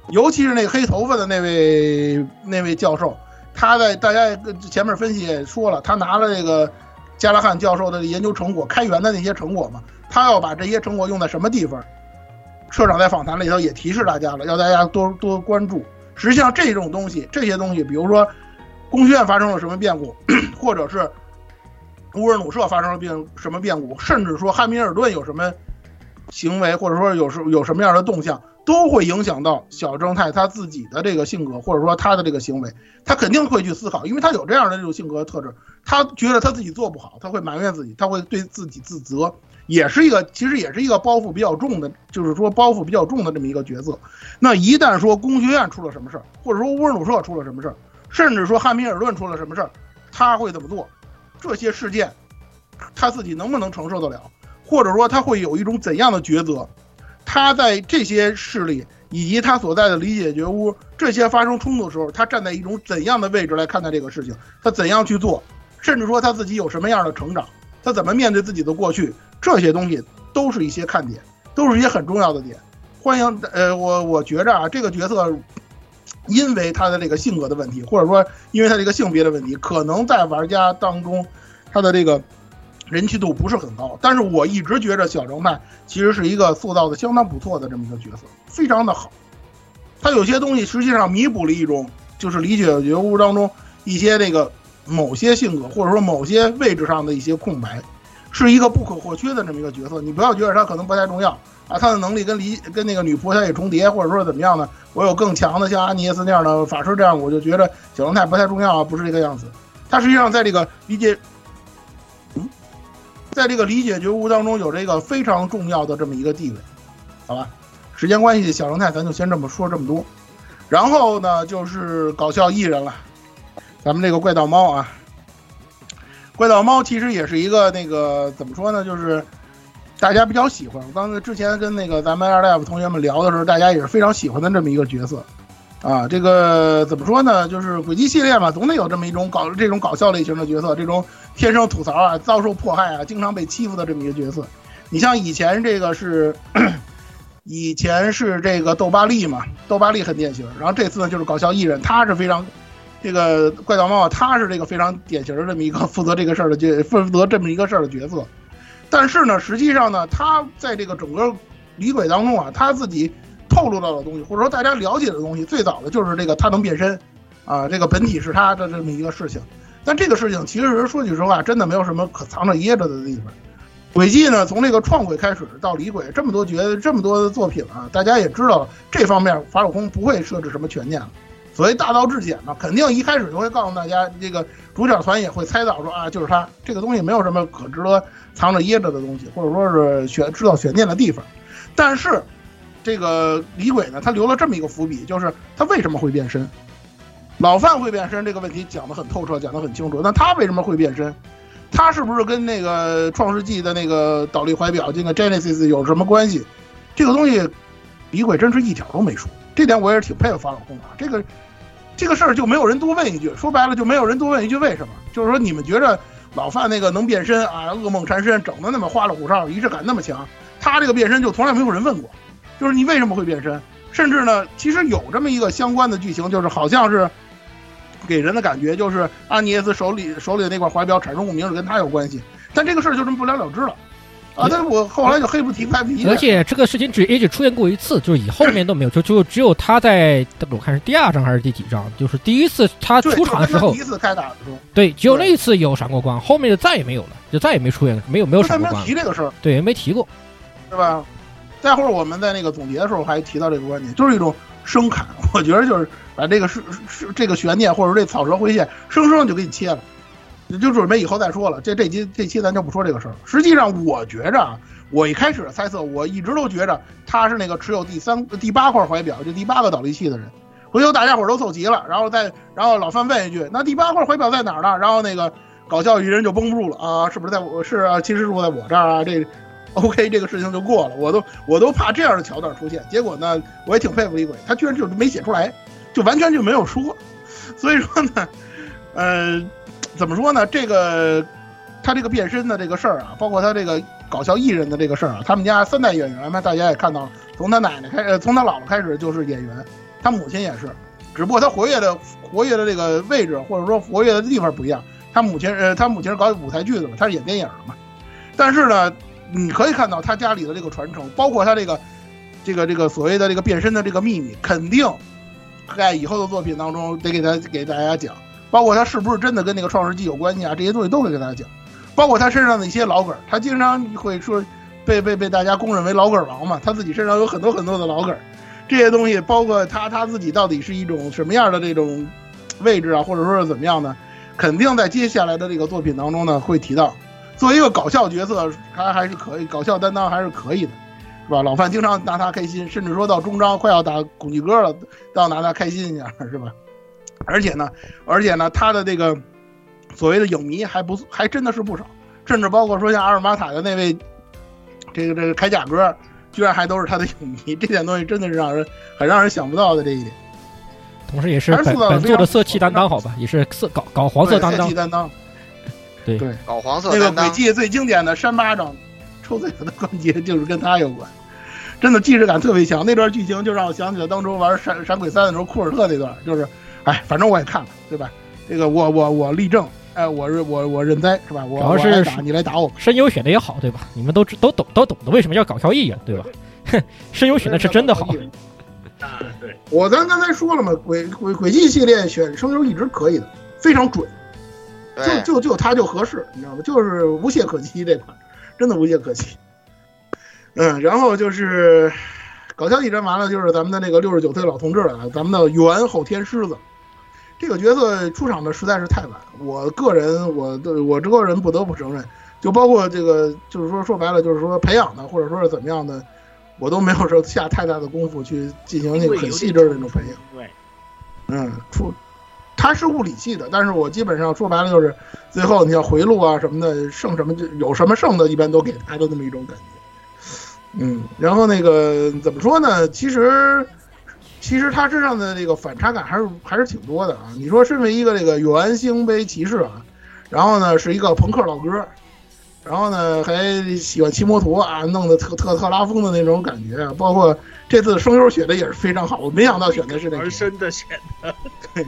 尤其是那黑头发的那位那位教授。他在大家前面分析也说了，他拿了这个加拉汉教授的研究成果、开源的那些成果嘛，他要把这些成果用在什么地方？社长在访谈里头也提示大家了，要大家多多关注。实际上，这种东西、这些东西，比如说工学院发生了什么变故，或者是乌尔努社发生了变什么变故，甚至说汉密尔顿有什么行为，或者说有什有什么样的动向。都会影响到小正太他自己的这个性格，或者说他的这个行为，他肯定会去思考，因为他有这样的这种性格特质，他觉得他自己做不好，他会埋怨自己，他会对自己自责，也是一个其实也是一个包袱比较重的，就是说包袱比较重的这么一个角色。那一旦说工学院出了什么事儿，或者说乌尔鲁社出了什么事儿，甚至说汉密尔顿出了什么事儿，他会怎么做？这些事件，他自己能不能承受得了？或者说他会有一种怎样的抉择？他在这些势力以及他所在的理解觉悟这些发生冲突的时候，他站在一种怎样的位置来看待这个事情？他怎样去做？甚至说他自己有什么样的成长？他怎么面对自己的过去？这些东西都是一些看点，都是一些很重要的点。欢迎，呃，我我觉着啊，这个角色，因为他的这个性格的问题，或者说因为他这个性别的问题，可能在玩家当中，他的这个。人气度不是很高，但是我一直觉着小正太其实是一个塑造的相当不错的这么一个角色，非常的好。他有些东西实际上弥补了一种就是理解觉悟当中一些这个某些性格或者说某些位置上的一些空白，是一个不可或缺的这么一个角色。你不要觉得他可能不太重要啊，他的能力跟离跟那个女仆他也重叠，或者说怎么样呢？我有更强的像阿尼耶斯那样的法师，这样我就觉得小正太不太重要啊，不是这个样子。他实际上在这个理解。在这个理解觉悟当中有这个非常重要的这么一个地位，好吧？时间关系，小正太咱就先这么说这么多。然后呢，就是搞笑艺人了，咱们这个怪盗猫啊，怪盗猫其实也是一个那个怎么说呢？就是大家比较喜欢。我刚才之前跟那个咱们二大夫同学们聊的时候，大家也是非常喜欢的这么一个角色。啊，这个怎么说呢？就是轨迹系列嘛，总得有这么一种搞这种搞笑类型的角色，这种天生吐槽啊、遭受迫害啊、经常被欺负的这么一个角色。你像以前这个是，以前是这个豆巴利嘛，豆巴利很典型。然后这次呢，就是搞笑艺人，他是非常这个怪盗猫，他是这个非常典型的这么一个负责这个事儿的角，负责这么一个事儿的角色。但是呢，实际上呢，他在这个整个李鬼当中啊，他自己透露到的东西，或者说大家了解的东西，最早的就是这个他能变身，啊，这个本体是他的这么一个事情。但这个事情其实说句实话，真的没有什么可藏着掖着的地方。轨迹呢，从这个创轨开始到李鬼这么多角这么多的作品啊，大家也知道这方面法老空不会设置什么悬念了。所谓大道至简嘛，肯定一开始就会告诉大家，这个主角团也会猜到说啊，就是他这个东西没有什么可值得藏着掖着的东西，或者说是悬制造悬念的地方。但是这个李鬼呢，他留了这么一个伏笔，就是他为什么会变身？老范会变身这个问题讲得很透彻，讲得很清楚。那他为什么会变身？他是不是跟那个《创世纪》的那个倒立怀表这个 Genesis 有什么关系？这个东西，李鬼真是一点都没说。这点我也是挺佩服法老空的。这个这个事儿就没有人多问一句，说白了就没有人多问一句为什么？就是说你们觉着老范那个能变身啊，噩梦缠身，整的那么花里胡哨，仪式感那么强，他这个变身就从来没有人问过，就是你为什么会变身？甚至呢，其实有这么一个相关的剧情，就是好像是。给人的感觉就是阿尼耶斯手里手里的那块怀表产生共鸣是跟他有关系，但这个事儿就这么不了了之了，啊！但是我后来就黑不提白不提。而且这个事情只也只出现过一次，就是以后面都没有，就就只有他在我看是第二章还是第几章，就是第一次他出场的时候，第一次开打的时候，对，只有那一次有闪过光，后面就再也没有了，就再也没出现，没有没有闪过光。提这个事儿，对，没提过，对吧？待会儿我们在那个总结的时候还提到这个观点，就是一种生砍，我觉得就是。把这个是是这个悬念，或者这草蛇灰线，生生就给你切了，就准备以后再说了。这这期这期咱就不说这个事儿。实际上，我觉着啊，我一开始猜测，我一直都觉着他是那个持有第三第八块怀表，就第八个导力器的人。回头大家伙都凑齐了，然后再然后老范问一句：“那第八块怀表在哪儿呢？”然后那个搞笑艺人就绷不住了啊，是不是在我是啊？其实住在我这儿啊，这 OK 这个事情就过了。我都我都怕这样的桥段出现。结果呢，我也挺佩服李鬼，他居然就没写出来。就完全就没有说，所以说呢，呃，怎么说呢？这个他这个变身的这个事儿啊，包括他这个搞笑艺人的这个事儿啊，他们家三代演员嘛，大家也看到了，从他奶奶开，呃，从他姥姥开始就是演员，他母亲也是，只不过他活跃的活跃的这个位置或者说活跃的地方不一样。他母亲，呃，他母亲是搞舞台剧的嘛，他是演电影的嘛。但是呢，你可以看到他家里的这个传承，包括他这个这个这个所谓的这个变身的这个秘密，肯定。在以后的作品当中，得给他给大家讲，包括他是不是真的跟那个创世纪有关系啊？这些东西都会给大家讲，包括他身上的一些老梗，他经常会说被被被大家公认为老梗王嘛，他自己身上有很多很多的老梗，这些东西包括他他自己到底是一种什么样的这种位置啊，或者说是怎么样呢？肯定在接下来的这个作品当中呢会提到，作为一个搞笑角色，他还是可以搞笑担当还是可以的。是吧？老范经常拿他开心，甚至说到中章快要打恐惧歌了，都要拿他开心一下，是吧？而且呢，而且呢，他的这个所谓的影迷还不还真的是不少，甚至包括说像阿尔玛塔的那位这个这个铠甲哥，居然还都是他的影迷，这点东西真的是让人很让人想不到的这一点。同时，也是本本作的色气担当，好吧？也是色搞搞黄色担当。色气担当。对对，搞黄色那个轨迹最经典的扇巴掌。抽嘴巴的关节就是跟他有关，真的既视感特别强。那段剧情就让我想起了当初玩《闪闪鬼三》的时候库尔特那段，就是，哎，反正我也看了，对吧？这个我我我立正，哎，我是我我认栽，是吧？我主要是打你来打我，声优选的也好，对吧？你们都知都懂都懂的为什么叫搞笑艺人，对吧？哼，声优选的是真的好。啊，对，我咱刚才说了嘛，轨轨轨迹系列选声优一直可以的，非常准，就就就他就合适，你知道吗？就是无懈可击这款。真的无懈可击，嗯，然后就是搞笑一人完了，就是咱们的那个六十九岁老同志了，咱们的元后天狮子。这个角色出场的实在是太晚，我个人，我的我这个人不得不承认，就包括这个，就是说说白了，就是说培养的或者说是怎么样的，我都没有说下太大的功夫去进行那个很细致的那种培养，对，嗯，出。他是物理系的，但是我基本上说白了就是，最后你要回路啊什么的，剩什么就有什么剩的，一般都给他的那么一种感觉。嗯，然后那个怎么说呢？其实，其实他身上的这个反差感还是还是挺多的啊。你说身为一个这个原星杯骑士啊，然后呢是一个朋克老哥，然后呢还喜欢骑摩托啊，弄得特特特拉风的那种感觉啊，包括这次声优选的也是非常好，我没想到选的是那个。而深的选的，对。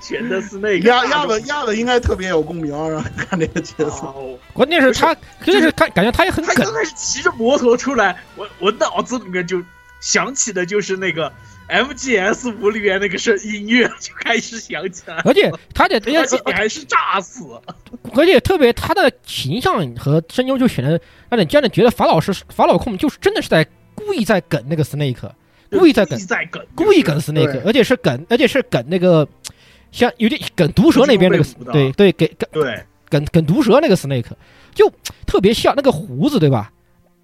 选的是那个鸭鸭子鸭子应该特别有共鸣，然后看这个角色。哦关键是他，关键是他感觉他也很梗他刚，开始骑着摩托出来，我我脑子里面就想起的就是那个 MGS 五里面那个声音乐，就开始响起来，而且他的，而而且还是炸死。而且特别他的形象和声优就显得让你真的觉得法老是法老控，就是真的是在故意在梗那个 Snake，故意在梗一，在梗，故意梗 Snake，而且是梗，而且是梗那个像有点梗毒蛇那边那个对对，给跟对，梗梗毒蛇那个 Snake，就特别像那个胡子对吧？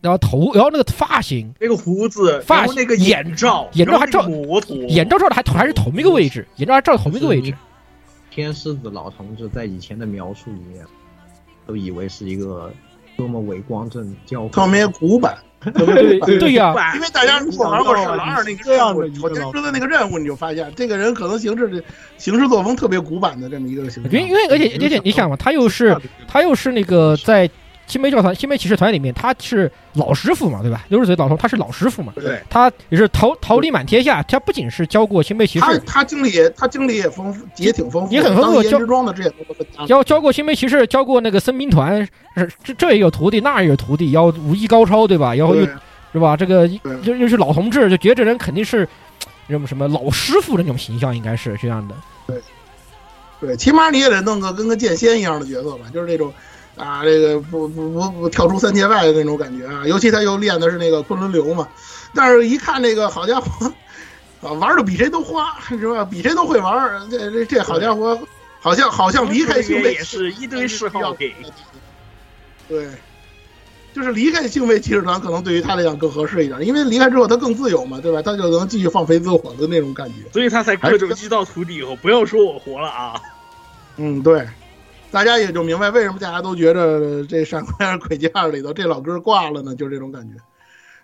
然后头，然后那个发型，那个胡子，发然后那个眼罩，眼罩还罩然后那个摩托，眼罩照的还还是同一个位置，眼罩还照同一个位置。天狮子老同志在以前的描述里面，都以为是一个多么伟光正、教特别古板，特别对古板。对呀、吧因为大家如果玩过《史狼二》那个这样的任务，我一个老先说的那个任务，你就发现这个人可能行事的行事作风特别古板的这么一个形象。因为因为而且而且你想嘛，他又是他又是那个在新梅教团、青梅骑士团里面，他是老师傅嘛，对吧？六十岁老头，他是老师傅嘛，对他也是桃桃李满天下。他不仅是教过青梅骑士，他经历也他经历也丰富，也挺丰富的，也很丰富教当颜值装的这也都教教过青梅骑士，教过那个森兵团，是这这也有徒弟，那也有徒弟，要武艺高超，对吧？然后又是吧？这个对又又是老同志，就觉得这人肯定是什么什么老师傅的那种形象，应该是这样的。对对，起码你也得弄个跟个剑仙一样的角色吧，就是那种啊，这个不不不不跳出三界外的那种感觉啊。尤其他又练的是那个昆仑流嘛，但是一看这个好家伙，啊，玩的比谁都花是吧？比谁都会玩，这这这好家伙，好像好像离开星贝也是一堆嗜好给。对，就是离开星贝骑士团，可能对于他来讲更合适一点，因为离开之后他更自由嘛，对吧？他就能继续放飞自我的那种感觉。所以他才各种击到徒弟以后，不要说我活了啊！嗯，对，大家也就明白为什么大家都觉得这《闪光轨迹二》里头这老哥挂了呢，就是这种感觉。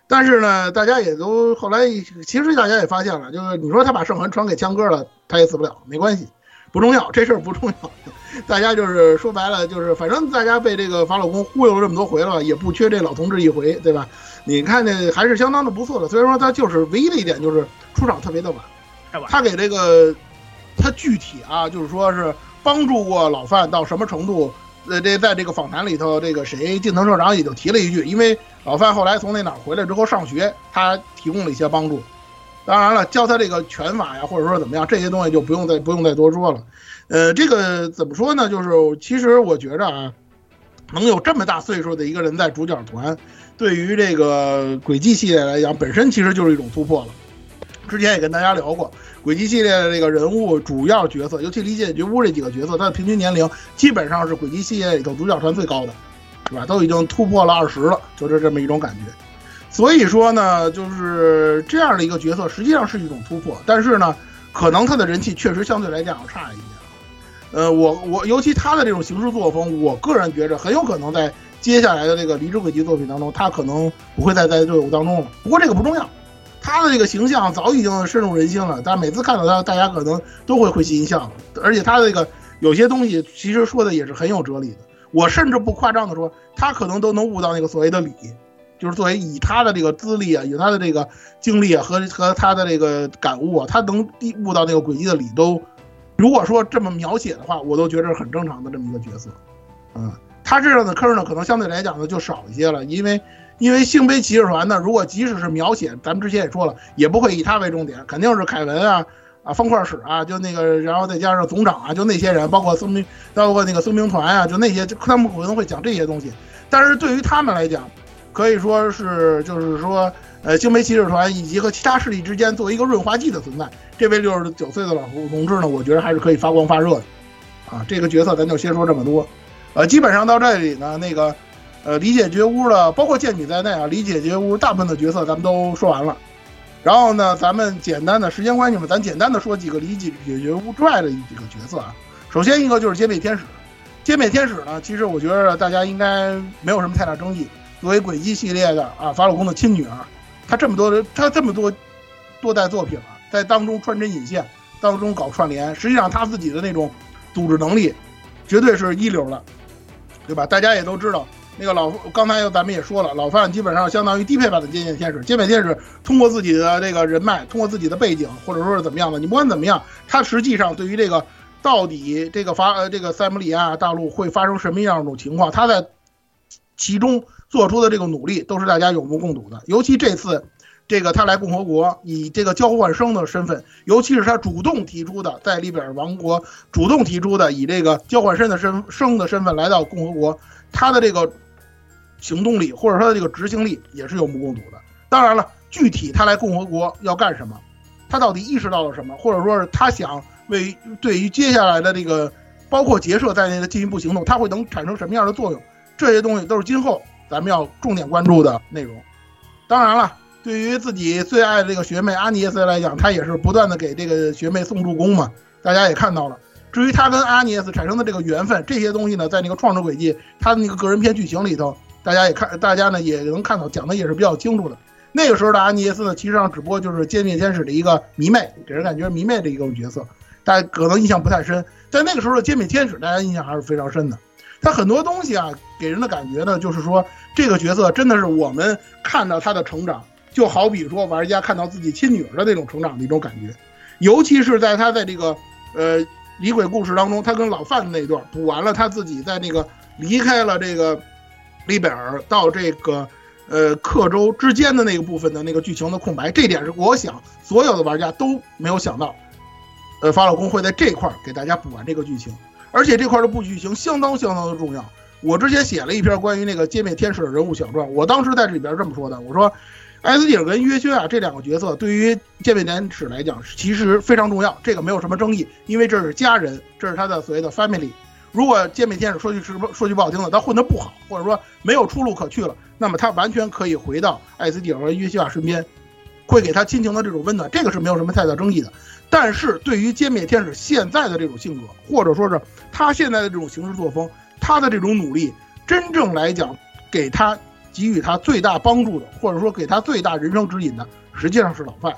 但是呢，大家也都后来，其实大家也发现了，就是你说他把圣痕传给枪哥了，他也死不了，没关系，不重要，这事儿不重要。大家就是说白了，就是反正大家被这个法老公忽悠了这么多回了，也不缺这老同志一回，对吧？你看这还是相当的不错的，虽然说他就是唯一的一点就是出场特别的晚他给这个他具体啊，就是说是帮助过老范到什么程度？呃，这在这个访谈里头，这个谁近藤社长也就提了一句，因为老范后来从那哪儿回来之后上学，他提供了一些帮助。当然了，教他这个拳法呀，或者说怎么样，这些东西就不用再不用再多说了。呃，这个怎么说呢？就是其实我觉着啊，能有这么大岁数的一个人在主角团，对于这个轨迹系列来讲，本身其实就是一种突破了。之前也跟大家聊过，轨迹系列的这个人物主要角色，尤其理解觉悟这几个角色，他的平均年龄基本上是轨迹系列里头主角团最高的，是吧？都已经突破了二十了，就是这么一种感觉。所以说呢，就是这样的一个角色，实际上是一种突破，但是呢，可能他的人气确实相对来讲差一点。呃，我我尤其他的这种行事作风，我个人觉着很有可能在接下来的这个离职轨迹作品当中，他可能不会再在队伍当中了。不过这个不重要，他的这个形象早已经深入人心了，但每次看到他，大家可能都会会心一笑。而且他这个有些东西其实说的也是很有哲理的。我甚至不夸张的说，他可能都能悟到那个所谓的理，就是作为以他的这个资历啊，以他的这个经历啊和和他的这个感悟啊，他能悟到那个诡异的理都。如果说这么描写的话，我都觉得很正常的这么一个角色，嗯，他这样的坑呢，可能相对来讲呢就少一些了，因为因为星杯骑士团呢，如果即使是描写，咱们之前也说了，也不会以他为重点，肯定是凯文啊啊方块史啊，就那个，然后再加上总长啊，就那些人，包括僧兵，包括那个僧兵团啊，就那些，他们可能会讲这些东西，但是对于他们来讲，可以说是就是说。呃，星杯骑士团以及和其他势力之间作为一个润滑剂的存在，这位六十九岁的老同志呢，我觉得还是可以发光发热的，啊，这个角色咱就先说这么多，呃，基本上到这里呢，那个，呃，理解觉悟的，包括剑女在内啊，理解觉悟大部分的角色咱们都说完了，然后呢，咱们简单的时间关系嘛，咱简单的说几个理解觉悟之外的几个角色啊，首先一个就是歼灭天使，歼灭天使呢，其实我觉得大家应该没有什么太大争议，作为轨迹系列的啊，法老宫的亲女儿。他这么多人，他这么多多代作品啊，在当中穿针引线，当中搞串联，实际上他自己的那种组织能力，绝对是一流的，对吧？大家也都知道，那个老刚才咱们也说了，老范基本上相当于低配版的歼灭天使。歼灭天使通过自己的这个人脉，通过自己的背景，或者说是怎么样的，你不管怎么样，他实际上对于这个到底这个法呃这个塞姆利亚大陆会发生什么样一种情况，他在其中做出的这个努力都是大家有目共睹的。尤其这次，这个他来共和国以这个交换生的身份，尤其是他主动提出的在利比尔王国主动提出的以这个交换生的身生的身份来到共和国，他的这个行动力或者说他的这个执行力也是有目共睹的。当然了，具体他来共和国要干什么，他到底意识到了什么，或者说是他想为对于接下来的这个包括结社在内的进一步行动，他会能产生什么样的作用？这些东西都是今后咱们要重点关注的内容。当然了，对于自己最爱的这个学妹阿尼耶斯来讲，他也是不断的给这个学妹送助攻嘛。大家也看到了。至于他跟阿尼耶斯产生的这个缘分，这些东西呢，在那个创世轨迹他的那个个人篇剧情里头，大家也看，大家呢也能看到，讲的也是比较清楚的。那个时候的阿尼耶斯呢，其实上只不过就是歼灭天使的一个迷妹，给人感觉迷妹的一个角色，大家可能印象不太深。在那个时候的歼灭天使，大家印象还是非常深的。他很多东西啊，给人的感觉呢，就是说这个角色真的是我们看到他的成长，就好比说玩家看到自己亲女儿的那种成长的一种感觉。尤其是在他在这个呃李鬼故事当中，他跟老范的那段补完了他自己在那个离开了这个利贝尔到这个。呃，克州之间的那个部分的那个剧情的空白，这点是我想所有的玩家都没有想到，呃，法老宫会在这块给大家补完这个剧情，而且这块的布剧情相当相当的重要。我之前写了一篇关于那个歼灭天使的人物小传，我当时在这里边这么说的，我说，艾斯蒂尔跟约薛亚这两个角色对于歼灭天使来讲其实非常重要，这个没有什么争议，因为这是家人，这是他的所谓的 family。如果歼灭天使说句实说句不好听的，他混得不好，或者说没有出路可去了，那么他完全可以回到艾斯蒂尔和约西亚身边，会给他亲情的这种温暖，这个是没有什么太大争议的。但是对于歼灭天使现在的这种性格，或者说是他现在的这种行事作风，他的这种努力，真正来讲给他给予他最大帮助的，或者说给他最大人生指引的，实际上是老范。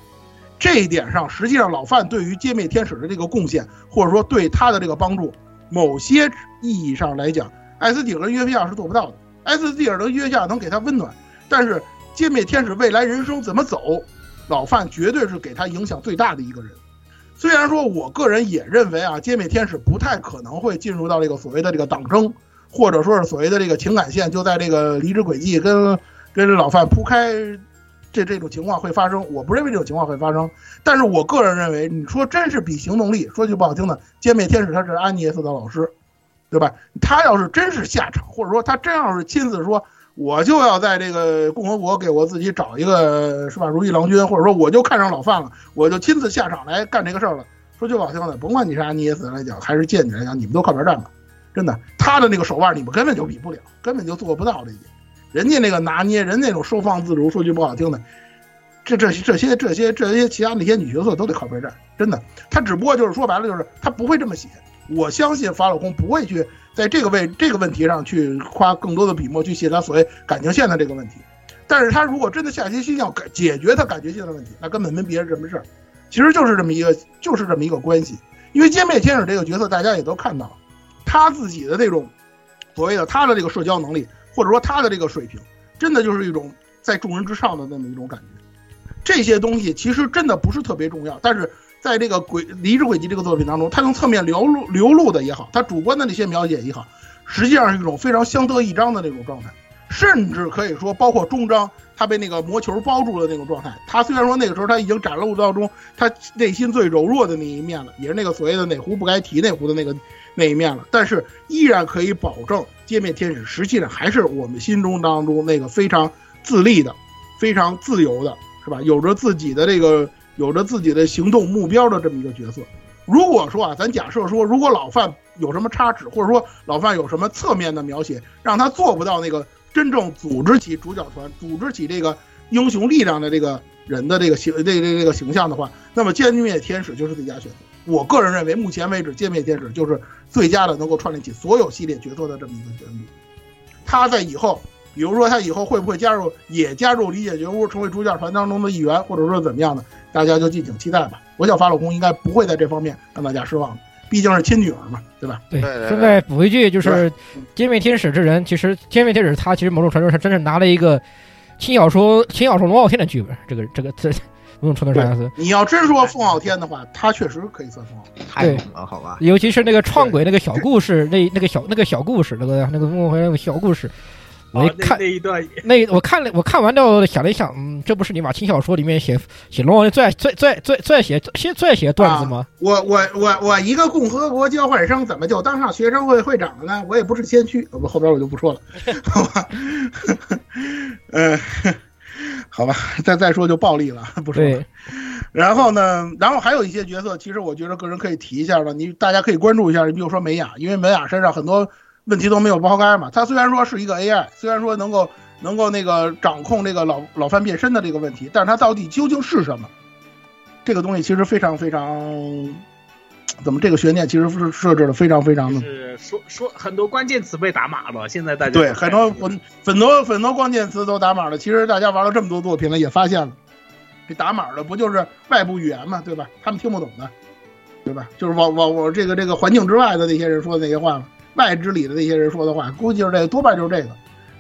这一点上，实际上老范对于歼灭天使的这个贡献，或者说对他的这个帮助。某些意义上来讲，艾斯蒂尔跟约菲亚是做不到的。艾斯蒂尔跟约菲亚能给他温暖，但是歼灭天使未来人生怎么走，老范绝对是给他影响最大的一个人。虽然说我个人也认为啊，歼灭天使不太可能会进入到这个所谓的这个党争，或者说是所谓的这个情感线，就在这个离职轨迹跟跟老范铺开。这这种情况会发生，我不认为这种情况会发生，但是我个人认为，你说真是比行动力，说句不好听的，歼灭天使他是安妮斯的老师，对吧？他要是真是下场，或者说他真要是亲自说，我就要在这个共和国给我自己找一个是吧如意郎君，或者说我就看上老范了，我就亲自下场来干这个事儿了。说句不好听的，甭管你是安妮斯来讲，还是剑女来讲，你们都靠边站吧，真的，他的那个手腕你们根本就比不了，根本就做不到这一点。人家那个拿捏，人那种收放自如，说句不好听的，这这这些这些这些其他那些女角色都得靠边站，真的。他只不过就是说白了，就是他不会这么写。我相信法老公不会去在这个位这个问题上去花更多的笔墨去写他所谓感情线的这个问题。但是他如果真的下决心要改解决他感觉线的问题，那根本没别人什么事，其实就是这么一个就是这么一个关系。因为歼灭天使这个角色，大家也都看到了，他自己的那种所谓的他的这个社交能力。或者说他的这个水平，真的就是一种在众人之上的那么一种感觉。这些东西其实真的不是特别重要，但是在这个轨离职轨迹这个作品当中，他从侧面流露流露的也好，他主观的那些描写也好，实际上是一种非常相得益彰的那种状态。甚至可以说，包括终章他被那个魔球包住的那种状态，他虽然说那个时候他已经展露到中他内心最柔弱的那一面了，也是那个所谓的哪壶不该提哪壶的那个。那一面了，但是依然可以保证歼灭天使实际上还是我们心中当中那个非常自立的、非常自由的，是吧？有着自己的这个、有着自己的行动目标的这么一个角色。如果说啊，咱假设说，如果老范有什么差池，或者说老范有什么侧面的描写，让他做不到那个真正组织起主角团、组织起这个英雄力量的这个人的这个形、这个这个形象的话，那么歼灭天使就是最佳选择。我个人认为，目前为止，歼灭天使就是最佳的能够串联起所有系列角色的这么一个人物。他在以后，比如说他以后会不会加入，也加入理解觉悟，成为主角团当中的一员，或者说怎么样呢，大家就敬请期待吧。我想法老公应该不会在这方面让大家失望，毕竟是亲女儿嘛，对吧？对。现在补一句，就是歼灭天使这人，其实歼灭天使他其实某种传说上真是拿了一个轻小说轻小说龙傲天的剧本，这个这个这。木村拓哉是。你要真说凤傲天的话，他确实可以算凤傲天。太猛了，好吧？尤其是那个创鬼那个小故事，那那个小那个小故事，那个那个梦回那个小故事，我一看那一段，那我看了我看完之后想了一想，嗯，这不是你把轻小说里面写写龙王最爱最最最最爱写最最爱写段子吗？我我我我一个共和国交换生怎么就当上学生会会长了呢？我也不是先驱，不后边我就不说了，好吧？嗯，好吧，再再说就暴力了，不说了。然后呢，然后还有一些角色，其实我觉得个人可以提一下的，你大家可以关注一下。你比如说美雅，因为美雅身上很多问题都没有抛开嘛。它虽然说是一个 AI，虽然说能够能够那个掌控这个老老范变身的这个问题，但是它到底究竟是什么？这个东西其实非常非常，怎么这个悬念其实是设置的非常非常的。是说说很多关键词被打码了，现在大家对很多很很多很多关键词都打码了。其实大家玩了这么多作品了，也发现了。这打码的不就是外部语言嘛，对吧？他们听不懂的，对吧？就是往往我这个这个环境之外的那些人说的那些话嘛，外之里的那些人说的话，估计就是这个，多半就是这个，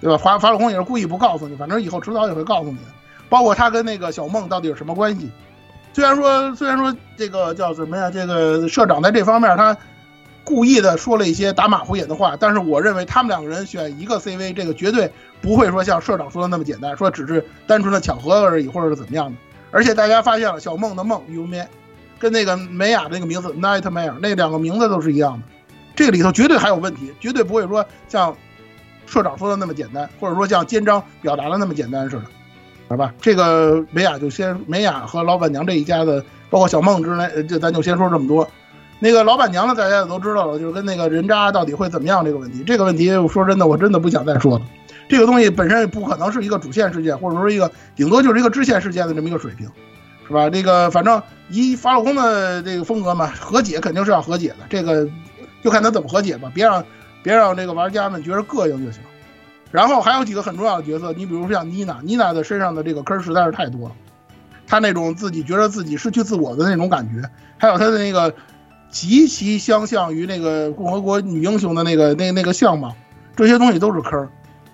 对吧？法法老空也是故意不告诉你，反正以后迟早也会告诉你的。包括他跟那个小梦到底有什么关系？虽然说虽然说这个叫什么呀？这个社长在这方面他故意的说了一些打马虎眼的话，但是我认为他们两个人选一个 CV，这个绝对不会说像社长说的那么简单，说只是单纯的巧合而已，或者是怎么样的。而且大家发现了，小梦的梦 u m 跟那个美雅的那个名字 Nightmare 那两个名字都是一样的，这个里头绝对还有问题，绝对不会说像社长说的那么简单，或者说像肩章表达的那么简单似的，好吧？这个美雅就先美雅和老板娘这一家子，包括小梦之类，就咱就先说这么多。那个老板娘呢，大家也都知道了，就是跟那个人渣到底会怎么样这个问题，这个问题我说真的，我真的不想再说了。这个东西本身也不可能是一个主线事件，或者说一个顶多就是一个支线事件的这么一个水平，是吧？这个反正以法老公的这个风格嘛，和解肯定是要和解的，这个就看他怎么和解吧，别让别让这个玩家们觉得膈应就行。然后还有几个很重要的角色，你比如像妮娜，妮娜的身上的这个坑实在是太多了，她那种自己觉得自己失去自我的那种感觉，还有她的那个极其相像于那个共和国女英雄的那个那那个相貌，这些东西都是坑。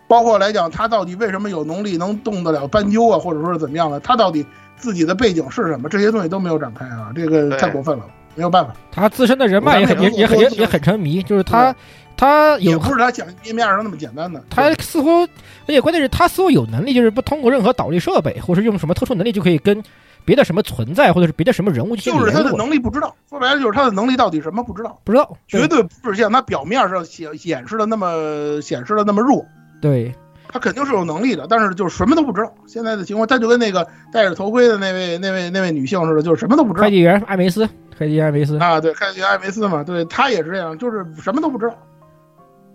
包括来讲，他到底为什么有能力能动得了斑鸠啊，或者说是怎么样的？他到底自己的背景是什么？这些东西都没有展开啊，这个太过分了，没有办法。他自身的人脉也很也也很也也很沉迷，就是他他也不是他讲页面上那么简单的。他似乎，而且关键是他似乎有能力，就是不通过任何导力设备，或是用什么特殊能力就可以跟别的什么存在，或者是别的什么人物就是他的能力不知道，说白了就是他的能力到底什么不知道，不知道，绝对不是像他表面上显显示的那么显示的那么弱。对。他肯定是有能力的，但是就是什么都不知道。现在的情况，他就跟那个戴着头盔的那位、那位、那位女性似的，就是什么都不知道。快递员艾梅斯，快递员艾梅斯啊，对，快递员艾梅斯嘛，对他也是这样，就是什么都不知道。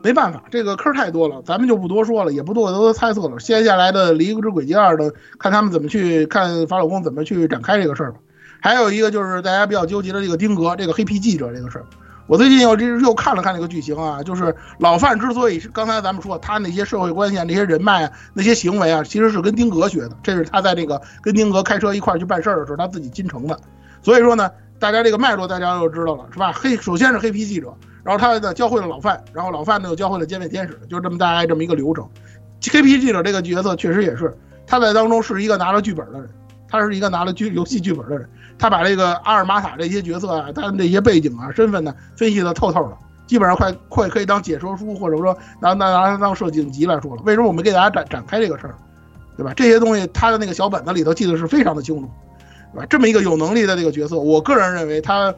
没办法，这个坑太多了，咱们就不多说了，也不多多猜测了。接下来的《离之轨迹二》的，看他们怎么去看法老公怎么去展开这个事儿吧。还有一个就是大家比较纠结的这个丁格，这个黑皮记者这个事儿。我最近又这又看了看这个剧情啊，就是老范之所以是刚才咱们说他那些社会关系啊、那些人脉啊、那些行为啊，其实是跟丁格学的。这是他在这个跟丁格开车一块去办事儿的时候，他自己进城的。所以说呢，大家这个脉络大家就知道了，是吧？黑首先是黑皮记者，然后他呢教会了老范，然后老范呢又教会了歼灭天使，就这么大概这么一个流程。黑皮记者这个角色确实也是他在当中是一个拿了剧本的人，他是一个拿了剧游戏剧本的人。他把这个阿尔玛塔这些角色啊，他的这些背景啊、身份呢，分析的透透的，基本上快快可以当解说书，或者说拿拿拿它当设景集来说了。为什么我没给大家展展开这个事儿，对吧？这些东西他的那个小本子里头记得是非常的清楚，对吧？这么一个有能力的这个角色，我个人认为他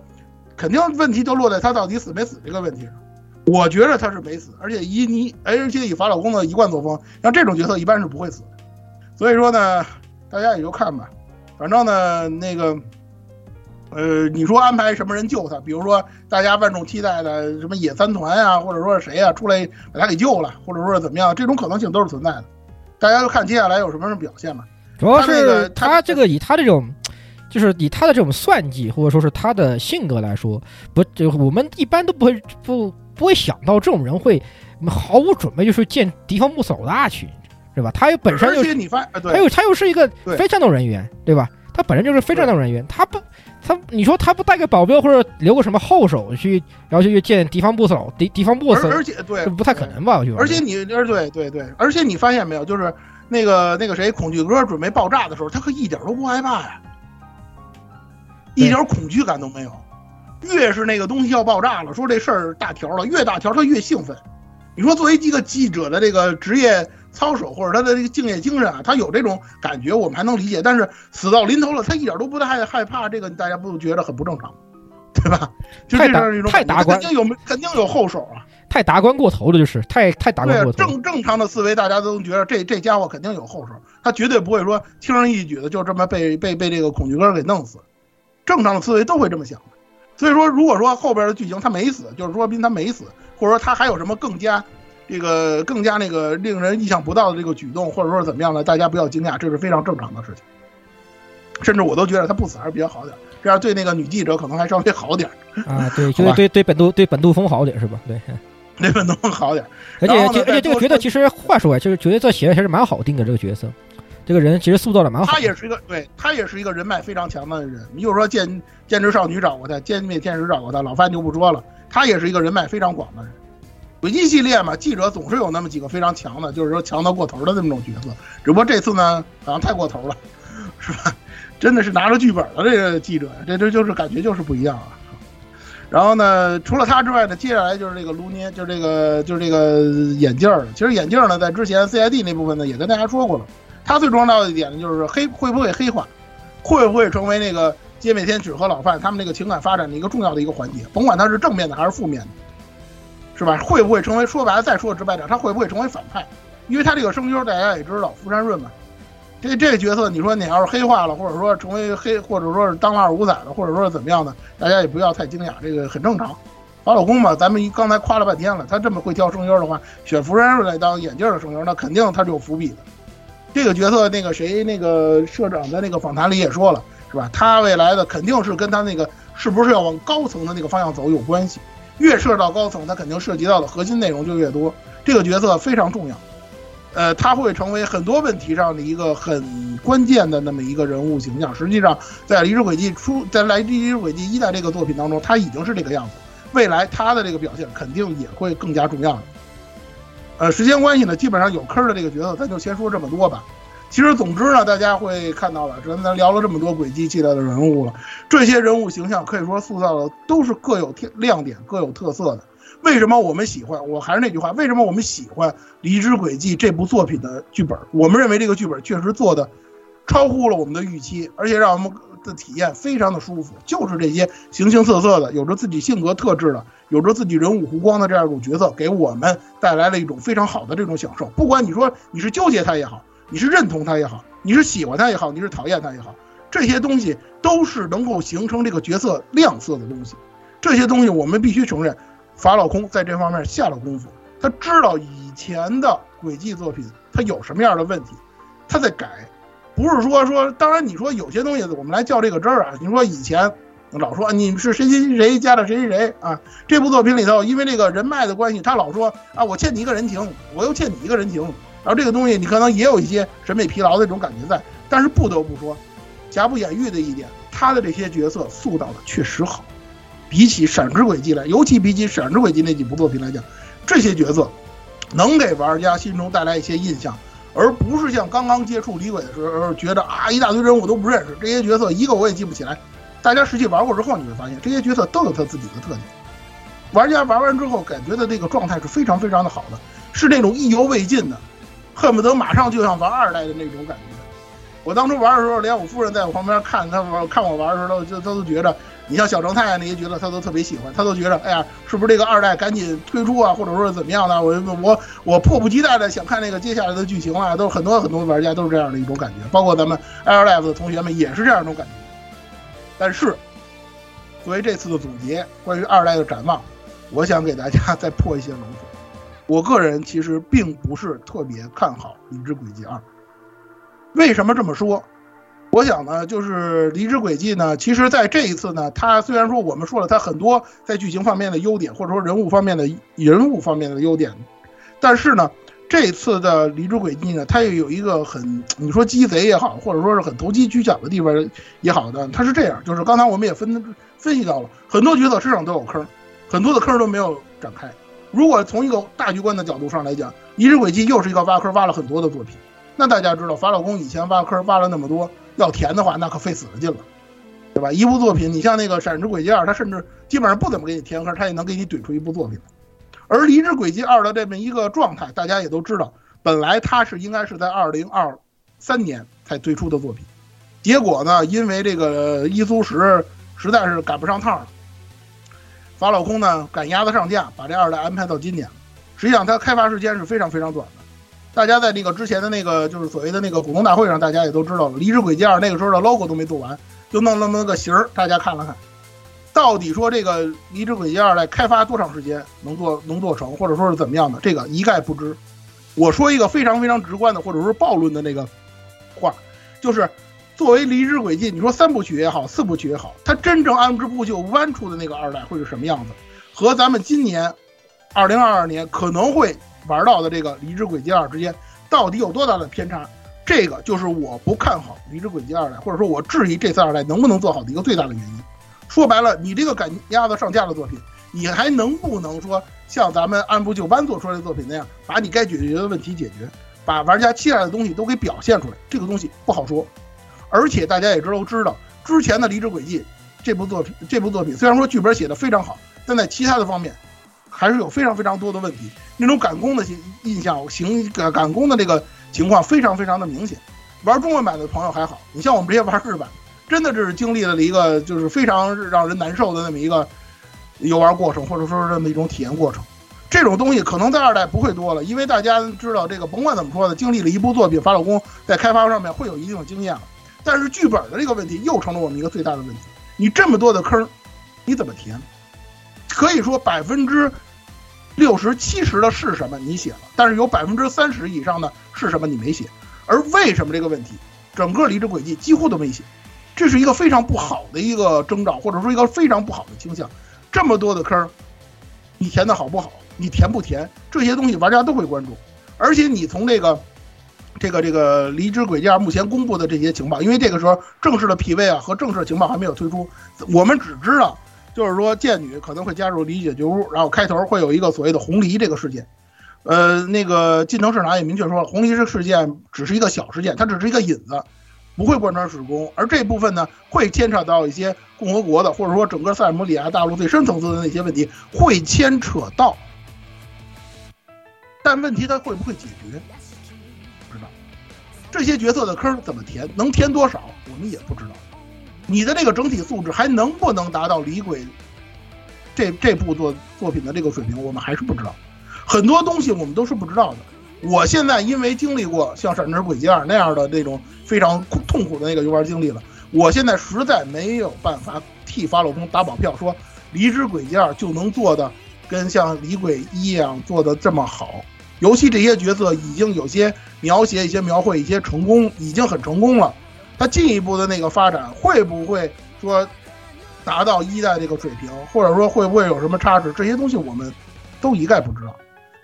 肯定问题就落在他到底死没死这个问题上。我觉得他是没死，而且以你而且以法老公的一贯作风，像这种角色一般是不会死的。所以说呢，大家也就看吧，反正呢那个。呃，你说安排什么人救他？比如说大家万众期待的什么野三团啊，或者说是谁啊出来把他给救了，或者说是怎么样？这种可能性都是存在的。大家就看接下来有什么表现嘛。主要是他这个以他这种，就是以他的这种算计，或者说是他的性格来说，不，就我们一般都不会不不会想到这种人会毫无准备就是见敌方部署大去，是吧？他又本身就是他又他又是一个非战斗人员，对吧？他本身就是非战斗人员，他不。他，你说他不带个保镖或者留个什么后手去，然后就去见敌方 boss，敌敌方 boss，而且对，不太可能吧？我觉得。而且你，而对对对，而且你发现没有，就是那个那个谁，恐惧哥准备爆炸的时候，他可一点都不害怕呀。一点恐惧感都没有。越是那个东西要爆炸了，说这事儿大条了，越大条他越兴奋。你说作为一个记者的这个职业操守或者他的这个敬业精神啊，他有这种感觉，我们还能理解。但是死到临头了，他一点都不太害怕，这个大家不觉得很不正常，对吧？就这样一种太达观，肯定有肯定有后手啊，太达观过头了，就是太太达观过头。正正常的思维，大家都觉得这这家伙肯定有后手，他绝对不会说轻而易举的就这么被被被这个恐惧哥给弄死。正常的思维都会这么想的。所以说，如果说后边的剧情他没死，就是说宾他没死，或者说他还有什么更加。这个更加那个令人意想不到的这个举动，或者说怎么样呢？大家不要惊讶，这是非常正常的事情。甚至我都觉得他不死还是比较好点，这样对那个女记者可能还稍微好点啊。对，就是对对本杜对本杜峰好点是吧？对，对本杜峰好点。而且而且这个角色其实话说啊，就是角色写的还是蛮好定的。这个角色，这个人其实塑造的蛮好。他也是一个对他也是一个人脉非常强的人。你就说剑剑之少女找过他，歼灭天使找过他，老范就不说了。他也是一个人脉非常广的人。轨迹系列嘛，记者总是有那么几个非常强的，就是说强到过头的那么种角色。只不过这次呢，好像太过头了，是吧？真的是拿着剧本的这个记者，这这就是感觉就是不一样啊。然后呢，除了他之外呢，接下来就是这个卢涅，就是这个就是这个眼镜儿。其实眼镜儿呢，在之前 CID 那部分呢，也跟大家说过了。他最重要的一点呢，就是黑会不会黑化，会不会成为那个街美天使和老范他们那个情感发展的一个重要的一个环节，甭管他是正面的还是负面的。是吧？会不会成为说白了，再说直白点，他会不会成为反派？因为他这个声优大家也知道，福山润嘛，这这个角色，你说你要是黑化了，或者说成为黑，或者说是当了二五仔了，或者说是怎么样的，大家也不要太惊讶，这个很正常。法老公嘛，咱们刚才夸了半天了，他这么会挑声优的话，选福山润来当眼镜的声优，那肯定他是有伏笔的。这个角色，那个谁，那个社长在那个访谈里也说了，是吧？他未来的肯定是跟他那个是不是要往高层的那个方向走有关系。越涉及到高层，他肯定涉及到的核心内容就越多。这个角色非常重要，呃，他会成为很多问题上的一个很关键的那么一个人物形象。实际上，在《离职轨迹》出，在《来离职轨迹一代》这个作品当中，他已经是这个样子。未来他的这个表现肯定也会更加重要。呃，时间关系呢，基本上有坑的这个角色，咱就先说这么多吧。其实，总之呢，大家会看到了，咱咱聊了这么多轨迹系列的人物了，这些人物形象可以说塑造的都是各有天亮点、各有特色的。为什么我们喜欢？我还是那句话，为什么我们喜欢《离之轨迹》这部作品的剧本？我们认为这个剧本确实做的超乎了我们的预期，而且让我们的体验非常的舒服。就是这些形形色色的、有着自己性格特质的、有着自己人物弧光的这样一种角色，给我们带来了一种非常好的这种享受。不管你说你是纠结他也好。你是认同他也好，你是喜欢他也好，你是讨厌他也好，这些东西都是能够形成这个角色亮色的东西。这些东西我们必须承认，法老空在这方面下了功夫。他知道以前的轨迹作品他有什么样的问题，他在改。不是说说，当然你说有些东西我们来较这个真儿啊。你说以前老说你们是谁谁谁加的谁谁谁啊？这部作品里头，因为这个人脉的关系，他老说啊，我欠你一个人情，我又欠你一个人情。然后这个东西你可能也有一些审美疲劳的这种感觉在，但是不得不说，瑕不掩瑜的一点，他的这些角色塑造的确实好，比起《闪之轨迹》来，尤其比起《闪之轨迹》那几部作品来讲，这些角色能给玩家心中带来一些印象，而不是像刚刚接触李鬼的时候觉得啊一大堆人物都不认识，这些角色一个我也记不起来。大家实际玩过之后，你会发现这些角色都有他自己的特点，玩家玩完之后感觉的这个状态是非常非常的好的，是那种意犹未尽的。恨不得马上就像玩二代的那种感觉。我当初玩的时候，连我夫人在我旁边看他玩，看我玩的时候，就他都觉得，你像小正太那些角色，他都特别喜欢，他都觉得，哎呀，是不是这个二代赶紧推出啊，或者说怎么样的？我我我迫不及待的想看那个接下来的剧情啊，都很多很多玩家都是这样的一种感觉，包括咱们 AirLife 的同学们也是这样一种感觉。但是，作为这次的总结，关于二代的展望，我想给大家 再破一些冷水。我个人其实并不是特别看好《离之轨迹二》，为什么这么说？我想呢，就是《离之轨迹》呢，其实在这一次呢，它虽然说我们说了它很多在剧情方面的优点，或者说人物方面的人物方面的优点，但是呢，这次的《离之轨迹》呢，它也有一个很你说鸡贼也好，或者说是很投机取巧的地方也好的，它是这样，就是刚才我们也分分析到了，很多角色身上都有坑，很多的坑都没有展开。如果从一个大局观的角度上来讲，《离之轨迹》又是一个挖坑挖了很多的作品。那大家知道，法老宫以前挖坑挖了那么多，要填的话，那可费死了劲了。对吧？一部作品，你像那个《闪之轨迹二》，它甚至基本上不怎么给你填坑，它也能给你怼出一部作品。而《离之轨迹二》的这么一个状态，大家也都知道，本来它是应该是在二零二三年才推出的作品，结果呢，因为这个伊苏十实在是赶不上趟了，法老空呢赶鸭子上架，把这二代安排到今年。实际上，它开发时间是非常非常短的。大家在那个之前的那个就是所谓的那个股东大会上，大家也都知道了，《离职轨迹二》那个时候的 logo 都没做完，就弄那么个形儿，大家看了看。到底说这个《离职轨迹二》在开发多长时间能做能做成，或者说是怎么样的，这个一概不知。我说一个非常非常直观的，或者说暴论的那个话，就是作为《离之轨迹》，你说三部曲也好，四部曲也好，它真正按之不就弯出的那个二代会是什么样子，和咱们今年二零二二年可能会玩到的这个《离之轨迹二》之间到底有多大的偏差？这个就是我不看好《离之轨迹二代》，或者说我质疑这次二代能不能做好的一个最大的原因。说白了，你这个赶鸭子上架的作品，你还能不能说像咱们按部就班做出来的作品那样，把你该解决的问题解决，把玩家期待的东西都给表现出来？这个东西不好说。而且大家也知道，知道之前的《离职轨迹》这部作品，这部作品虽然说剧本写的非常好，但在其他的方面还是有非常非常多的问题。那种赶工的印象、行赶赶工的这个情况非常非常的明显。玩中文版的朋友还好，你像我们这些玩日版。真的是经历了一个就是非常让人难受的那么一个游玩过程，或者说是这么一种体验过程。这种东西可能在二代不会多了，因为大家知道这个，甭管怎么说呢，经历了一部作品，法老宫在开发上面会有一定的经验了。但是剧本的这个问题又成了我们一个最大的问题。你这么多的坑，你怎么填？可以说百分之六十七十的是什么你写了，但是有百分之三十以上的是什么你没写。而为什么这个问题，整个离职轨迹几乎都没写。这是一个非常不好的一个征兆，或者说一个非常不好的倾向。这么多的坑，你填的好不好？你填不填？这些东西玩家都会关注。而且你从这个、这个、这个离职轨迹目前公布的这些情报，因为这个时候正式的 PV 啊和正式情报还没有推出，我们只知道就是说剑女可能会加入离解决屋，然后开头会有一个所谓的红梨这个事件。呃，那个近藤市长也明确说了，红梨这事件只是一个小事件，它只是一个引子。不会贯穿始终，而这部分呢，会牵扯到一些共和国的，或者说整个塞尔摩里亚大陆最深层次的那些问题，会牵扯到。但问题它会不会解决？这些角色的坑怎么填，能填多少，我们也不知道。你的这个整体素质还能不能达到李鬼这这部作作品的这个水平，我们还是不知道。很多东西我们都是不知道的。我现在因为经历过像《闪之轨迹二》那样的那种非常痛苦的那个游玩经历了，我现在实在没有办法替法老通打保票，说《离之轨迹二》就能做的跟像《离鬼》一样做的这么好。尤其这些角色已经有些描写、一些描绘、一些成功，已经很成功了。它进一步的那个发展会不会说达到一代这个水平，或者说会不会有什么差池？这些东西我们都一概不知道。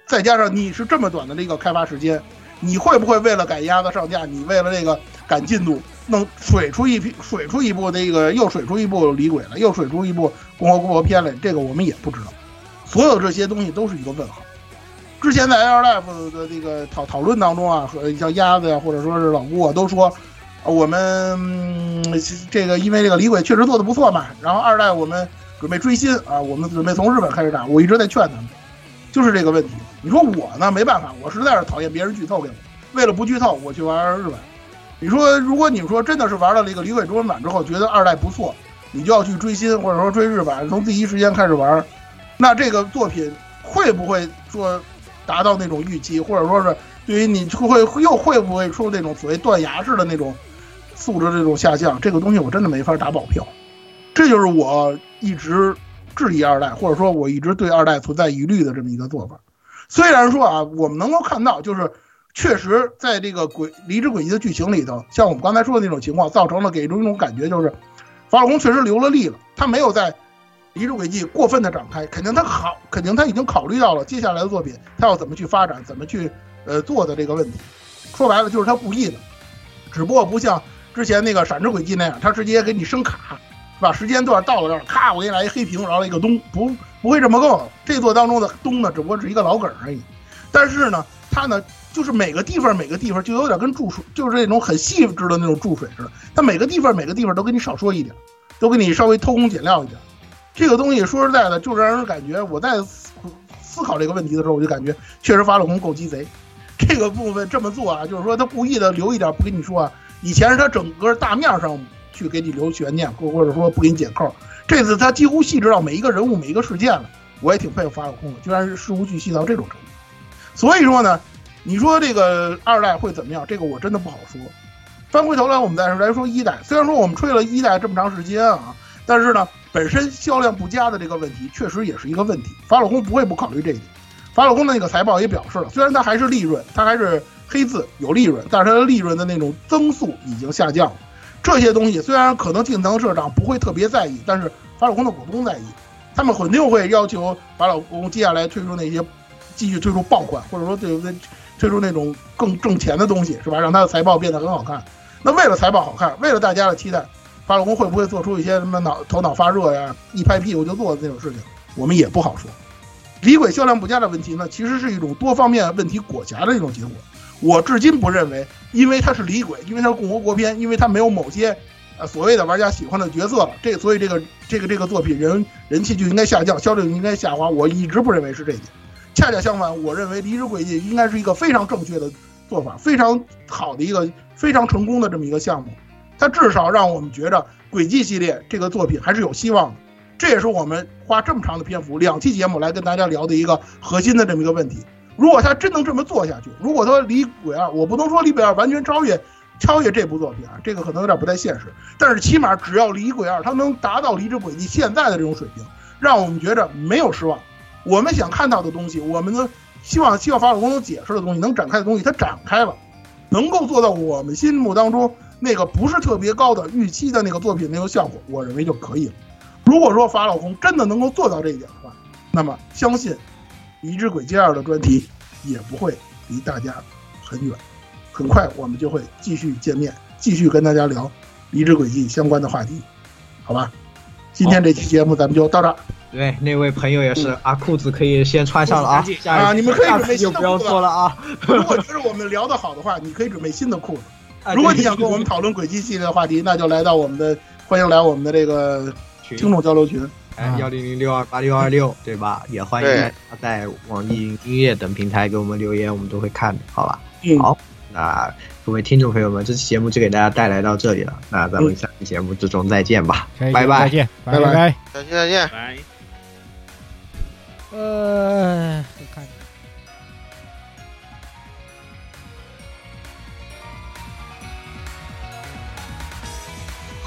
再加上你是这么短的这个开发时间，你会不会为了赶鸭子上架，你为了这个赶进度，弄水出一批水出一部那个又水出一部李鬼了，又水出一部共和国片来？这个我们也不知道。所有这些东西都是一个问号。之前在 Air Life 的这个讨讨论当中啊，和像鸭子呀，或者说是老吴啊，都说我们这个因为这个李鬼确实做的不错嘛，然后二代我们准备追新啊，我们准备从日本开始打。我一直在劝他们。就是这个问题，你说我呢没办法，我实在是讨厌别人剧透给我。为了不剧透，我去玩日本。你说，如果你说真的是玩了这个《李鬼中文版》之后，觉得二代不错，你就要去追新，或者说追日版，从第一时间开始玩，那这个作品会不会说达到那种预期，或者说是对于你会会又会不会出那种所谓断崖式的那种素质这种下降？这个东西我真的没法打保票。这就是我一直。质疑二代，或者说我一直对二代存在疑虑的这么一个做法。虽然说啊，我们能够看到，就是确实在这个轨离之轨迹的剧情里头，像我们刚才说的那种情况，造成了给人一种感觉，就是法老宫确实留了力了，他没有在离之轨迹过分的展开，肯定他考，肯定他已经考虑到了接下来的作品他要怎么去发展，怎么去呃做的这个问题。说白了就是他故意的，只不过不像之前那个闪之轨迹那样，他直接给你升卡。是吧时间段到了这儿，咔，我给你来一黑屏，然后一个咚，不不会这么够。这座当中的咚呢，只不过是一个老梗而已。但是呢，它呢，就是每个地方每个地方就有点跟注水，就是那种很细致的那种注水似的。它每个地方每个地方都给你少说一点，都给你稍微偷工减料一点。这个东西说实在的，就是让人感觉我在思考这个问题的时候，我就感觉确实法老空够鸡贼。这个部分这么做啊，就是说他故意的留一点不跟你说啊。以前是他整个大面上去给你留悬念，或或者说不给你解扣。这次他几乎细致到每一个人物、每一个事件了，我也挺佩服法老空的，居然是事无巨细到这种程度。所以说呢，你说这个二代会怎么样？这个我真的不好说。翻回头来，我们再来说一代。虽然说我们吹了一代这么长时间啊，但是呢，本身销量不佳的这个问题确实也是一个问题。法老公不会不考虑这一点。法老公的那个财报也表示了，虽然它还是利润，它还是黑字有利润，但是它的利润的那种增速已经下降了。这些东西虽然可能近藤社长不会特别在意，但是法老公的股东在意，他们肯定会要求法老公接下来推出那些继续推出爆款，或者说对不对？推出那种更挣钱的东西，是吧？让他的财报变得很好看。那为了财报好看，为了大家的期待，法老公会不会做出一些什么脑头脑发热呀、一拍屁股就做的那种事情？我们也不好说。李鬼销量不佳的问题呢，其实是一种多方面问题裹挟的一种结果。我至今不认为，因为它是李鬼，因为它是共和国篇，因为它没有某些呃所谓的玩家喜欢的角色，这所以这个这个这个作品人人气就应该下降，销量应该下滑。我一直不认为是这一点。恰恰相反，我认为《离职轨迹》应该是一个非常正确的做法，非常好的一个非常成功的这么一个项目。它至少让我们觉得《轨迹》系列这个作品还是有希望的。这也是我们花这么长的篇幅，两期节目来跟大家聊的一个核心的这么一个问题。如果他真能这么做下去，如果他离鬼二，我不能说离鬼二完全超越超越这部作品啊，这个可能有点不太现实。但是起码只要离鬼二，他能达到离职轨迹现在的这种水平，让我们觉着没有失望。我们想看到的东西，我们的希望希望法老公能解释的东西，能展开的东西，它展开了，能够做到我们心目当中那个不是特别高的预期的那个作品那个效果，我认为就可以了。如果说法老公真的能够做到这一点的话，那么相信《迷之轨迹二》的专题也不会离大家很远。很快我们就会继续见面，继续跟大家聊《迷之轨迹》相关的话题，好吧？今天这期节目咱们就到这儿。对，那位朋友也是啊，裤子可以先穿上了啊。啊，你们可以准备新的裤子。不要做了啊！如果觉得我们聊得好的话，你可以准备新的裤子。如果你想跟我们讨论轨迹系列的话题，那就来到我们的，欢迎来我们的这个。听众交流群，哎，幺零零六二八六二六，对吧？也欢迎在网易云音乐等平台给我们留言，我们都会看的，好吧？嗯好，那各位听众朋友们，这期节目就给大家带来到这里了，那咱们下期节目之中再见吧，拜拜，再见，拜拜，再见，再见，拜。呃，